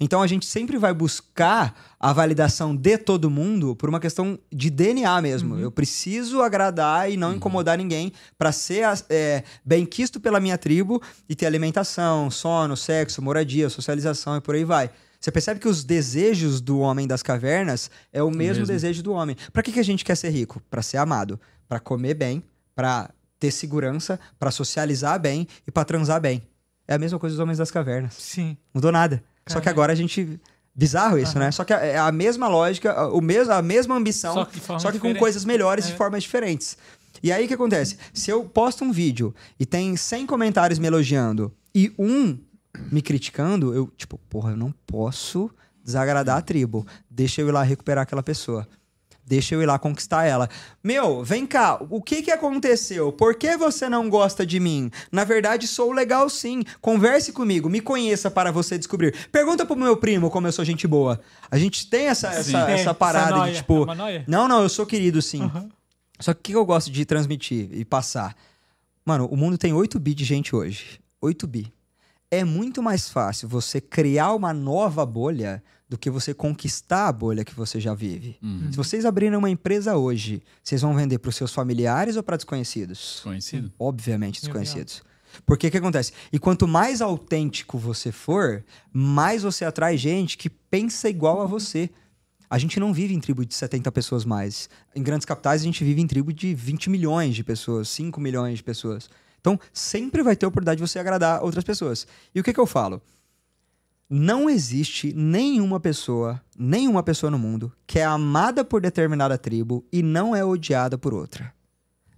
Então a gente sempre vai buscar a validação de todo mundo por uma questão de DNA mesmo. Eu preciso agradar e não incomodar ninguém pra ser é, bem quisto pela minha tribo e ter alimentação, sono, sexo, moradia, socialização e por aí vai. Você percebe que os desejos do homem das cavernas é o mesmo, mesmo. desejo do homem. Pra que, que a gente quer ser rico? Pra ser amado, Pra comer bem, pra ter segurança, pra socializar bem e pra transar bem. É a mesma coisa dos homens das cavernas. Sim. Mudou nada. Só que agora a gente. Bizarro isso, né? Só que é a mesma lógica, o mesmo, a mesma ambição, Só que só que com coisas melhores É. de formas diferentes. E aí o que acontece? Se eu posto um vídeo e tem 100 comentários me elogiando e um me criticando, eu, tipo, porra, eu não posso desagradar a tribo. Deixa eu ir lá recuperar aquela pessoa. Deixa eu ir lá conquistar ela. Meu, vem cá, o que que aconteceu? Por que você não gosta de mim? Na verdade, sou legal sim. Converse comigo, me conheça para você descobrir. Pergunta pro meu primo como eu sou gente boa. A gente tem essa, essa, Tem, essa essa parada noia. de tipo. É? Não, não, eu sou querido sim. Aham. Só que o que eu gosto de transmitir e passar? Mano, o mundo tem 8 bi de gente hoje. 8 bi. É muito mais fácil você criar uma nova bolha do que você conquistar a bolha que você já vive. Uhum. Se vocês abrirem uma empresa hoje, vocês vão vender para os seus familiares ou para desconhecidos? Conhecido? Obviamente desconhecidos. Porque o que acontece? E quanto mais autêntico você for, mais você atrai gente que pensa igual a você. A gente não vive em tribo de 70 pessoas mais. Em grandes capitais, a gente vive em tribo de 20 milhões de pessoas, 5 milhões de pessoas. Então, sempre vai ter oportunidade de você agradar outras pessoas. E o que, que eu falo? Não existe nenhuma pessoa, nenhuma pessoa no mundo que é amada por determinada tribo e não é odiada por outra.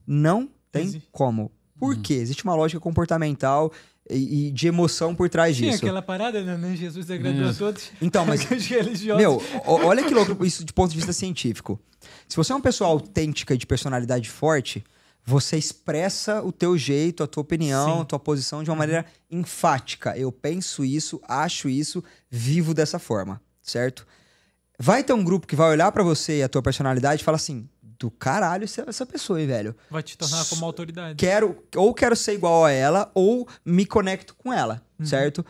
Não tem Existe. como. Por quê? Existe uma lógica comportamental e, e de emoção por trás Tinha disso. aquela parada, né? Jesus agradou a Isso. todos. Então, mas meu, o- olha que louco isso de ponto de vista científico. Se você é uma pessoa autêntica e de personalidade forte, você expressa o teu jeito, a tua opinião, Sim. a tua posição de uma maneira enfática. Eu penso isso, acho isso, vivo dessa forma, certo? Vai ter um grupo que vai olhar pra você e a tua personalidade e falar assim: do caralho essa, pessoa, hein, velho? Vai te tornar como autoridade. quero ou quero ser igual a ela ou me conecto com ela, Uhum. certo?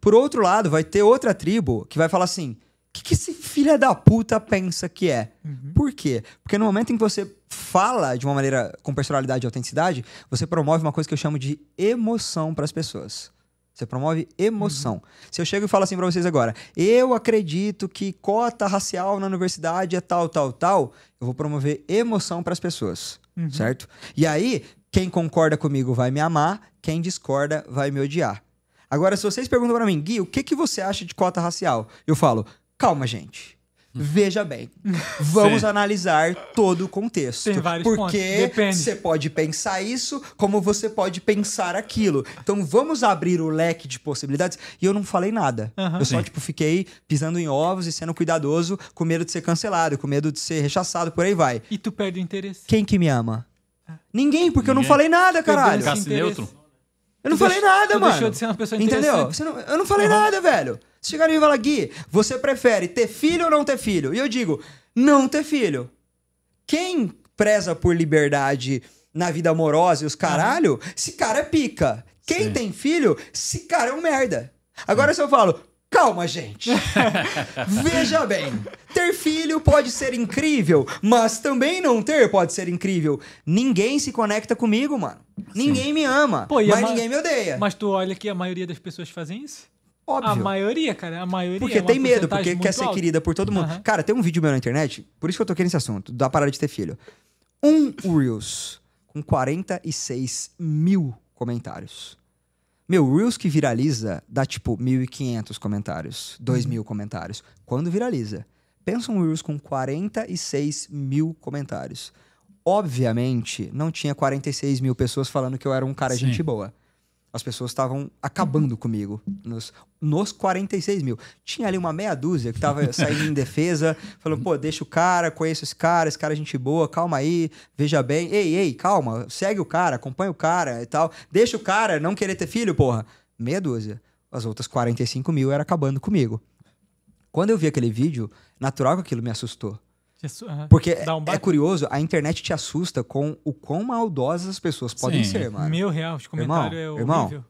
Por outro lado, vai ter outra tribo que vai falar assim: que, que esse filho da puta pensa que é? Uhum. Por quê? Porque no momento em que você fala de uma maneira com personalidade e autenticidade, você promove uma coisa que eu chamo de emoção para as pessoas. Você promove emoção. Se eu chego e falo assim pra vocês agora, eu acredito que cota racial na universidade é tal, tal, tal, eu vou promover emoção para as pessoas, certo? E aí, quem concorda comigo vai me amar, quem discorda vai me odiar. Agora, se vocês perguntam pra mim, Gui, o que, que você acha de cota racial? Eu falo, calma, gente. Veja bem, vamos Sim. analisar todo o contexto. Tem vários pontos, porque você pode pensar isso, como você pode pensar aquilo. Então vamos abrir o leque de possibilidades. E eu não falei nada. Aham. eu só, Sim. tipo, fiquei pisando em ovos e sendo cuidadoso, com medo de ser cancelado, com medo de ser rechaçado, por aí vai. E tu perde o interesse. Quem que me ama? Ninguém, porque eu não Ninguém. falei nada, caralho. Interesse. neutro? Eu não Tu falei deixou- nada, mano. deixou de ser uma pessoa Entendeu? não- eu não falei nada, velho. Se chegarem e falar, Gui, você prefere ter filho ou não ter filho? E eu digo, não ter filho. Quem preza por liberdade na vida amorosa e os caralho, esse cara é pica. Quem Sim. tem filho, esse cara é um merda. Agora se eu falo, calma, gente. Veja bem, ter filho pode ser incrível, mas também não ter pode ser incrível. Ninguém se conecta comigo, mano. Ninguém me ama, Pô, mas ma- ninguém me odeia. Mas tu olha que a maioria das pessoas fazem isso? A Óbvio. maioria, cara. A maioria. Porque é tem medo, porque quer ser querida por todo mundo. Aham. Cara, tem um vídeo meu na internet, por isso que eu toquei nesse assunto, da parada de ter filho. Um Reels com 46 mil comentários. Meu, Reels que viraliza dá tipo 1.500 comentários, 2.000 comentários. Quando viraliza? Pensa um Reels com 46 mil comentários. Obviamente, não tinha 46 mil pessoas falando que eu era um cara Sim. gente boa. As pessoas estavam acabando comigo nos, nos 46 mil. Tinha ali uma meia dúzia que tava saindo em defesa, falando, pô, deixa o cara, conheço esse cara, esse cara é gente boa, calma aí, veja bem. Ei, ei, calma, segue o cara, acompanha o cara e tal. Deixa o cara não querer ter filho, porra. Meia dúzia. As outras 45 mil era acabando comigo. Quando eu vi aquele vídeo, natural que aquilo me assustou. Aham. Porque um é curioso, a internet te assusta com o quão maldosas as pessoas podem Sim. ser, mano. Meu real, os comentários é irmão, horrível.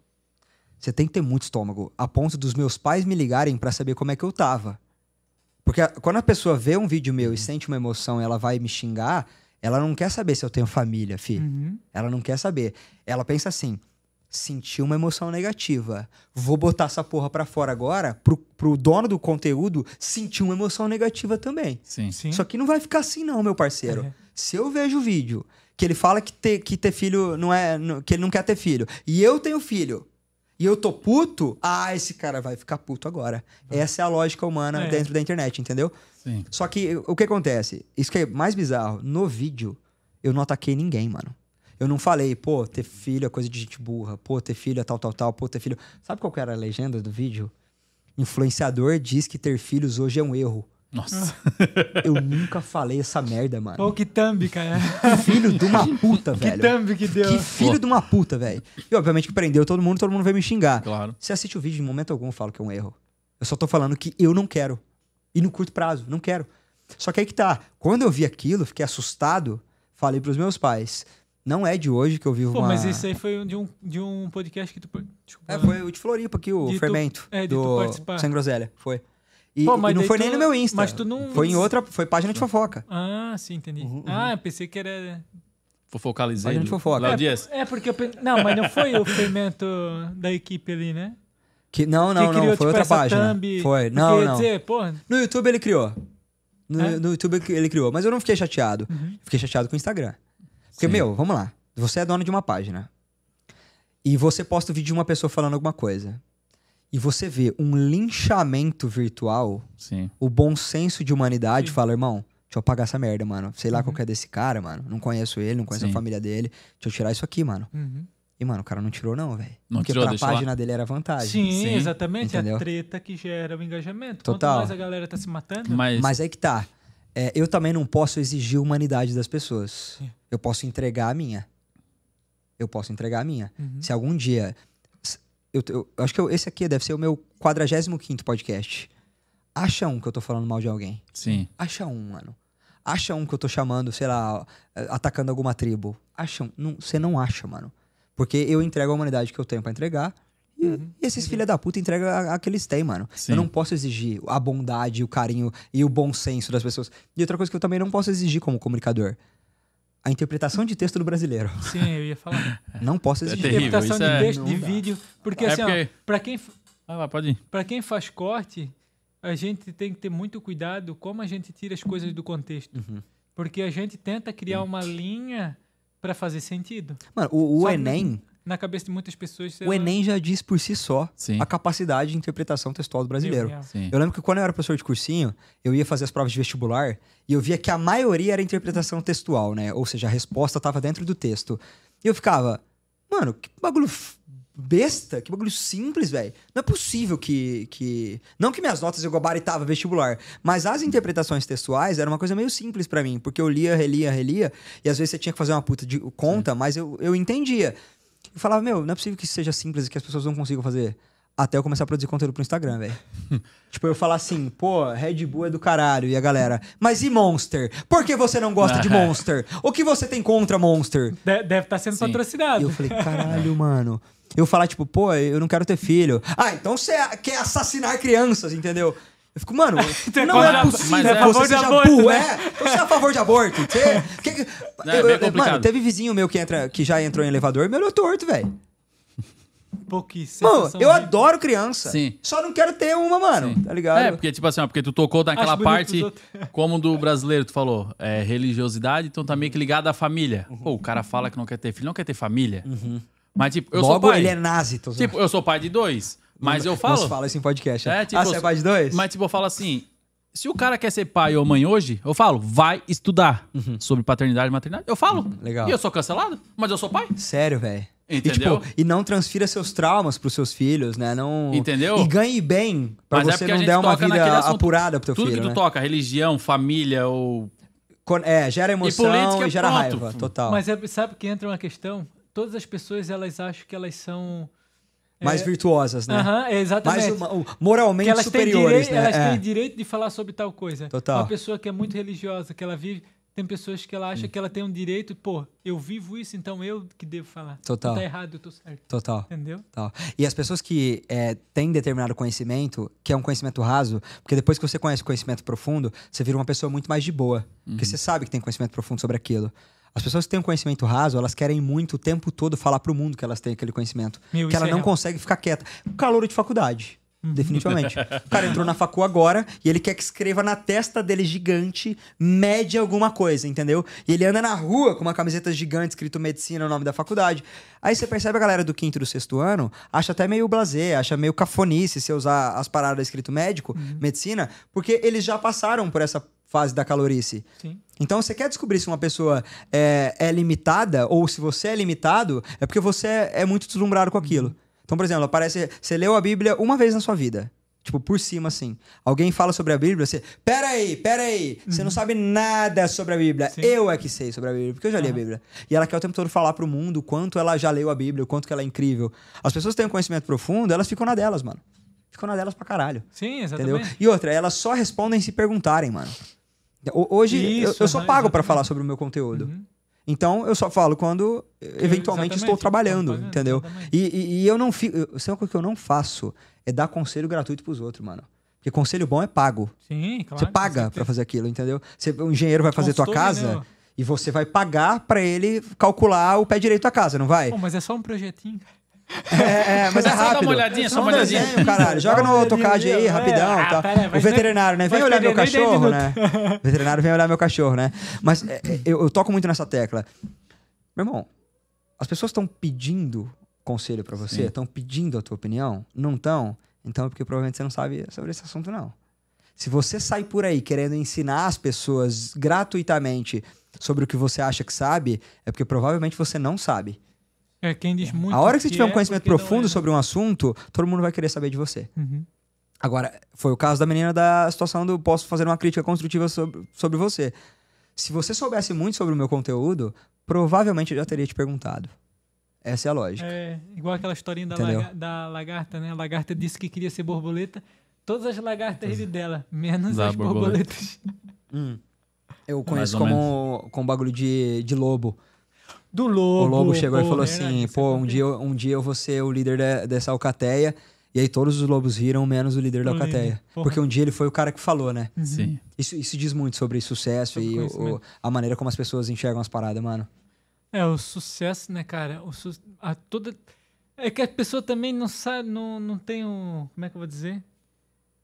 Você tem que ter muito estômago, a ponto dos meus pais me ligarem pra saber como é que eu tava. Porque a- quando a pessoa vê um vídeo meu e sente uma emoção e ela vai me xingar, ela não quer saber se eu tenho família, fi. Uhum. Ela não quer saber. Ela pensa assim: senti uma emoção negativa. Vou botar essa porra pra fora agora, pro, pro dono do conteúdo sentir uma emoção negativa também. Sim. Sim. Só que não vai ficar assim, não, meu parceiro. É. Se eu vejo o vídeo que ele fala que ter, que ter filho não é. que ele não quer ter filho, e eu tenho filho, e eu tô puto, ah, esse cara vai ficar puto agora. Essa é a lógica humana É. dentro da internet, entendeu? Sim. Só que o que acontece? Isso que é mais bizarro, no vídeo, eu não ataquei ninguém, mano. Eu não falei, pô, ter filho é coisa de gente burra, pô, ter filho é tal, tal, tal, pô, ter filho. Sabe qual que era a legenda do vídeo? Influenciador diz que ter filhos hoje é um erro. Nossa. Eu nunca falei essa merda, mano. Pô, que thumb, cara. Filho de uma puta, que velho. thumb que deu. Que filho de uma puta, velho. E obviamente que prendeu todo mundo, todo mundo veio me xingar. Claro. Você assiste o vídeo, em momento algum eu falo que é um erro. Eu só tô falando que eu não quero. E no curto prazo, não quero. Só que aí que tá. Quando eu vi aquilo, fiquei assustado, falei pros meus pais. Não é de hoje que eu vivo Pô, uma... mas isso aí foi de um, de um podcast que tu. Desculpa. É, foi o de Floripa aqui, o De tu- fermento. é, de tu do participar. Sem Groselha. Foi. E, Pô, mas e não foi tu- nem no meu Insta. mas tu não- Foi em outra, foi página de fofoca. Ah, sim, entendi. Uhum, Ah, eu pensei que era. Fofocalizei. Olha onde fofoca. É, é, porque eu Não, mas não foi o fermento da equipe ali, né? Que, não, não, que não, criou, foi tipo, outra página. thumb. Foi, não, não. dizer, pô, No YouTube ele criou. No, É? no YouTube ele criou. Mas eu não fiquei chateado. Uhum. Fiquei chateado com o Instagram. Porque, Sim. meu, vamos lá. Você é dono de uma página. E você posta o vídeo de uma pessoa falando alguma coisa. E você vê um linchamento virtual, Sim. o bom senso de humanidade Sim. fala, irmão, deixa eu apagar essa merda, mano. Sei lá Uhum. qual que é desse cara, mano. Não conheço ele, não conheço Sim. a família dele. Deixa eu tirar isso aqui, mano. Uhum. E, mano, o cara não tirou, não, velho. Não Porque tirou, pra deixa lá. página dele era vantagem. Sim, Sim. exatamente. Entendeu? A treta que gera o engajamento. Total. Quanto mais a galera tá se matando. Mas, Mas aí que tá. É, eu também não posso exigir humanidade das pessoas. Sim. Eu posso entregar a minha. Eu posso entregar a minha. Uhum. Se algum dia. Eu, eu- eu acho que eu- esse aqui deve ser o meu 45 podcast. Acha um que eu tô falando mal de alguém. sim. Acha um, mano. Acha um que eu tô chamando, sei lá, atacando alguma tribo. Acha um. Não- Você não acha, mano. Porque eu entrego a humanidade que eu tenho pra entregar. E, Uhum. e esses filha da puta entregam a, a que eles têm, mano. Sim. Eu não posso exigir a bondade, o carinho e o bom senso das pessoas. E outra coisa que eu também não posso exigir como comunicador. A interpretação de texto do brasileiro. Sim, eu ia falar. Não posso exigir. terrível, Interpretação de é- texto, de dá. vídeo. Porque É assim, porque- ó, pra quem, Ah, vai, pode ir. pra quem faz corte, a gente tem que ter muito cuidado como a gente tira as coisas do contexto. Uhum. Porque a gente tenta criar uma linha pra fazer sentido. Mano, o, o Só que Enem, Na cabeça de muitas pessoas. o Enem já diz por si só Sim. a capacidade de interpretação textual do brasileiro. Sim. Eu lembro que quando eu era professor de cursinho, eu ia fazer as provas de vestibular e eu via que a maioria era interpretação textual, né? Ou seja, a resposta tava dentro do texto. E eu ficava, mano, que bagulho besta, que bagulho simples, velho. Não é possível que, que. Não que minhas notas eu gabaritava vestibular, mas as interpretações textuais era uma coisa meio simples pra mim, porque eu lia, relia, relia, e às vezes você tinha que fazer uma puta de conta, mas eu, eu entendia. Eu falava, meu, não é possível que isso seja simples e que as pessoas não consigam fazer. Até eu começar a produzir conteúdo pro Instagram, velho. tipo, eu falar assim, pô, Red Bull é do caralho. E a galera, mas e Monster? Por que você não gosta de Monster? O que você tem contra Monster? De- deve estar sendo Sim. E patrocinado. eu falei, caralho, mano. Eu falar, tipo, pô, eu não quero ter filho. Ah, então você quer assassinar crianças, entendeu? Eu fico, mano, é não é possível mas é a você seja aborto, burro, né? é? Então Você é a favor de aborto. Você... que- Não, é eu- eu- mano, teve vizinho meu que, entra, que já entrou em elevador e me olhou torto, velho. Pô, que Mano, eu adoro criança. Sim. Só não quero ter uma, mano. Sim. Tá ligado? É, porque, tipo assim, ó, porque tu tocou naquela bonito parte como do brasileiro, tu falou, é, religiosidade, então tá meio que ligado à família. Uhum. Pô, o cara fala que não quer ter filho, não quer ter família. Mas, tipo, eu sou Logo, pai. ele é nazi. Tô. Tipo, eu sou pai de dois, mas eu falo... Se fala isso em podcast. né? É, tipo, ah, você é pai de dois? Mas, tipo, eu falo assim: se o cara quer ser pai ou mãe hoje, eu falo, vai estudar sobre paternidade e maternidade. Eu falo. Uhum. legal. E eu sou cancelado, mas eu sou pai. Sério, velho. Entendeu? E, tipo, e não transfira seus traumas pros seus filhos, né? Não... Entendeu? E ganhe bem pra Mas é você a não der uma vida assunto. apurada pro teu Tudo filho, que tu né? toca, religião, família ou. É, gera emoção e, política, gera pronto. raiva, total. Mas é, sabe que entra uma questão? Todas as pessoas, elas acham que elas são... Mais é, virtuosas, né? Aham, é, exatamente. Mais uma- moralmente que elas têm, superiores, direito, né? elas É. têm direito de falar sobre tal coisa. Total. Uma pessoa que é muito religiosa, que ela vive, tem pessoas que ela acha que ela tem um direito, pô, eu vivo isso, então eu que devo falar. Total. Tá errado, eu tô certo. Total. Entendeu? Tal. E as pessoas que é, têm determinado conhecimento, que é um conhecimento raso, porque depois que você conhece conhecimento profundo, você vira uma pessoa muito mais de boa. Porque você sabe que tem conhecimento profundo sobre aquilo. As pessoas que têm um conhecimento raso, elas querem muito o tempo todo falar pro mundo que elas têm aquele conhecimento. Meu, que ela é não real. consegue ficar quieta. O calor de faculdade. Definitivamente. o cara entrou na facu agora e ele quer que escreva na testa dele gigante, mede alguma coisa, entendeu? E ele anda na rua com uma camiseta gigante escrito medicina, o nome da faculdade. Aí você percebe a galera do quinto e do sexto ano, acha até meio blasé, acha meio cafonice se usar as paradas escrito médico, medicina, porque eles já passaram por essa fase da calorice. Sim. Então, você quer descobrir se uma pessoa é, é limitada ou se você é limitado, é porque você é, muito deslumbrado com aquilo. Então, por exemplo, aparece, você leu a Bíblia uma vez na sua vida. Tipo, por cima, assim. Alguém fala sobre a Bíblia, você. Pera aí, pera aí. Você Uhum. não sabe nada sobre a Bíblia. Sim. Eu é que sei sobre a Bíblia, porque eu já li a Bíblia. E ela quer o tempo todo falar pro mundo o quanto ela já leu a Bíblia, o quanto que ela é incrível. As pessoas que têm um conhecimento profundo, elas ficam na delas, mano. Ficam na delas pra caralho. Sim, Entendeu? exatamente. E outra, elas só respondem se perguntarem, mano. Ho- Hoje, eu- Isso, eu, sou aham, pago pra exatamente. falar sobre o meu conteúdo. Uhum. Então, eu só falo quando, eventualmente, exatamente, estou trabalhando, entendeu? E, e- e eu não fico... eu- Sabe uma coisa que eu não faço? É dar conselho gratuito pros outros, mano. Porque conselho bom é pago. Sim, claro. você paga pra fazer aquilo, entendeu? Você, o engenheiro vai fazer tua casa né? e você vai pagar pra ele calcular o pé direito da casa, não vai? Pô, mas é só um projetinho. É, é, mas é Só dá uma rápido. olhadinha, só um uma olhadinha. desenho, caralho. Joga no AutoCAD aí, rapidão. É, tá? ah, pera, o veterinário, né? Vem olhar meu cachorro, né? O veterinário vem olhar meu cachorro, né? Mas é, é, eu, eu toco muito nessa tecla. Meu irmão, as pessoas estão pedindo conselho pra você? Estão pedindo a tua opinião? Não estão? Então é porque provavelmente você não sabe sobre esse assunto, não. Se você sai por aí querendo ensinar as pessoas gratuitamente sobre o que você acha que sabe, é porque provavelmente você não sabe. É quem diz muito. A hora que você tiver um é, conhecimento profundo é, né? sobre um assunto, todo mundo vai querer saber de você. Uhum. Agora, foi o caso da menina da situação do posso fazer uma crítica construtiva sobre, sobre você. Se você soubesse muito sobre o meu conteúdo, provavelmente eu já teria te perguntado. Essa é a lógica. É igual aquela historinha da, laga- da lagarta, né? A lagarta disse que queria ser borboleta. Todas as lagartas ri dela, menos Da as borboleta. borboletas. Hum. Eu conheço como, como bagulho de, de lobo. Do lobo. o lobo chegou e pô, falou verdade, assim: isso pô, um dia, eu- um dia eu vou ser o líder de- dessa alcateia. E aí todos os lobos riram, menos o líder da O líder, alcateia. porra. Porque um dia ele foi o cara que falou, né? Sim. Isso, isso diz muito sobre sucesso Sobre e o- a maneira como as pessoas enxergam as paradas, mano. É, o sucesso, né, cara? O su... a toda... É que a pessoa também não sabe, não, não tem o. Como é que eu vou dizer?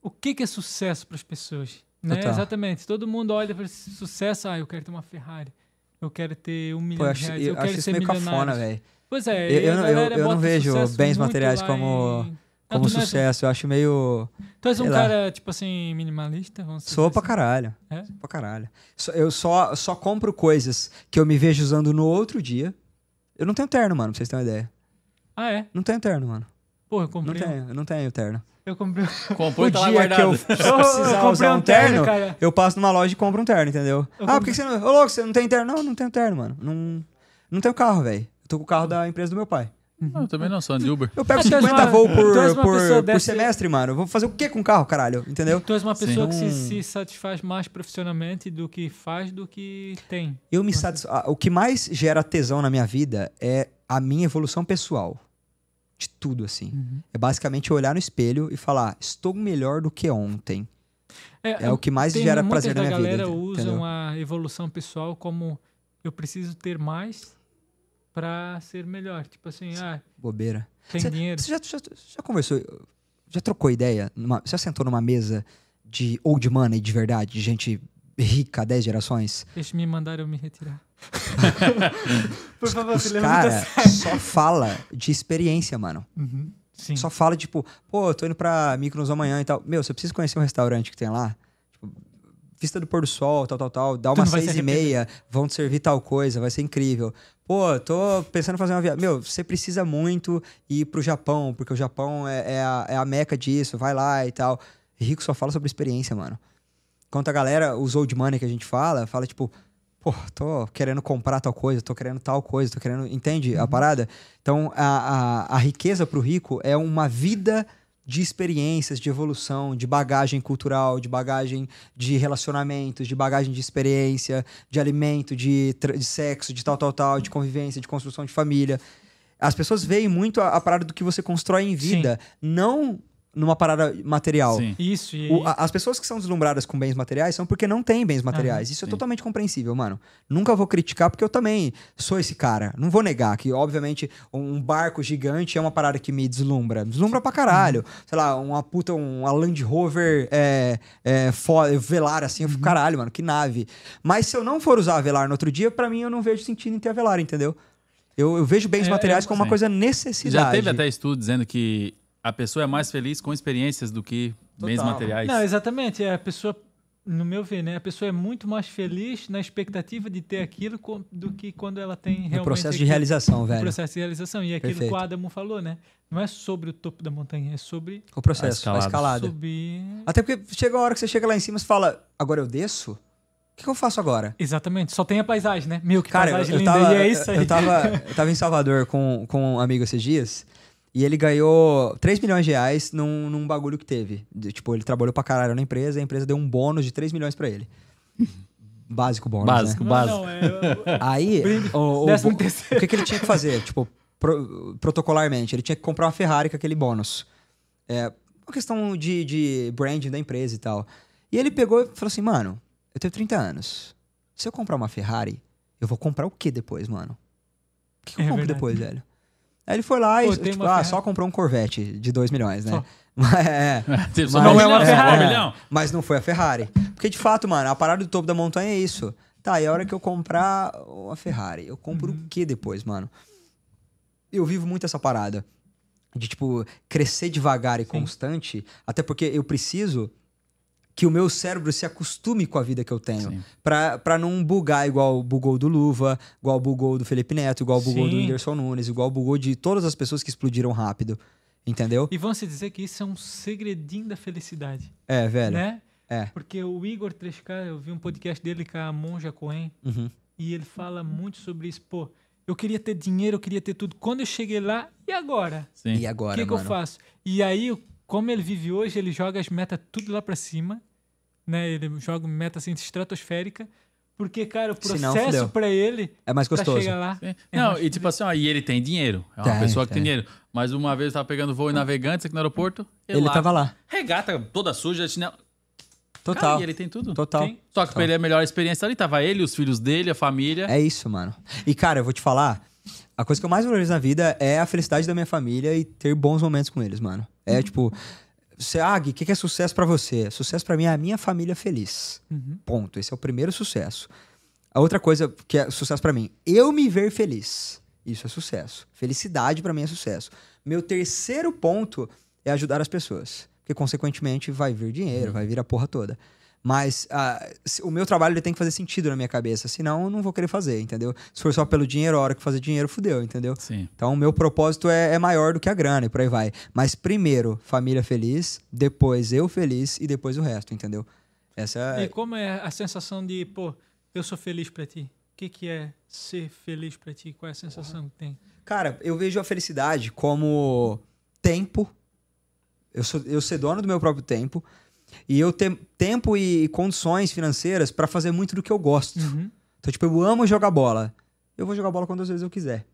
O que, que é sucesso para as pessoas? Né? Exatamente. Todo mundo olha para sucesso, ah, eu quero ter uma Ferrari. Eu quero ter um milhão Pô, eu de acho, reais. eu Eu, acho quero isso ser meio cafona, velho. Pois é, Eu- eu não- eu- eu não vejo bens materiais como- em- Como não sucesso, eu acho meio. Tu és um lá. cara, tipo assim, minimalista? Sou pra assim? caralho. É? Sou pra caralho. Eu só, só compro coisas que eu me vejo usando no outro dia. Eu não tenho terno, mano, pra vocês terem uma ideia. Ah, é? Não tenho terno, mano. Pô, eu Não comprei. um- tenho, eu não tenho terno. Eu comprei. Comprou o tá dia que eu precisar comprei usar um um terno, cara. eu passo numa loja e compro um terno, entendeu? Eu ah, por comprei- que que você não. Ô, louco, você não tem terno? Não, não tenho terno, mano. Não, não tenho carro, velho. Eu tô com o carro da empresa do meu pai. Não, eu também não sou de Uber. Eu pego Ah, tu és 50 uma- voos por, por, por semestre, mano. Eu vou fazer o que com o carro, caralho? Entendeu? Tu és uma pessoa que se, Hum. se satisfaz mais profissionalmente do que faz do que tem. Eu me satis... ah, O que mais gera tesão na minha vida é a minha evolução pessoal. De tudo, assim. É basicamente olhar no espelho e falar, estou melhor do que ontem. É o que mais gera prazer na minha vida. galera entendeu? usam a evolução pessoal como eu preciso ter mais pra ser melhor. Tipo assim, ah, Bobeira. tem Cê- dinheiro. Você já, já, já conversou, já trocou ideia? numa- você já sentou numa mesa de old money de verdade, de gente rica há 10 gerações? Deixa me mandar eu me retirar. Por favor, Os se caras só fala de experiência, mano. Uhum. Só fala, tipo, pô, tô indo pra Mykonos amanhã e tal. Meu, você precisa conhecer um restaurante que tem lá. Tipo, vista do pôr do sol, tal, tal, tal. Dá umas seis se e meia, vão te servir tal coisa, vai ser incrível. Pô, tô pensando em fazer uma viagem. Meu, você precisa muito ir pro Japão, porque o Japão é, é a, é a meca disso, vai lá e tal. Rico só fala sobre experiência, mano. Enquanto a galera, os old money que a gente fala, fala tipo, pô, tô querendo comprar tal coisa, tô querendo tal coisa, tô querendo. Entende a parada? Então, a, a, a riqueza pro rico é uma vida de experiências, de evolução, de bagagem cultural, de bagagem de relacionamentos, de bagagem de experiência, de alimento, de, de sexo, de tal, tal, tal, de convivência, de construção de família. As pessoas veem muito a, a parada do que você constrói em vida, não numa parada material. Sim. Isso, e O- a- as pessoas que são deslumbradas com bens materiais são porque não têm bens materiais. Isso é sim. totalmente compreensível, mano. Nunca vou criticar porque eu também sou esse cara. Não vou negar que, obviamente, um barco gigante é uma parada que me deslumbra. Deslumbra pra caralho. Sei lá, uma puta, uma Land Rover é, é, fo- velar assim. Eu fico, caralho, mano, que nave. Mas se eu não for usar a velar no outro dia, pra mim eu não vejo sentido em ter a velar, entendeu? Eu, eu vejo bens É, materiais é- como uma coisa necessidade. Já teve até estudo dizendo que a pessoa é mais feliz com experiências do que bens Total. materiais. Não, exatamente. É, a pessoa no meu ver, né? A pessoa é muito mais feliz na expectativa de ter aquilo do que quando ela tem realmente. No processo de aquilo. realização, O velho. processo de realização. E aquilo que Perfeito. o Adamo falou, né? Não é sobre o topo da montanha, é sobre O processo, a escalada. escalada. subir. Até porque chega a hora que você chega lá em cima e fala, agora eu desço? O que, que eu faço agora? Exatamente, só tem a paisagem, né? Meu, que Cara, eu, paisagem eu linda. tava, e é isso aí. eu, tava, eu tava em Salvador com, com um amigo esses dias e ele ganhou 3 milhões de reais num, num bagulho que teve. De- tipo, ele trabalhou pra caralho na empresa e a empresa deu um bônus de 3 milhões pra ele. Básico bônus, Básico. né? Não, não, é. Aí, o, o, o- o que, que ele tinha que fazer? Tipo, pro- protocolarmente, ele tinha que comprar uma Ferrari com aquele bônus. É uma questão de, de branding da empresa e tal. E ele pegou e falou assim, mano, eu tenho 30 anos. Se eu comprar uma Ferrari, eu vou comprar o que depois, mano? O que, que eu É compro verdade. depois, velho? Aí ele foi lá Pô, e, tipo, ah, só comprou um Corvette de 2 milhões, né? É, Mas- Não é uma milhão, Ferrari. um milhão. mas não foi a Ferrari. Porque, de fato, mano, a parada do topo da montanha é isso. Tá, e a hora que eu comprar uma Ferrari, eu compro o que depois, mano? Eu vivo muito essa parada. De, tipo, crescer devagar e constante. Até porque eu preciso que o meu cérebro se acostume com a vida que eu tenho. Pra não bugar igual bugou do Luva, igual bugou do Felipe Neto, igual bugou do Sim. Whindersson Nunes, igual bugou de todas as pessoas que explodiram rápido. Entendeu? E vão se dizer que isso é um segredinho da felicidade. É, velho. Né? É. Porque o Igor 3K, eu vi um podcast dele com a Monja Cohen, Uhum. e ele fala muito sobre isso. Pô, eu queria ter dinheiro, eu queria ter tudo. Quando eu cheguei lá, e agora? Sim. E O agora, que, que eu faço? E aí, como ele vive hoje, ele joga as metas tudo lá pra cima, né? Ele joga meta assim estratosférica, porque, cara, o processo pra ele, É mais pra gostoso. chegar lá... É Não, mais e tipo assim, ó, e ele tem dinheiro. É uma Tem, pessoa que tem tem. dinheiro. Mas uma vez eu tava pegando voo em navegantes aqui no aeroporto. Ele lá, tava lá. Regata toda suja, chinelo. Total. Cara, e ele tem tudo. Total. Tem. Só que pra ele é a melhor experiência ali. Tava ele, os filhos dele, a família. É isso, mano. E, cara, eu vou te falar. A coisa que eu mais valorizo na vida é a felicidade da minha família e ter bons momentos com eles, mano. É Uhum. tipo. Gui, o que que é sucesso pra você? Sucesso pra mim é a minha família feliz. Uhum. Ponto. Esse é o primeiro sucesso. A outra coisa que é sucesso pra mim, eu me ver feliz. Isso é sucesso. Felicidade pra mim é sucesso. Meu terceiro ponto é ajudar as pessoas. Porque, consequentemente, vai vir dinheiro, vai vir a porra toda. Mas ah, o meu trabalho ele tem que fazer sentido na minha cabeça, senão eu não vou querer fazer, entendeu? Se for só pelo dinheiro, a hora que fazer dinheiro, fudeu, entendeu? Sim. Então, o meu propósito é, é maior do que a grana e por aí vai. Mas primeiro, família feliz, depois eu feliz e depois o resto, entendeu? Essa E é. como é a sensação de, pô, eu sou feliz pra ti? O que, que é ser feliz pra ti? Qual é a sensação que tem? Cara, eu vejo a felicidade como tempo. Eu, sou, eu ser dono do meu próprio tempo. E eu ter tempo e condições financeiras pra fazer muito do que eu gosto. Uhum. Então, tipo, eu amo jogar bola. Eu vou jogar bola quantas vezes eu quiser.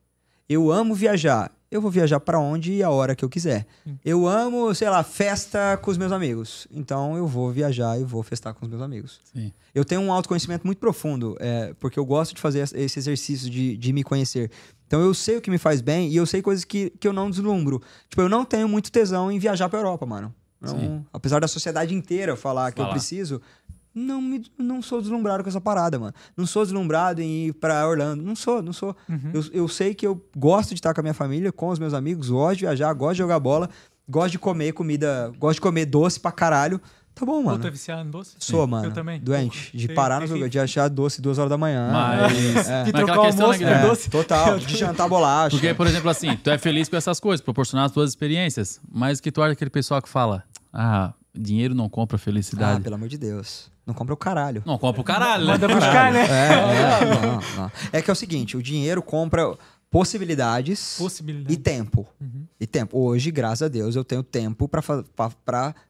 Eu amo viajar. Eu vou viajar pra onde e a hora que eu quiser. Eu amo, sei lá, festa com os meus amigos. Então eu vou viajar e vou festar com os meus amigos. Sim. Eu tenho um autoconhecimento muito profundo, é, porque eu gosto de fazer es- esse exercício de, de me conhecer. Então eu sei o que me faz bem e eu sei coisas que, que eu não deslumbro. Tipo, eu não tenho muito tesão em viajar pra Europa, mano. Não- apesar da sociedade inteira falar que eu Falar. preciso, não, me, não sou deslumbrado com essa parada, mano. Não sou deslumbrado em ir pra Orlando. Não sou, não sou. Uhum. Eu, eu sei que eu gosto de estar com a minha família, com os meus amigos, gosto de viajar, gosto de jogar bola, gosto de comer comida, gosto de comer doce pra caralho. Tá bom, mano. tu é viciado em doce? Sou, mano. Eu também. Doente. Porra, De parar no lugar, de achar doce duas horas da manhã. Mas. É. De Mas trocar aquela o questão, almoço né, por É, doce. total. De jantar bolacha. Porque, por exemplo, assim, tu é feliz com essas coisas, proporcionar as tuas experiências, mas que tu acha aquele pessoal que fala, ah, dinheiro não compra Ah, felicidade. pelo amor de Deus. Não compra o caralho. Não compra o caralho, né? Manda buscar, né? É, é, não, não. É que é o seguinte, o dinheiro compra possibilidades Possibilidade. e tempo. Uhum. E tempo. Hoje, graças a Deus, eu tenho tempo pra, fa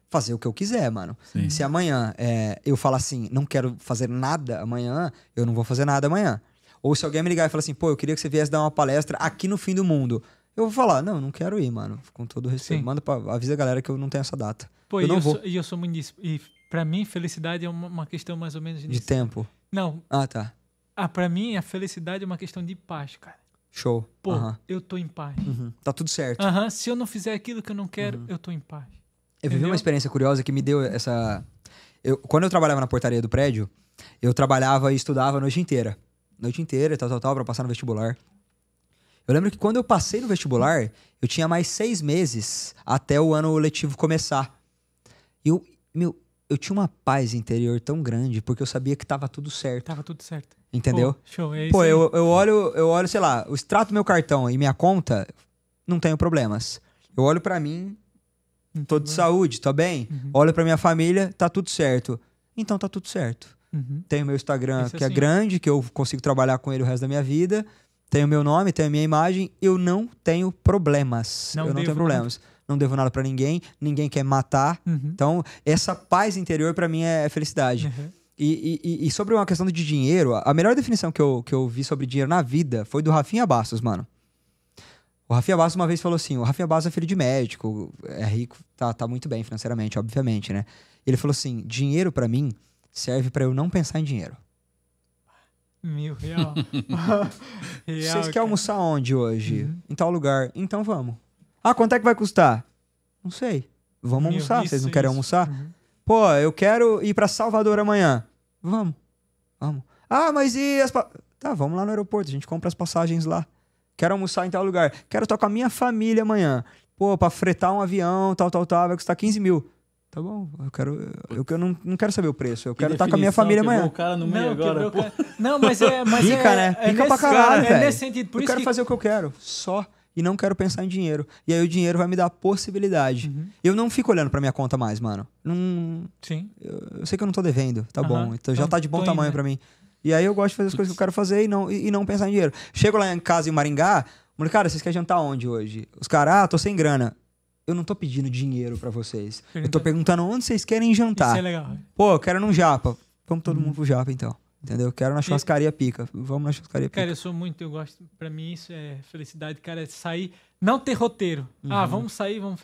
fazer o que eu quiser, mano. Sim. Se amanhã é, eu falar assim, não quero fazer nada amanhã, eu não vou fazer nada amanhã. Ou se alguém me ligar e falar assim, pô, eu queria que você viesse dar uma palestra aqui no fim do mundo. Eu vou falar, não, não quero ir, mano. Com todo respeito. Sim. Manda pra, avisa a galera que eu não tenho essa data. Pô, eu e não eu, vou. sou, e eu sou muito disso. E pra mim, felicidade é uma, uma questão mais ou menos De nisso. tempo. Não, Ah, tá. ah, pra mim, a felicidade é uma questão de paz, cara. Show. Pô, Aham. eu tô em paz. Uhum. Tá tudo certo. Se eu não fizer aquilo que eu não quero, Uhum. eu tô em paz. Eu vivi Entendeu? uma experiência curiosa que me deu essa. Eu, quando eu trabalhava na portaria do prédio, eu trabalhava e estudava a noite inteira. Noite inteira, e tal, tal, tal, pra passar no vestibular. Eu lembro que quando eu passei no vestibular, eu tinha mais seis meses até o ano letivo começar. E eu, meu, eu tinha uma paz interior tão grande porque eu sabia que tava tudo certo, Tava tudo certo. Entendeu? Pô, show, é isso Pô, eu, eu olho, eu olho, sei lá, o extrato do meu cartão e minha conta, não tenho problemas. Eu olho pra mim, tô de saúde, tô bem. Uhum. Olho pra minha família, tá tudo certo. Então tá tudo certo. Uhum. Tenho meu Instagram Isso que é assim. grande, que eu consigo trabalhar com ele o resto da minha vida. Tenho meu nome, tenho a minha imagem. Eu não tenho problemas. Não eu não tenho problemas. Não devo nada pra ninguém. Ninguém quer matar. Uhum. Então, essa paz interior pra mim é felicidade. Uhum. E, e- e sobre uma questão de dinheiro, a melhor definição que eu, que eu vi sobre dinheiro na vida foi do Rafinha Bastos, mano. O Rafinha Bastos uma vez falou assim: o Rafinha Bastos é filho de médico, é rico, tá, tá muito bem financeiramente, obviamente, né? Ele falou assim: dinheiro pra mim serve pra eu não pensar em dinheiro. Mil real. real Vocês querem almoçar onde hoje? Uhum. Em tal lugar. Então vamos. Ah, quanto é que vai custar? Não sei. Vamos Meu, almoçar. Vocês não isso, querem isso. almoçar? Uhum. Pô, eu quero ir pra Salvador amanhã. Vamos. Vamos. Ah, mas e as. pa- Tá, vamos lá no aeroporto. A gente compra as passagens lá. Quero almoçar em tal lugar. Quero estar com a minha família amanhã. Pô, pra fretar um avião, tal, tal, tal, vai custar 15 mil. Tá bom, eu quero. Eu, eu não, não quero saber o preço. Eu quero estar com a minha família amanhã. O cara no meio Não, agora. cara. Não, mas é. Mas Pica, é, né? é Pica pra nesse- caralho, É velho. nesse sentido. Por eu isso quero que. fazer o que eu quero, só. E não quero pensar em dinheiro. E aí o dinheiro vai me dar possibilidade. Uhum. Eu não fico olhando pra minha conta mais, mano. Não, Sim. eu, eu sei que eu não tô devendo, tá Aham. bom. Então já Então, tá de bom tamanho né? pra mim. E aí eu gosto de fazer as coisas que eu quero fazer e não, e, e não pensar em dinheiro. Chego lá em casa em Maringá, mulher, cara, vocês querem jantar onde hoje? Os caras, ah, tô sem grana. Eu não tô pedindo dinheiro pra vocês. Eu tô Pergunta- perguntando onde vocês querem Isso jantar. é legal. Pô, eu quero num japa. Vamos Uhum. todo mundo pro japa, então. Entendeu? Quero na churrascaria pica. Vamos na churrascaria pica. Cara, eu sou muito, eu gosto, pra mim isso é felicidade, cara, é sair, não ter roteiro. Ah, Uhum. vamos sair, vamos.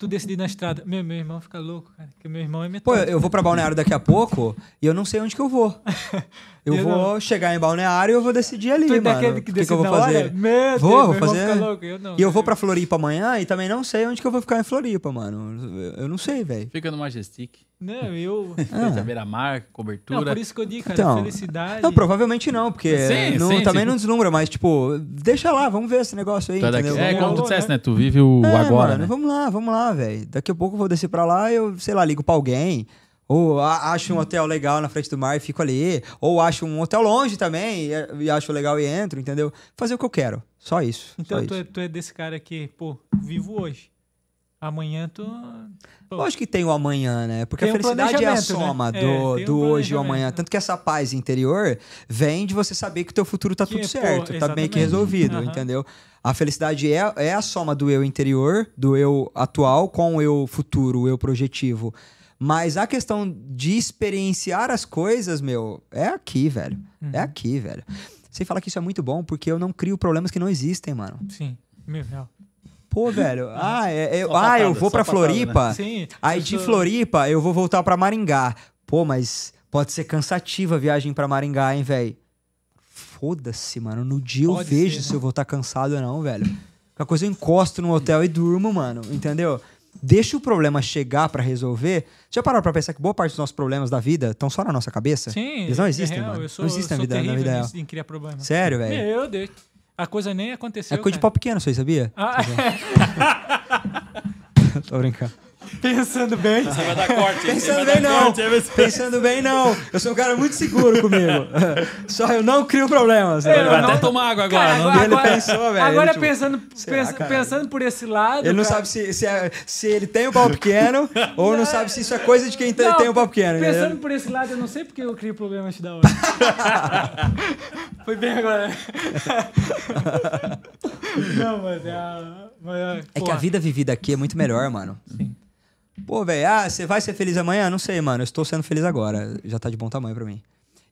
Tu decidir na estrada. Meu, meu irmão fica louco, cara, porque meu irmão é Pô, metade. eu eu vou pra Balneário daqui a pouco e eu não sei onde que eu vou. Eu Eu vou chegar em Balneário e eu vou decidir ali, tu é mano. daquele o que que, que eu vou fazer. Meu Vou, meu vou irmão fazer. fica louco, eu não. E eu vou pra Floripa amanhã e também não sei onde que eu vou ficar em Floripa, mano. Eu- não sei, velho. Fica no Majestic. Não, eu... Ah. Beira-mar, Não, cobertura. por isso que eu digo, cara, Então, felicidade... Não, provavelmente não, porque Sim, não- sim, também sim. não deslumbra, mas tipo, deixa lá, vamos ver esse negócio aí, é, é, como tu disseste, né? né? Tu vive o É, agora, mano, né? vamos lá, vamos lá, velho. Daqui a pouco eu vou descer pra lá e eu, sei lá, ligo pra alguém. Ou acho um hotel legal na frente do mar e fico ali. Ou acho um hotel longe também e, e acho legal e entro, entendeu? Fazer o que eu quero. Só isso. Então só tu isso. é, tu é desse cara que, pô, vivo hoje. Amanhã tu... Pô, Lógico que tem o amanhã, né? Porque Tem a um felicidade é a planejamento, né? soma É, do, um do hoje e o amanhã. né? Tanto que essa paz interior vem de você saber que o teu futuro tá Que, tudo pô, certo, tá meio que resolvido, Aham. entendeu? A felicidade é, é a soma do eu interior, do eu atual com o eu futuro, o eu projetivo. Mas a questão de experienciar as coisas, meu, é aqui, velho. Uhum. É aqui, velho. Você fala que isso é muito bom porque eu não crio problemas que não existem, mano. Sim, meu real. Pô, velho. Ah, é- é- ah eu vou pra né? Floripa. Sim. Aí eu de sou- Floripa eu vou voltar pra Maringá. Pô, mas pode ser cansativa a viagem pra Maringá, hein, velho? Foda-se, mano. No dia eu Pode vejo ser, se eu vou estar cansado ou não, velho. Qualquer coisa eu encosto no hotel e durmo, mano. Entendeu? Deixa o problema chegar pra resolver. Já pararam pra pensar que boa parte dos nossos problemas da vida estão só na nossa cabeça? Sim. Eles não é existem, real, mano. Eu sou, não existem eu na vida, na terrível vida real. nisso de criar problema. Sério, velho? Meu Deus. A coisa nem aconteceu. É coisa de pau pequeno, aí, sabia? Ah, Tô brincando. pensando bem. Você vai dar corte. hein? Você Pensando vai bem, não. corte, vai Pensando bem, não. Eu sou um cara muito seguro comigo. Só eu não crio problemas. Eu né? Vai não- até tomar água agora. Cara, não- agora- ele pensou, velho. Agora ele, tipo, pensando, pensa- cara? pensando por esse lado. Ele não cara, sabe se, se, é- se ele tem o pau pequeno ou não sabe se isso é coisa de quem tem, Não, tem o pau pequeno. Pensando entendeu? por esse lado, eu não sei porque eu crio problemas da hora. Foi bem agora. não, mas é a. Mas é, É que a vida vivida aqui é muito melhor, mano. Sim. Pô, velho, ah, você vai ser feliz amanhã? Não sei, mano. Eu estou sendo feliz agora. Já tá de bom tamanho pra mim.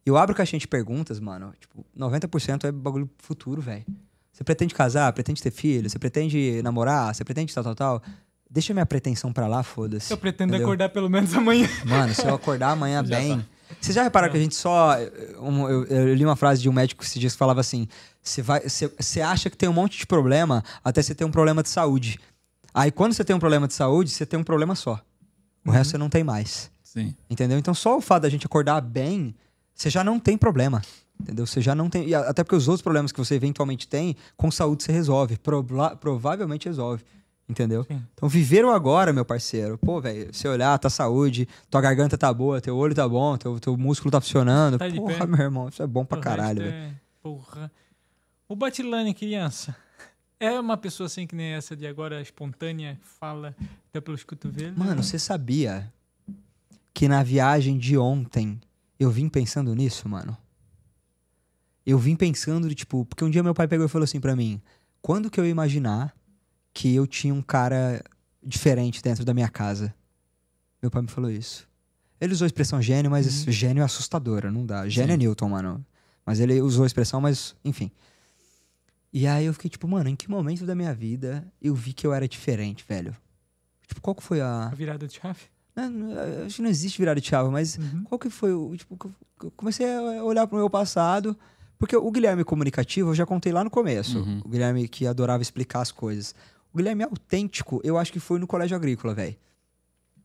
Eu abro caixinha de perguntas, mano. Tipo, 90% é bagulho futuro, velho. Você pretende casar? Pretende ter filho? Você pretende namorar? Você pretende tal, tal, tal? Deixa minha pretensão pra lá, foda-se. Eu pretendo entendeu? acordar pelo menos amanhã. Mano, se eu acordar amanhã bem. tá. Vocês já repararam que a gente só. um, eu, eu li uma frase de um médico esses dias que falava assim: você acha que tem um monte de problema até você ter um problema de saúde. Aí quando você tem um problema de saúde, você tem um problema só. O resto você não tem mais. Sim. Entendeu? Então só o fato da gente acordar bem, você já não tem problema. Entendeu? Você já não tem. e Até porque os outros problemas que você eventualmente tem, com saúde você resolve. Proba- provavelmente resolve. Entendeu? Sim. Então, viver o agora, meu parceiro. Pô, velho, você olhar, tá saúde, tua garganta tá boa, teu olho tá bom, teu, teu músculo tá funcionando. Tá Porra, meu irmão, isso é bom pra O caralho, resto velho. é- Porra. O Batilane, criança, é uma pessoa assim que nem essa de agora, espontânea, fala até pelos cotovelos? Mano, você sabia que na viagem de ontem eu vim pensando nisso, mano? Eu vim pensando, tipo, porque um dia meu pai pegou e falou assim pra mim: quando que eu ia imaginar que eu tinha um cara diferente dentro da minha casa? Meu pai me falou isso. Ele usou a expressão gênio, mas esse gênio é assustadora, não dá. Gênio é Newton, mano. Mas ele usou a expressão, mas enfim. E aí eu fiquei tipo, mano, em que momento da minha vida eu vi que eu era diferente, velho? Tipo, qual que foi a. A virada de chave? Não, não, acho que não existe virada de chave, mas Uhum. qual que foi o. Tipo, eu comecei a olhar pro meu passado. Porque o Guilherme comunicativo eu já contei lá no começo. Uhum. O Guilherme que adorava explicar as coisas. O Guilherme autêntico, eu acho que foi no colégio agrícola, velho.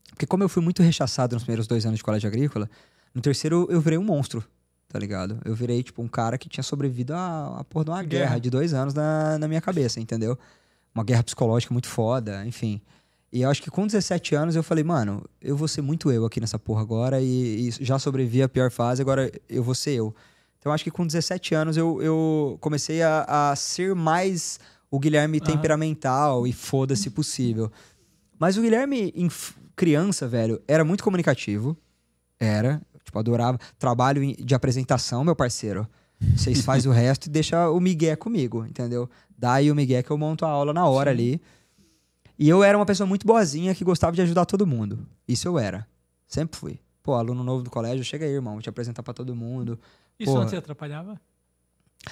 Porque como eu fui muito rechaçado nos primeiros dois anos de colégio agrícola, no terceiro eu virei um monstro, tá ligado? Eu virei, tipo, um cara que tinha sobrevivido a, a porra de uma guerra, Guerra. de dois anos na, na minha cabeça, entendeu? Uma guerra psicológica muito foda, enfim. E eu acho que com 17 anos eu falei, mano, eu vou ser muito eu aqui nessa porra agora e, e já sobrevivi à pior fase, agora eu vou ser eu. Então eu acho que com 17 anos eu, eu comecei a, a ser mais o Guilherme temperamental e foda-se possível. Mas o Guilherme, criança, velho, era muito comunicativo. Era. Tipo, adorava. Trabalho de apresentação, meu parceiro. Vocês fazem o resto e deixa o Miguel comigo, entendeu? Dá aí o Miguel que eu monto a aula na hora ali. E eu era uma pessoa muito boazinha que gostava de ajudar todo mundo. Isso eu era. Sempre fui. Pô, aluno novo do colégio, chega aí, irmão, vou te apresentar pra todo mundo. Isso Porra. não te atrapalhava?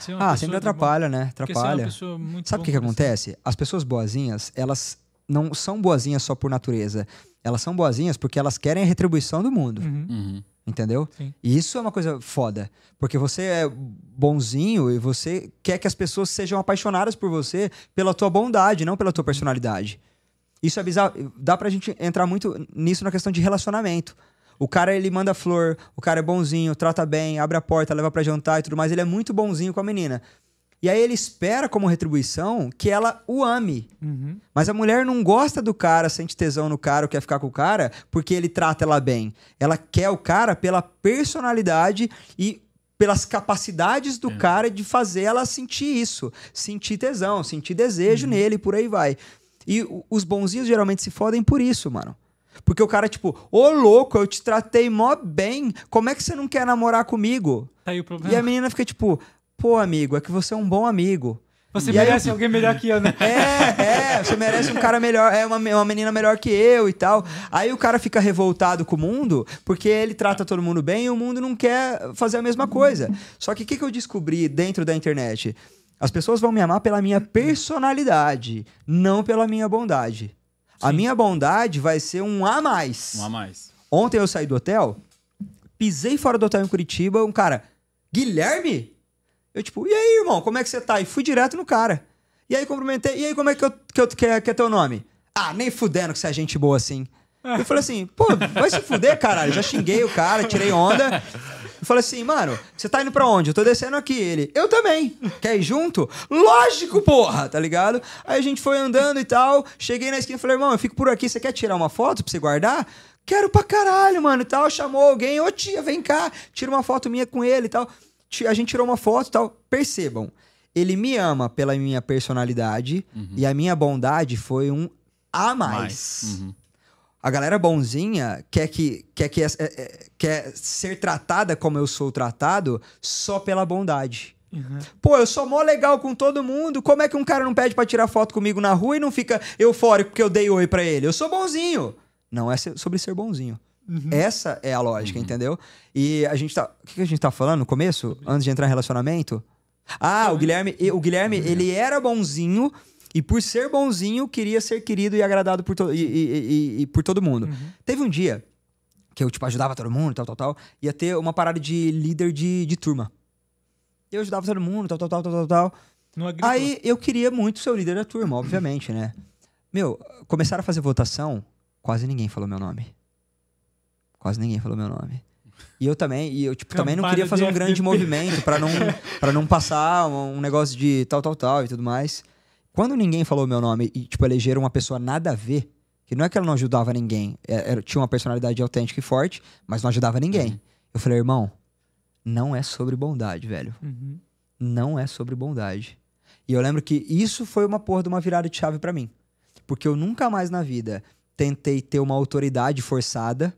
Uma Ah, sempre bom- atrapalha, né? É uma Atrapalha. muito Sabe o que, que acontece? As pessoas boazinhas, elas não são boazinhas só por natureza. Elas são boazinhas porque elas querem a retribuição do mundo. Uhum. Uhum. Entendeu? Sim. E isso é uma coisa foda. Porque você é bonzinho e você quer que as pessoas sejam apaixonadas por você pela tua bondade, não pela tua personalidade. Isso é bizarro. Dá pra gente entrar muito nisso na questão de relacionamento. O cara, ele manda flor, o cara é bonzinho, trata bem, abre a porta, leva pra jantar e tudo mais. Ele é muito bonzinho com a menina. E aí ele espera como retribuição que ela o ame. Uhum. Mas a mulher não gosta do cara, sente tesão no cara, quer ficar com o cara, porque ele trata ela bem. Ela quer o cara pela personalidade e pelas capacidades do cara de fazer ela sentir isso. Sentir tesão, sentir desejo nele, por aí vai. E os bonzinhos geralmente se fodem por isso, mano. Porque o cara, tipo, ô louco, eu te tratei mó bem, como é que você não quer namorar comigo? Tá aí o problema. E a menina fica tipo, pô, amigo, é que você é um bom amigo. Você E aí- merece alguém melhor que eu, né? É, é, você merece um cara melhor, é uma, uma menina melhor que eu e tal. Aí o cara fica revoltado com o mundo porque ele trata todo mundo bem e o mundo não quer fazer a mesma coisa. Só que o que, que eu descobri dentro da internet? As pessoas vão me amar pela minha personalidade, não pela minha bondade. A minha bondade vai ser um a mais. Um a mais. Ontem eu saí do hotel, pisei fora do hotel em Curitiba, um cara, Guilherme? Eu tipo, e aí, irmão, como é que você tá? E fui direto no cara. E aí cumprimentei, e aí como é que, eu, que, eu, que, é, que é teu nome? Ah, nem fudendo que você é gente boa assim. Eu falei assim, pô, vai se fuder, caralho. Já xinguei o cara, tirei onda. Eu falei assim, mano, você tá indo pra onde? Eu tô descendo aqui. Ele, eu também. Quer ir junto? Lógico, porra, tá ligado? Aí a gente foi andando e tal. Cheguei na esquina e falei, irmão, eu fico por aqui. Você quer tirar uma foto pra você guardar? Quero pra caralho, mano, e tal. Chamou alguém, ô tia, vem cá, tira uma foto minha com ele e tal. A gente tirou uma foto e tal. Percebam, ele me ama pela minha personalidade e a minha bondade foi um a mais. Uhum. A galera bonzinha quer que quer que é- é- quer ser tratada como eu sou tratado só pela bondade. Uhum. Pô, eu sou mó legal com todo mundo. Como é que um cara não pede pra tirar foto comigo na rua e não fica eufórico porque eu dei oi pra ele? Eu sou bonzinho. Não é sobre ser bonzinho. Essa é a lógica, entendeu? E a gente tá. O que que a gente tá falando no começo? Antes de entrar em relacionamento? Ah, o Guilherme, o Guilherme, ele era bonzinho e por ser bonzinho queria ser querido e agradado por, to- e, e- e- por todo mundo. Teve um dia que eu tipo ajudava todo mundo, tal, tal, tal, ia ter uma parada de líder de, de turma. Eu ajudava todo mundo, tal, tal, tal, tal, tal, tal. Aí eu queria muito ser o líder da turma, obviamente, né? Meu, começaram a fazer votação, quase ninguém falou meu nome. Quase ninguém falou meu nome. E eu também, e eu tipo, também não queria fazer um grande FDP. movimento pra não para não passar um um negócio de tal tal tal e tudo mais. Quando ninguém falou meu nome e, tipo, elegeram uma pessoa nada a ver, que não é que ela não ajudava ninguém, é- era- tinha uma personalidade autêntica e forte, mas não ajudava ninguém. Eu falei, irmão, não é sobre bondade, velho. Uhum. Não é sobre bondade. E eu lembro que isso foi uma porra de uma virada de chave pra mim. Porque eu nunca mais na vida tentei ter uma autoridade forçada,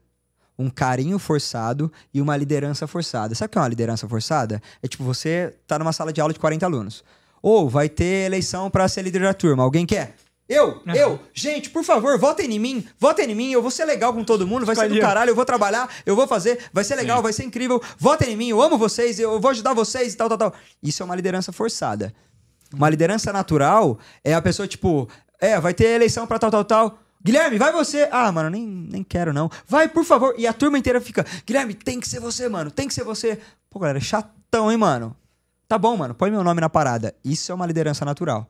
um carinho forçado e uma liderança forçada. Sabe o que é uma liderança forçada? É tipo, você tá numa sala de aula de 40 alunos. Ou vai ter eleição pra ser líder da turma. Alguém quer? Eu, eu, gente, por favor, votem em mim, votem em mim, eu vou ser legal com todo mundo, vai ser do Escolhi caralho, eu vou trabalhar, eu vou fazer, vai ser legal, vai ser incrível, votem em mim, eu amo vocês, eu vou ajudar vocês e tal, tal, tal. Isso é uma liderança forçada. Uma liderança natural é a pessoa, tipo, é, vai ter eleição pra tal, tal, tal. Guilherme, vai você. Ah, mano, nem, nem quero não. Vai, por favor. E a turma inteira fica, Guilherme, tem que ser você, mano, tem que ser você. Pô, galera, chatão, hein, mano. Tá bom, mano, põe meu nome na parada. Isso é uma liderança natural.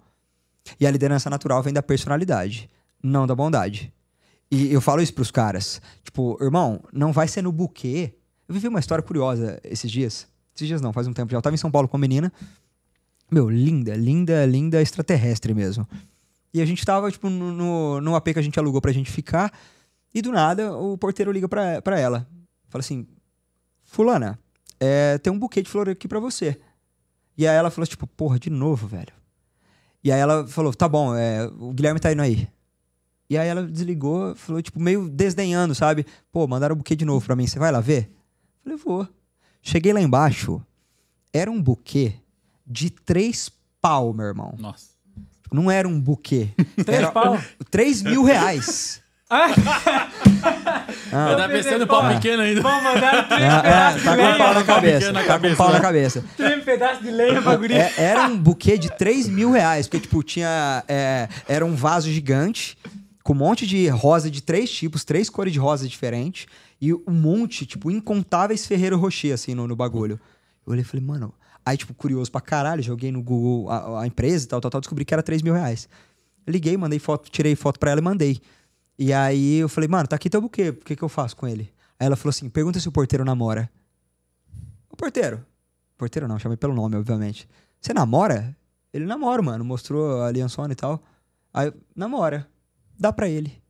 E a liderança natural vem da personalidade, não da bondade. E eu falo isso pros caras. Tipo, irmão, não vai ser no buquê. Eu vivi uma história curiosa esses dias. Esses dias não, faz um tempo já. Eu tava em São Paulo com uma menina. Meu, linda, linda, linda extraterrestre mesmo. E a gente tava, tipo, no, no, no AP que a gente alugou pra gente ficar. E do nada, o porteiro liga pra, pra ela. Fala assim: Fulana, é, tem um buquê de flor aqui pra você. E aí ela falou, tipo, porra, de novo, velho. E aí ela falou, tá bom, é, o Guilherme tá indo aí. E aí ela desligou, falou, tipo, meio desdenhando, sabe? Pô, mandaram o buquê de novo pra mim, você vai lá ver? Falei, vou. Cheguei lá embaixo, era um buquê de três pau, meu irmão. Nossa. Não era um buquê. Três era pau? Três mil reais. Ah, Eu tava pensando no pau Ah. pequeno ainda. Vamos mandar três É, pedaços é, tá de com pau na cabeça. Tá com um pau na né? cabeça. Três pedaços de lenha pra guri. É, era um buquê de 3 mil reais, porque, tipo, tinha. é, era um vaso gigante, com um monte de rosa de três tipos, três cores de rosa diferentes, e um monte, tipo, incontáveis Ferreiro Rocher, assim, no, no bagulho. Eu olhei e falei, mano. Aí, tipo, curioso pra caralho, joguei no Google a, a empresa e tal, tal, tal, descobri que era 3 mil reais. Liguei, mandei foto, tirei foto pra ela e mandei. E aí eu falei, mano, tá aqui teu buquê, o que, que eu faço com ele? Aí ela falou assim: pergunta se o porteiro namora. O porteiro. Porteiro não, chamei pelo nome, obviamente. Você namora? Ele namora, mano. Mostrou a aliançona e tal. Aí, namora. Dá pra ele.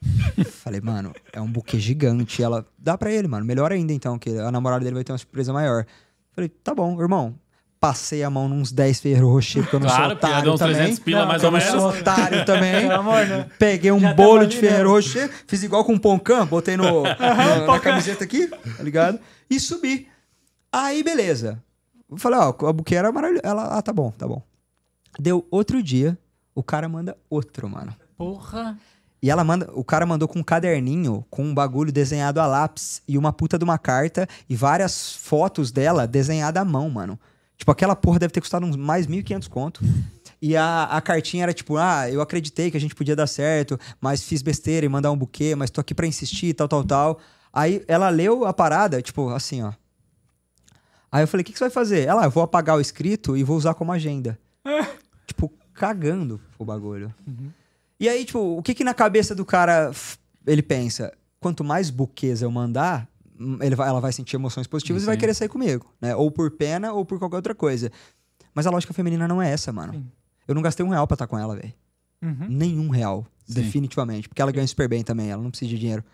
Falei, mano, é um buquê gigante. Ela, dá pra ele, mano. Melhor ainda, então, que a namorada dele vai ter uma surpresa maior. Falei, tá bom, irmão. Passei a mão nos 10 Ferreiro Rocher, porque eu não Claro, sou porque ia dar otário também. 300 pila, Não, mais Eu ou não sou otário também. Né? Peguei um Já bolo tava de? Ferreiro Rocher, fiz igual com um poncã, botei no, no- na camiseta aqui, tá ligado? E subi. Aí, beleza. Falei, ó, a buquê era maravilhosa. Ela, ah, tá bom, tá bom. Deu outro dia, o cara manda outro, mano. Porra. E ela manda, o cara mandou com um caderninho com um bagulho desenhado a lápis e uma puta de uma carta e várias fotos dela desenhada à mão, mano. Tipo, aquela porra deve ter custado uns mais 1.500 conto. E a, a cartinha era tipo, ah, eu acreditei que a gente podia dar certo, mas fiz besteira em mandar um buquê, mas tô aqui pra insistir, tal, tal, tal. Aí ela leu a parada, tipo, assim, ó. Aí eu falei, o que, que você vai fazer? Ela, "Ah, eu vou apagar o escrito e vou usar como agenda. tipo, cagando o bagulho. E aí, tipo, o que que na cabeça do cara ele pensa? Quanto mais buquês eu mandar, vai, ela vai sentir emoções positivas e vai Sim. querer sair comigo, né? Ou por pena ou por qualquer outra coisa. Mas a lógica feminina não é essa, mano. Sim. Eu não gastei um real pra estar com ela, velho. Uhum. Nenhum real. Sim. Definitivamente. Porque ela ganha super bem também, ela não precisa de dinheiro.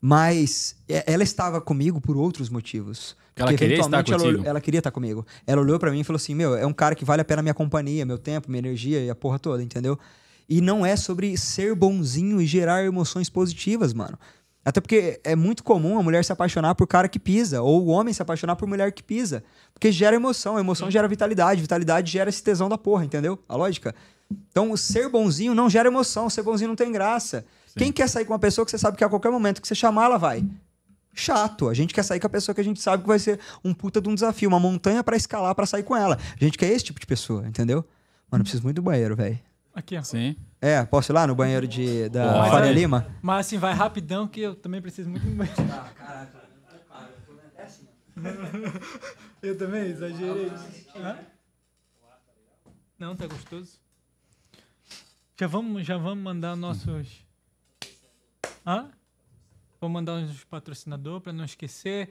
Mas é, ela estava comigo por outros motivos. Ela Porque queria estar eventualmente ela, ela queria estar comigo. Ela olhou pra mim e falou assim: Meu, é um cara que vale a pena minha companhia, meu tempo, minha energia e a porra toda, entendeu? E não é sobre ser bonzinho e gerar emoções positivas, mano. Até porque é muito comum a mulher se apaixonar por cara que pisa, ou o homem se apaixonar por mulher que pisa. Porque gera emoção, emoção gera vitalidade, vitalidade gera esse tesão da porra, entendeu? A lógica. Então, ser bonzinho não gera emoção, ser bonzinho não tem graça. Quem quer sair com uma pessoa que você sabe que a qualquer momento que você chamar, ela vai? Chato. A gente quer sair com a pessoa que a gente sabe que vai ser um puta de um desafio, uma montanha pra escalar pra sair com ela. A gente quer esse tipo de pessoa, entendeu? Mano, eu preciso muito do banheiro, velho. Aqui, ó. Sim. É, posso ir lá no banheiro de, da Pode. Faria Lima? Mas assim, vai rapidão que eu também preciso muito de banheiro. Eu também exagerei. Hã? Não, tá gostoso. Já vamos, já vamos mandar nossos. Hã? Vou mandar uns patrocinadores para não esquecer.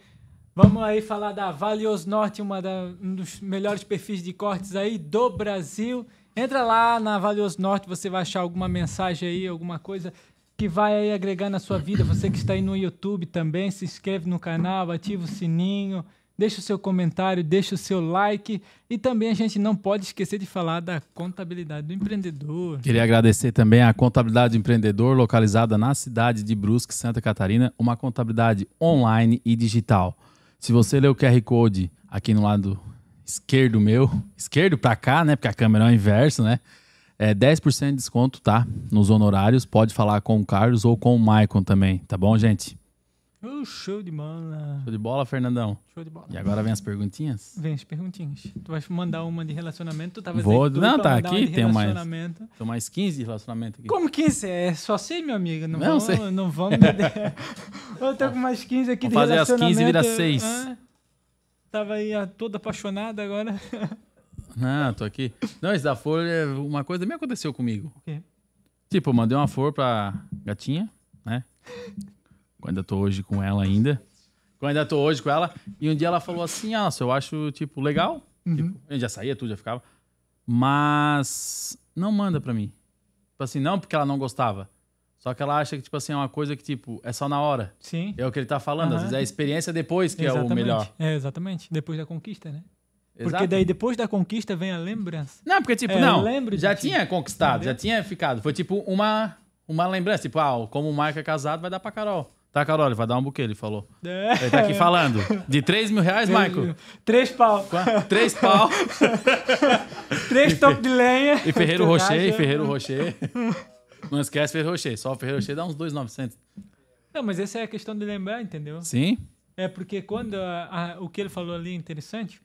Vamos aí falar da Vale Os Norte, uma da- um dos melhores perfis de cortes aí do Brasil. Entra lá na Valioso Norte, você vai achar alguma mensagem aí, alguma coisa que vai aí agregar na sua vida. Você que está aí no YouTube também, se inscreve no canal, ativa o sininho, deixa o seu comentário, deixa o seu like. E também a gente não pode esquecer de falar da contabilidade do empreendedor. Queria agradecer também a Contabilidade do Empreendedor, localizada na cidade de Brusque, Santa Catarina, uma contabilidade online e digital. Se você ler o QR Code aqui no lado esquerdo meu, esquerdo para cá, né? Porque a câmera é o inverso, né? É 10% de desconto, tá? Nos honorários. Pode falar com o Carlos ou com o Maicon também, tá bom, gente? Uh, show de bola. Show de bola, Fernandão. Show de bola. E agora vem as perguntinhas? Vem as perguntinhas. Tu vai mandar uma de relacionamento, tu tava Vou- não, tá aqui, tem mais. relacionamento. São mais 15 de relacionamento aqui. Como 15? É só sei, meu amigo. Não, Não, vamos, sei. não vamos. Eu tô com mais 15 aqui Vamos de fazer as 15 relacionamento. vira seis. Ah, tava aí ah, toda apaixonada agora. Não, tô aqui. Não, esse da flor, é uma coisa também aconteceu comigo. O quê? Tipo, eu mandei uma flor pra gatinha, né? Ainda tô hoje com ela ainda. Eu ainda tô hoje com ela. E um dia ela falou assim, ah, eu acho, tipo, legal. Tipo, eu já saía, tudo já ficava. Mas não manda pra mim. Tipo assim, não porque ela não gostava. Só que ela acha que, tipo assim, é uma coisa que, tipo, é só na hora. Sim. É o que ele tá falando. Às Aham. vezes é a experiência depois que exatamente. é o melhor. É, exatamente. Depois da conquista, né? Porque Exato. daí depois da conquista vem a lembrança. Não, porque, tipo, É, não. lembro já ti. tinha conquistado, já tinha ficado. Foi tipo uma, uma lembrança. Tipo, ah, como o Marco é casado, vai dar pra Carol. Tá, Carol, ele vai dar um buquê, ele falou. É. Ele tá aqui falando. De 3 mil reais, Michael? Três pau. Qua- Três pau. Três topos de lenha. E Ferreiro Rocher, e. Ferreiro Rocher. Não esquece Ferreiro Rocher. Só Rocher dá uns 2,900. Não, mas essa é a questão de lembrar, entendeu? Sim? É porque quando a- a- o que ele falou ali é interessante,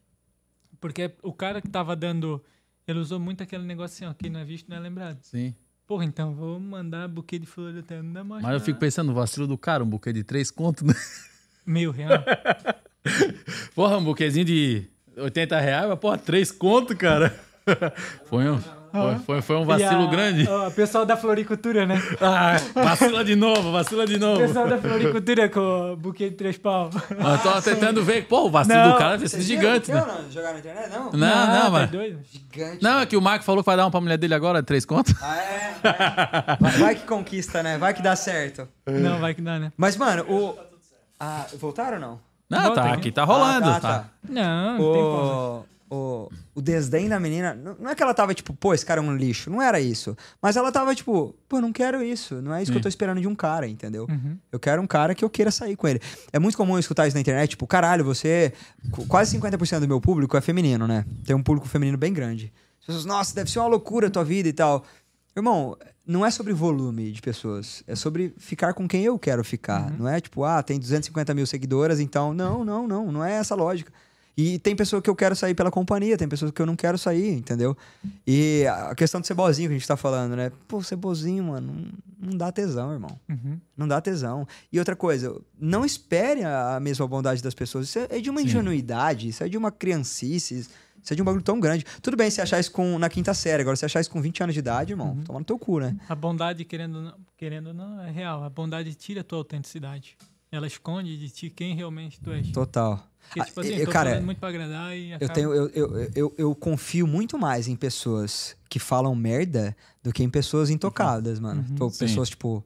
porque o cara que tava dando, ele usou muito aquele negócio assim, ó, quem não é visto não é lembrado. Sim. Porra, então vou mandar buquê de flor até não dá mais Mas eu fico pensando, o vacilo do cara, um buquê de 3 conto, né? Mil reais. Porra, um buquezinho de 80 reais, mas porra, 3 conto, cara. Foi um, foi, foi, foi um vacilo a- grande. O pessoal da floricultura, né? Ah, vacila de novo, vacila de O novo. pessoal da floricultura com o buquê de três pau. Eu tô tentando ver. Pô, o vacilo Não, do cara ser gigante, né? Não, jogar na internet, não? Não, não, tá mas. doido? Gigante. Não, é que o Marco falou que vai dar uma pra mulher dele agora, três contos. Ah, é, é. Vai, que conquista, né? Vai que dá certo. Não, vai que dá, né? Mas, mano, o. Ah, voltaram ou não? Não, Volta tá aqui. tá rolando. Ah, tá, Não, não tem como. O, o, desdém da menina. Não é que ela tava tipo, pô, esse cara é um lixo. Não era isso. Mas ela tava tipo, pô, não quero isso. Não é isso que eu tô esperando de um cara, entendeu? Uhum. Eu quero um cara que eu queira sair com ele. É muito comum escutar isso na internet, tipo, caralho, você. qu- Quase 50% do meu público é feminino, né? Tem um público feminino bem grande. As pessoas, nossa, deve ser uma loucura a tua vida e tal. Irmão, não é sobre volume de pessoas. É sobre ficar com quem eu quero ficar. Não é tipo, ah, tem 250 mil seguidoras, então. Não, não, não. Não é essa lógica. E tem pessoa que eu quero sair pela companhia, tem pessoas que eu não quero sair, entendeu? E a questão do cebozinho que a gente tá falando, né? Pô, cebozinho, mano, não, dá tesão, irmão. Uhum. Não dá tesão. E outra coisa, não espere a mesma bondade das pessoas. Isso é é de uma Sim. ingenuidade, isso é de uma criancice, isso é de um bagulho tão grande. Tudo bem se achar isso com, na quinta série, agora se achar isso com 20 anos de idade, irmão, toma no teu cu, né? A bondade, querendo não, querendo não, é real. A bondade tira a tua autenticidade. Ela esconde de ti quem realmente tu és. Total. Porque, tipo Ah, assim, eu- eu cara, muito pra agradar e Eu, acaba... tenho, eu, eu, eu, eu confio muito mais em pessoas que falam merda do que em pessoas intocadas, mano. Tipo, Sim. pessoas, tipo,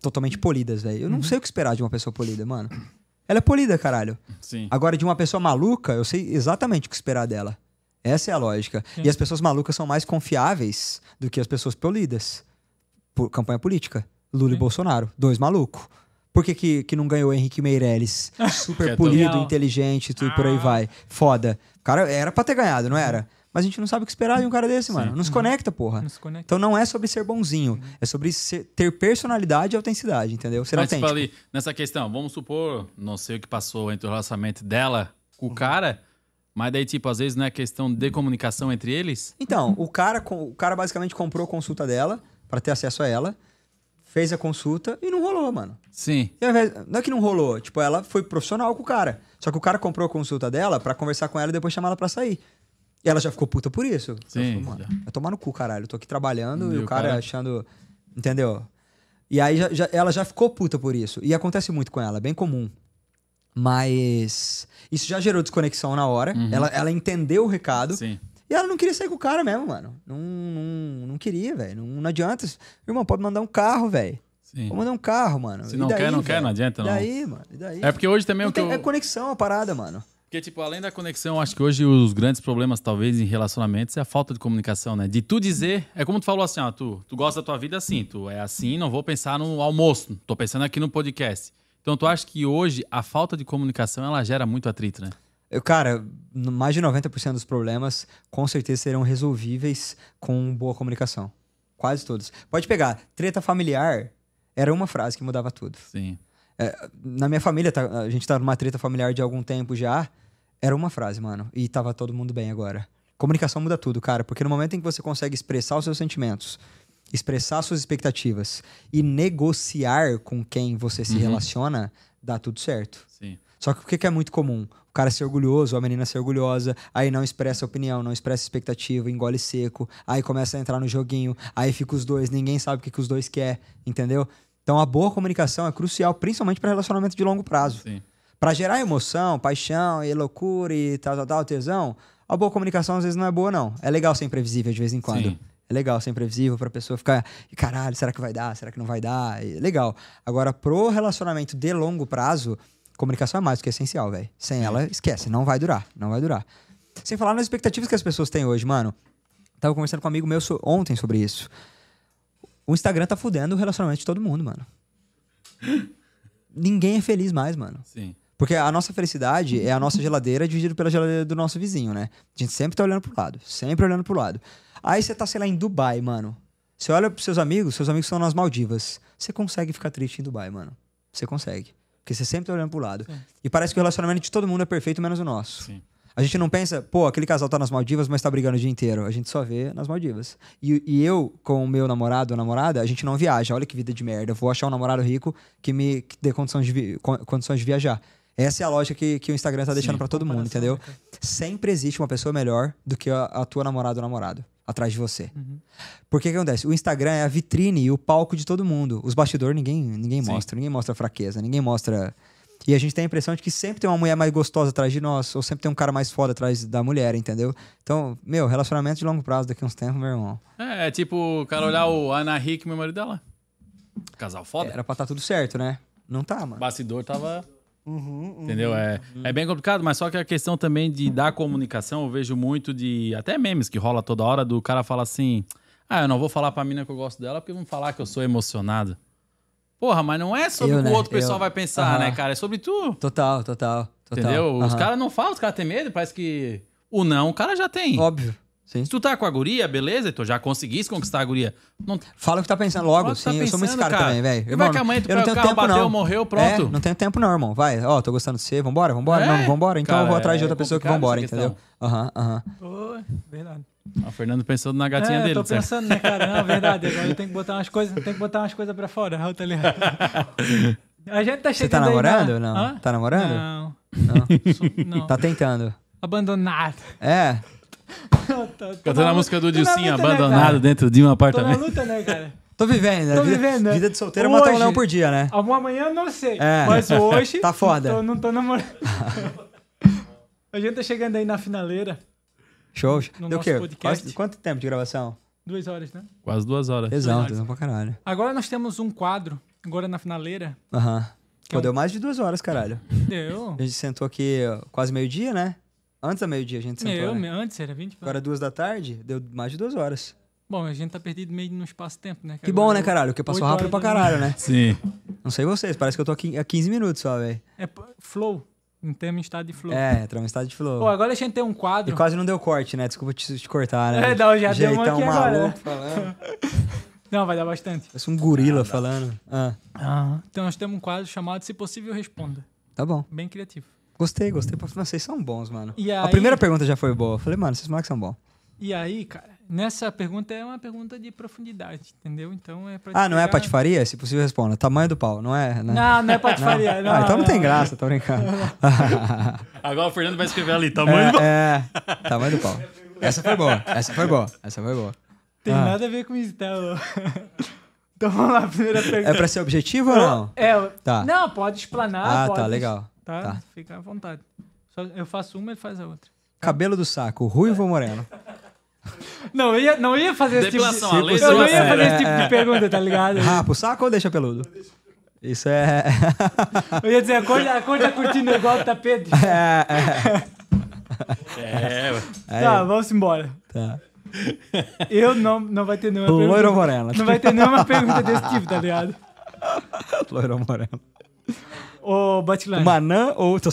totalmente polidas, velho. Eu não sei o que esperar de uma pessoa polida, mano. Ela é polida, caralho. Sim. Agora, de uma pessoa maluca, eu sei exatamente o que esperar dela. Essa é a lógica. Sim. E as pessoas malucas são mais confiáveis do que as pessoas polidas. Por campanha política. Lula e Sim. Bolsonaro. Dois malucos. Por que, que, que não ganhou Henrique Meirelles? Super Quieto. polido, inteligente, tudo por aí vai. Foda. O cara era pra ter ganhado, não era? Mas a gente não sabe o que esperar de um cara desse, mano. Não se conecta, porra. Não se conecta. Então não é sobre ser bonzinho. É sobre ser- ter personalidade e autenticidade, entendeu? Ser Mas, tipo, autêntico. ali, nessa questão, vamos supor, não sei o que passou entre o relacionamento dela com o cara, mas daí, tipo, às vezes não é questão de comunicação entre eles? Então, o cara, o cara basicamente comprou a consulta dela pra ter acesso a ela, fez a consulta e não rolou, mano. Sim. Invés- não é que não rolou, tipo, ela foi profissional com o cara. Só que o cara comprou a consulta dela pra conversar com ela e depois chamar ela pra sair. E ela já ficou puta por isso. Sim, falou, mano, vai tomar no cu, caralho. Eu tô aqui trabalhando e, E o cara, cara- achando. Entendeu? E aí já- já- ela já ficou puta por isso. E acontece muito com ela, é bem comum. Mas isso já gerou desconexão na hora. Ela, ela entendeu o recado. Sim. E ela não queria sair com o cara mesmo, mano. Não, não, não queria, velho. Não, não adianta. Irmão, pode mandar um carro, velho. Sim. Pode mandar um carro, mano. Se E não daí, quer, não quer, velho? não adianta, E não. daí, mano? E daí? É porque hoje também o que tem, eu... É conexão a parada, mano. Porque, tipo, além da conexão, acho que hoje os grandes problemas, talvez, em relacionamentos é a falta de comunicação, né? De tu dizer, é como tu falou assim, ó, tu, tu gosta da tua vida assim, tu é assim, não vou pensar no almoço, tô pensando aqui no podcast. Então, tu acha que hoje a falta de comunicação, ela gera muito atrito, né? Eu, cara, mais de 90% dos problemas com certeza serão resolvíveis com boa comunicação. Quase todos. Pode pegar, treta familiar era uma frase que mudava tudo. Sim. Na minha família, tá- a gente tá numa treta familiar de algum tempo já, era uma frase, mano. E tava todo mundo bem agora. Comunicação muda tudo, cara, porque no momento em que você consegue expressar os seus sentimentos, expressar suas expectativas e negociar com quem você se relaciona, dá tudo certo. Sim. Só que o que é muito comum? O cara ser orgulhoso, a menina ser orgulhosa, aí não expressa opinião, não expressa expectativa, engole seco, aí começa a entrar no joguinho, aí fica os dois, ninguém sabe o que, que os dois quer, entendeu? Então a boa comunicação é crucial, principalmente para relacionamento de longo prazo. Pra gerar emoção, paixão e loucura e tal, tal, tal, tesão, a boa comunicação às vezes não é boa, não. É legal ser imprevisível de vez em quando. Sim. É legal ser imprevisível pra pessoa ficar, "Ih, caralho, será que vai dar? Será que não vai dar? É legal. Agora, pro relacionamento de longo prazo, comunicação é mais do que essencial, velho. Sem ela, esquece, não vai durar, não vai durar. Sem falar nas expectativas que as pessoas têm hoje, mano. Tava conversando com um amigo meu so- ontem sobre isso. O Instagram tá fudendo o relacionamento de todo mundo, mano. Ninguém é feliz mais, mano. Sim. Porque a nossa felicidade é a nossa geladeira dividida pela geladeira do nosso vizinho, né? A gente sempre tá olhando pro lado, sempre olhando pro lado. Aí você tá, sei lá, em Dubai, mano. Você olha pros seus amigos, seus amigos estão nas Maldivas. Você consegue ficar triste em Dubai, mano. Você consegue. Porque você sempre tá olhando pro lado. E parece que o relacionamento de todo mundo é perfeito, menos o nosso. Sim. A gente não pensa, pô, aquele casal tá nas Maldivas, mas tá brigando o dia inteiro. A gente só vê nas Maldivas. E, e eu, com o meu namorado ou namorada, a gente não viaja. Olha que vida de merda. Eu vou achar um namorado rico que me que dê condições de, condições de viajar. Essa é a lógica que, que o Instagram tá deixando pra todo mundo, entendeu? Sempre existe uma pessoa melhor do que a, a tua namorada ou namorado atrás de você. Por que que acontece? O Instagram é a vitrine e o palco de todo mundo. Os bastidores ninguém, ninguém Sim. mostra. Ninguém mostra fraqueza, ninguém mostra... E a gente tem a impressão de que sempre tem uma mulher mais gostosa atrás de nós, ou sempre tem um cara mais foda atrás da mulher, entendeu? Então, meu, relacionamento de longo prazo daqui a uns tempos, meu irmão. É, é tipo o cara olhar o Ana Hick, meu marido dela. Casal foda. Era pra estar tudo certo, né? Não tá, O mano. bastidor tava. Uhum, Entendeu? É, é bem complicado, mas só que a questão também de da comunicação, eu vejo muito de. Até memes que rola toda hora, do cara fala assim: Ah, eu não vou falar pra mina que eu gosto dela porque vão falar que eu sou emocionado. Porra, mas não é sobre Eu, o que né? o outro pessoal Eu. vai pensar, né, cara? É sobre tu. Total, total, total. Entendeu? Os caras não falam, os caras têm medo, parece que. O não, o cara já tem. Óbvio. Sim. Se tu tá com a guria, beleza, tu já conseguisse conquistar a guria. Não, Fala o que tá pensando logo, Fala tá sim. eu sou muito cara, cara. também, velho. Vai que amanhã tu eu não tenho o carro, tempo, bateu, não. morreu, pronto. É, não tenho tempo, não, irmão. Vai, ó, tô gostando de você, vambora, vambora. É, não, vambora. Então cara, eu vou atrás de é outra pessoa que vambora, entendeu? Aham, aham. Verdade. O Fernando pensando na gatinha é, dele, tô certo? pensando, né, cara? Não, verdade. Agora eu tenho que botar umas coisas, tenho que botar umas coisas pra fora, tá ligado? A gente tá Você tá chegando aí namorando ou não? Hã? Tá namorando? Não. Não. Sou- não. Tá tentando. Abandonado. É. Cantando a música do Dilcinho, luta, né, abandonado cara? dentro de um Tô na apartamento. luta, né, cara? Tô vivendo, né? Tô vida, vivendo, né? vida de solteiro é matar um Hoje- leão por dia, né? Amanhã eu não sei. É. Mas hoje. Tá foda. tô- não tô namorando. A gente tá chegando aí na finaleira. Show. No Deu quê? podcast. Quase- Quanto tempo de gravação? Duas horas, né? Quase duas horas. Tesão, horas. tesão pra caralho. Agora nós temos um quadro, agora na finaleira. Aham. Que é Pô, um- deu mais de duas horas, caralho. Deu. A gente sentou aqui quase meio-dia, né? Antes da meio-dia a gente sentou. Meu, né? antes era 20 Agora duas da tarde, deu mais de duas horas. Bom, a gente tá perdido meio no espaço-tempo, né? Que bom, né, caralho? Porque passou rápido pra caralho, né? Sim. Não sei vocês, parece que eu tô aqui há 15 minutos só, velho. É flow. Em termos de estado de flow. É, entramos em estado de flow. Pô, agora a gente tem um E quadro. quase não deu corte, né? Desculpa te, te cortar, né? É, não, já deu uma aqui agora, maluco né? falando. Não, vai dar bastante. Parece um gorila falando. Ah, Então nós temos um quadro chamado Se Possível Responda. tá bom. Bem criativo. Gostei, gostei. Pô, Vocês são bons, mano. E A aí- primeira pergunta já foi boa. Eu Falei, mano, esses moleques são bons. E aí, cara, nessa pergunta é uma pergunta de profundidade, entendeu? Então é pra Ah, não é pegar- patifaria? Se possível, responda. Tamanho do pau, não é? Né? Não, não é patifaria. Não, ah, então não, tem não. graça, tô brincando. Agora o Fernando vai escrever ali, tamanho do... é, é, tamanho do pau. Essa foi boa, essa foi boa, essa foi boa. Tem Ah. nada a ver com isso, tá? Então vamos lá, primeira pergunta. É pra ser objetivo ou não? É, Tá. Não, pode explanar. Ah, pode, tá, legal. Tá? Tá. Fica à vontade. Só eu faço uma, ele faz a outra. Cabelo do saco, ruivo ou moreno? Não ia, não ia fazer esse tipo de... Depilação, a Eu não ia é, fazer é, esse tipo de pergunta, tá ligado? Rapa o saco ou deixa peludo? Isso é. Eu ia dizer, a cor, a cor da cortina é igual ao tapete. é, é. É, ué. Tá, vamos embora. Tá. Eu não, não vai ter nenhuma Loiro ou pergunta. moreno? Não vai ter nenhuma pergunta desse tipo, tá ligado? Loiro ou moreno? Ô, Batilane. Manã ou.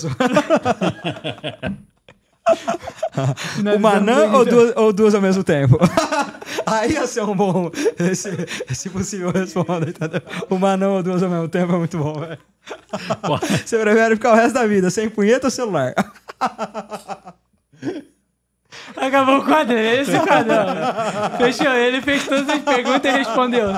O Manã ou então. duas, ou duas ao mesmo tempo? Aí ia ser um bom. Se, se possível, responda, entendeu? O Manã ou duas ao mesmo tempo é muito bom, velho. Você prefere ficar o resto da vida sem punheta ou celular? Acabou o quadro, é esse o quadrão. Fechou, ele fez todas as perguntas e respondeu.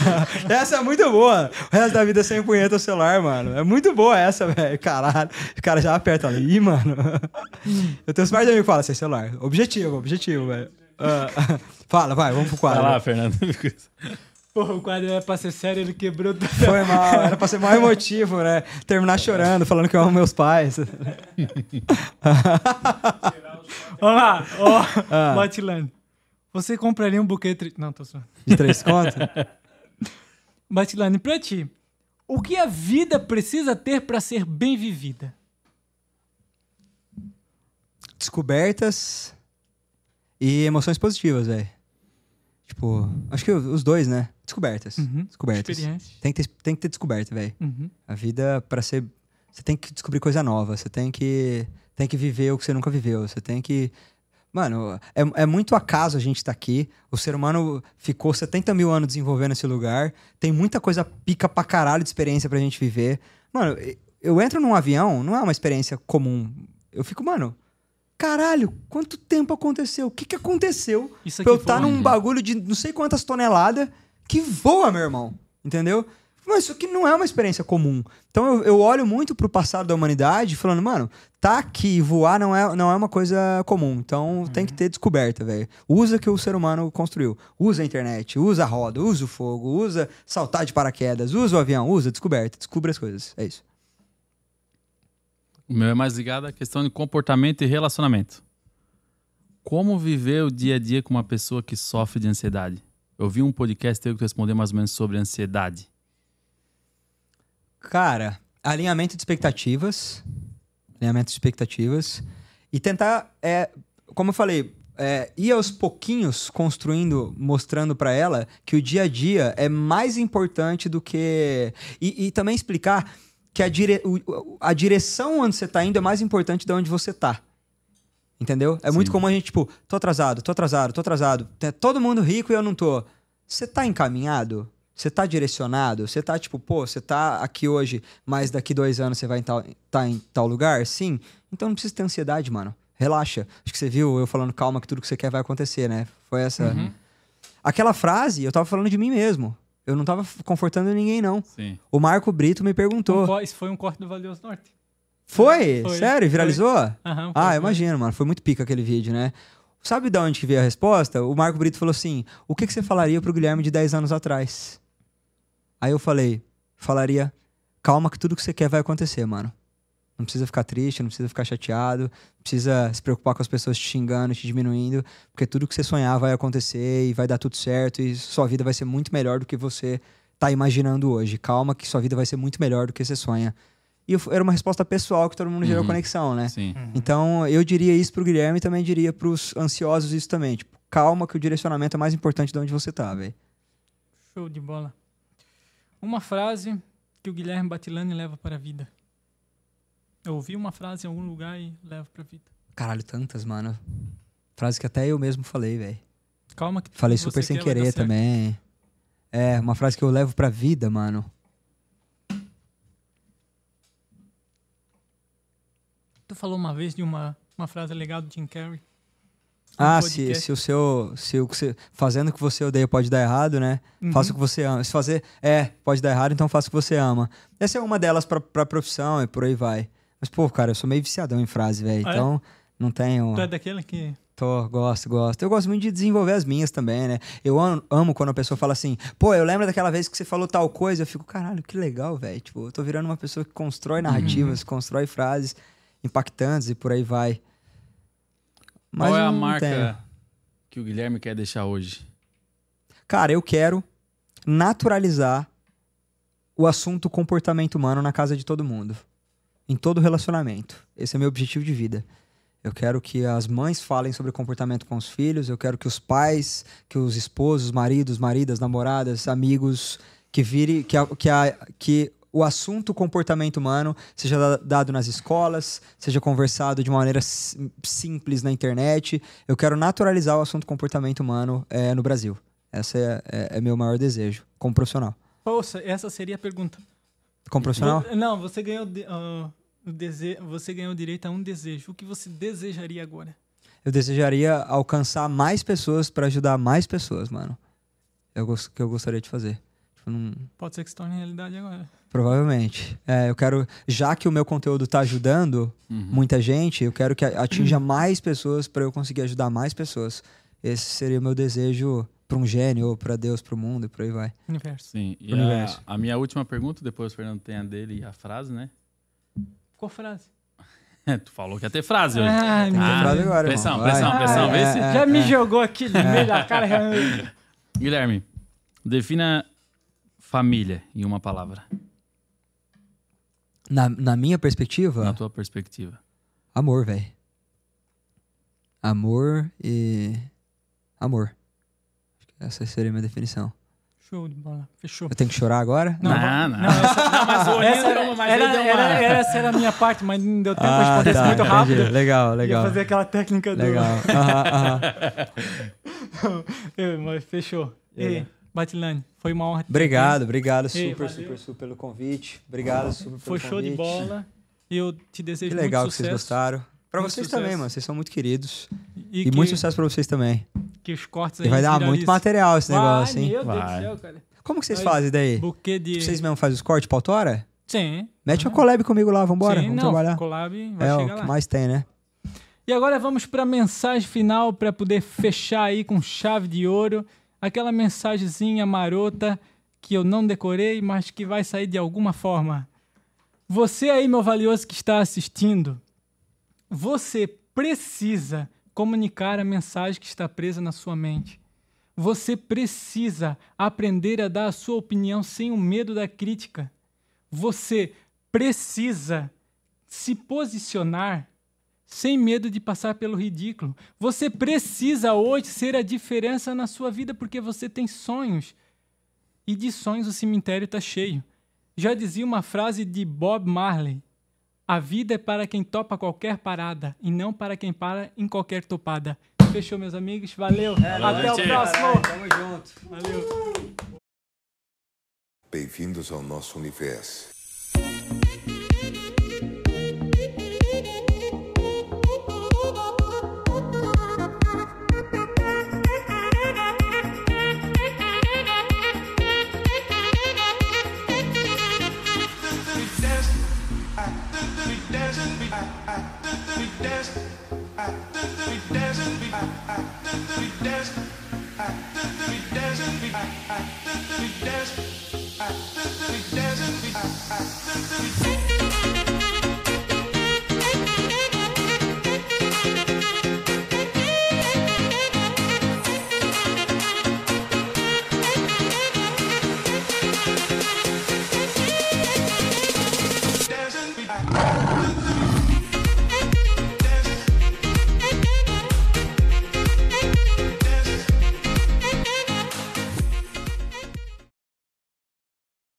Essa é muito boa. O resto da vida sem punheta ou celular, mano. É muito boa essa, velho. Caralho. O cara já aperta ali. Ih, mano. Eu tenho uns par de amigos que falam sem celular. Objetivo, objetivo, velho. Ah, fala, vai, vamos pro Vai quadro. lá, Fernando. Porra, o quadro era pra ser sério, ele quebrou tudo. Foi mal, era pra ser mais emotivo, né? Terminar chorando, falando que eu amo meus pais. Vamos lá, ó, Ah. Batilane. Você compraria um buquê... Tri... Não, tô só. De três contos? Batilane, pra ti, o que a vida precisa ter pra ser bem vivida? Descobertas e emoções positivas, velho. Tipo, acho que os dois, né? Descobertas. Uhum. Descobertas. Tem que ter, tem que ter descoberta, velho. Uhum. A vida, pra ser. Você tem que descobrir coisa nova. Você tem que, tem que viver o que você nunca viveu. Você tem que. Mano, é, é muito acaso a gente estar aqui. O ser humano ficou 70 mil anos desenvolvendo esse lugar. Tem muita coisa pica pra caralho de experiência pra gente viver. Mano, eu entro num avião, não é uma experiência comum. Eu fico, mano, caralho, quanto tempo aconteceu? O que, que aconteceu Isso pra eu estar foi num bagulho de não sei quantas toneladas que voa, meu irmão. Entendeu? Mas isso aqui não é uma experiência comum. Então eu, eu olho muito pro passado da humanidade falando, mano, tá aqui, voar não é, não é uma coisa comum. Então tem que ter descoberta, velho. Usa o que o ser humano construiu. Usa a internet, usa a roda, usa o fogo, usa saltar de paraquedas, usa o avião, usa descoberta, descubra as coisas. É isso. O meu é mais ligado à questão de comportamento e relacionamento. Como viver o dia a dia com uma pessoa que sofre de ansiedade? Eu vi um podcast teu que respondeu mais ou menos sobre ansiedade. Cara, alinhamento de expectativas. Alinhamento de expectativas. E tentar, é, como eu falei, é, ir aos pouquinhos construindo, mostrando pra ela que o dia a dia é mais importante do que. E, e também explicar que a, dire... a direção onde você tá indo é mais importante de onde você tá. Entendeu? É muito Sim. comum a gente, tipo, tô atrasado, tô atrasado, tô atrasado. Todo mundo rico e eu não tô. Você tá encaminhado? Você tá direcionado? Você tá, tipo, pô, você tá aqui hoje, mas daqui dois anos você vai em tal, tá em tal lugar? Sim. Então não precisa ter ansiedade, mano. Relaxa. Acho que você viu eu falando calma que tudo que você quer vai acontecer, né? Foi essa. Aquela frase, eu tava falando de mim mesmo. Eu não tava confortando ninguém, não. Sim. O Marco Brito me perguntou. Um Isso foi um corte do Valioso Norte. Foi? Foi, Sério? Viralizou? Aham, foi, ah, foi. imagino, mano. Foi muito pica aquele vídeo, né? Sabe de onde que veio a resposta? O Marco Brito falou assim: o que, que você falaria pro Guilherme de 10 anos atrás? Aí eu falei, falaria, calma que tudo que você quer vai acontecer, mano. Não precisa ficar triste, não precisa ficar chateado, não precisa se preocupar com as pessoas te xingando, te diminuindo, porque tudo que você sonhar vai acontecer e vai dar tudo certo e sua vida vai ser muito melhor do que você tá imaginando hoje. Calma que sua vida vai ser muito melhor do que você sonha. E era uma resposta pessoal que todo mundo gerou Uhum. conexão, né? Sim. Então, eu diria isso pro Guilherme e também diria pros ansiosos isso também. Tipo, calma que o direcionamento é mais importante de onde você tá, velho. Show de bola. Uma frase que o Guilherme Batilani leva para a vida. Eu ouvi uma frase em algum lugar e levo para a vida. Caralho, tantas, mano. Frase que até eu mesmo falei, velho. Calma que Falei que super sem quer querer também. É, uma frase que eu levo pra vida, mano. Tu falou uma vez de uma, uma frase legal do Jim Carrey. Ah, se, se o seu. Se o que você. Fazendo o que você odeia pode dar errado, né? Uhum. Faça o que você ama. Se fazer. É, pode dar errado, então faça o que você ama. Essa é uma delas pra, pra profissão e por aí vai. Mas, pô, cara, eu sou meio viciadão em frase, velho. Ah, é? então, não tenho. Tu é daquele que. Tô, gosto, gosto. Eu gosto muito de desenvolver as minhas também, né? Eu amo, amo quando a pessoa fala assim, pô, eu lembro daquela vez que você falou tal coisa. Eu fico, caralho, que legal, velho. Tipo, eu tô virando uma pessoa que constrói narrativas, constrói frases impactantes e por aí vai. Mas Qual é a marca tenho. que o Guilherme quer deixar hoje? Cara, eu quero naturalizar o assunto comportamento humano na casa de todo mundo. Em todo relacionamento. Esse é meu objetivo de vida. Eu quero que as mães falem sobre comportamento com os filhos, eu quero que os pais, que os esposos, maridos, maridas, namoradas, amigos, que vire que, a, que, a, que o assunto comportamento humano seja da- dado nas escolas, seja conversado de uma maneira sim- simples na internet. Eu quero naturalizar o assunto comportamento humano eh, no Brasil. Esse é, é, é meu maior desejo, como profissional. Poxa, essa seria a pergunta. Como profissional? Não, você ganhou, de- o dese... você ganhou direito a um desejo. O que você desejaria agora? Eu desejaria alcançar mais pessoas para ajudar mais pessoas, mano. É o que eu gostaria de fazer. Tipo, não- Pode ser que se torne realidade agora. Provavelmente. É, eu quero, já que o meu conteúdo tá ajudando muita gente, eu quero que atinja mais pessoas para eu conseguir ajudar mais pessoas. Esse seria o meu desejo para um gênio, ou para Deus, para o mundo e por aí vai. Universo. Sim. E Universo. a, a minha última pergunta, depois o Fernando tem a dele e a frase, né? Qual frase? tu falou que ia ter frase hoje. Ai, Tem meu frase agora, pressão, irmão. Vai. pressão, pressão, vê se- é, Já é, me é. jogou aqui no meio da cara. já- Guilherme, defina família em uma palavra, Na, na minha perspectiva, na tua perspectiva. amor, velho. Amor e. Amor. Acho que essa seria a minha definição. Show de bola. Fechou. Eu tenho que chorar agora? Não, Não, não. essa, Não, mas o essa era, uma- era, era- essa era a minha parte, mas não deu tempo responder isso tá, muito entendi. rápido. Legal, Ia legal. fazer aquela técnica do... Legal. Aham, aham. É, mas fechou. Ei, Batilane, foi uma honra. Obrigado, obrigado Ei, super, valeu. super, super pelo convite. Obrigado super pelo Foi show de convite. bola. Eu te desejo Que legal muito que vocês sucesso. gostaram. Pra Muito vocês sucesso. também, mano. Vocês são muito queridos. E, E, que, muito sucesso pra vocês também. que os cortes E aí vai dar muito material esse Vai, negócio, hein? Meu Deus Vai. do céu, cara. Como que vocês Vai. fazem daí? Buquê de... Vocês mesmo fazem os cortes pra autora? Sim. Mete uma collab comigo lá, vambora. Sim, vamos não, trabalhar. collab vai É o chegar que lá. mais tem, né? E agora vamos para a mensagem final para poder fechar aí com chave de ouro. Aquela mensagenzinha marota que eu não decorei, mas que vai sair de alguma forma. Você aí, meu valioso que está assistindo, você precisa comunicar a mensagem que está presa na sua mente. Você precisa aprender a dar a sua opinião sem o medo da crítica. Você precisa se posicionar sem medo de passar pelo ridículo. Você precisa hoje ser a diferença na sua vida porque você tem sonhos. E de sonhos o cemitério está cheio. Já dizia uma frase de Bob Marley: A vida é para quem topa qualquer parada e não para quem para em qualquer topada. Fechou, meus amigos. Valeu. Até o noite. próximo. Tamo junto. Valeu. Bem-vindos ao nosso universo. We dance.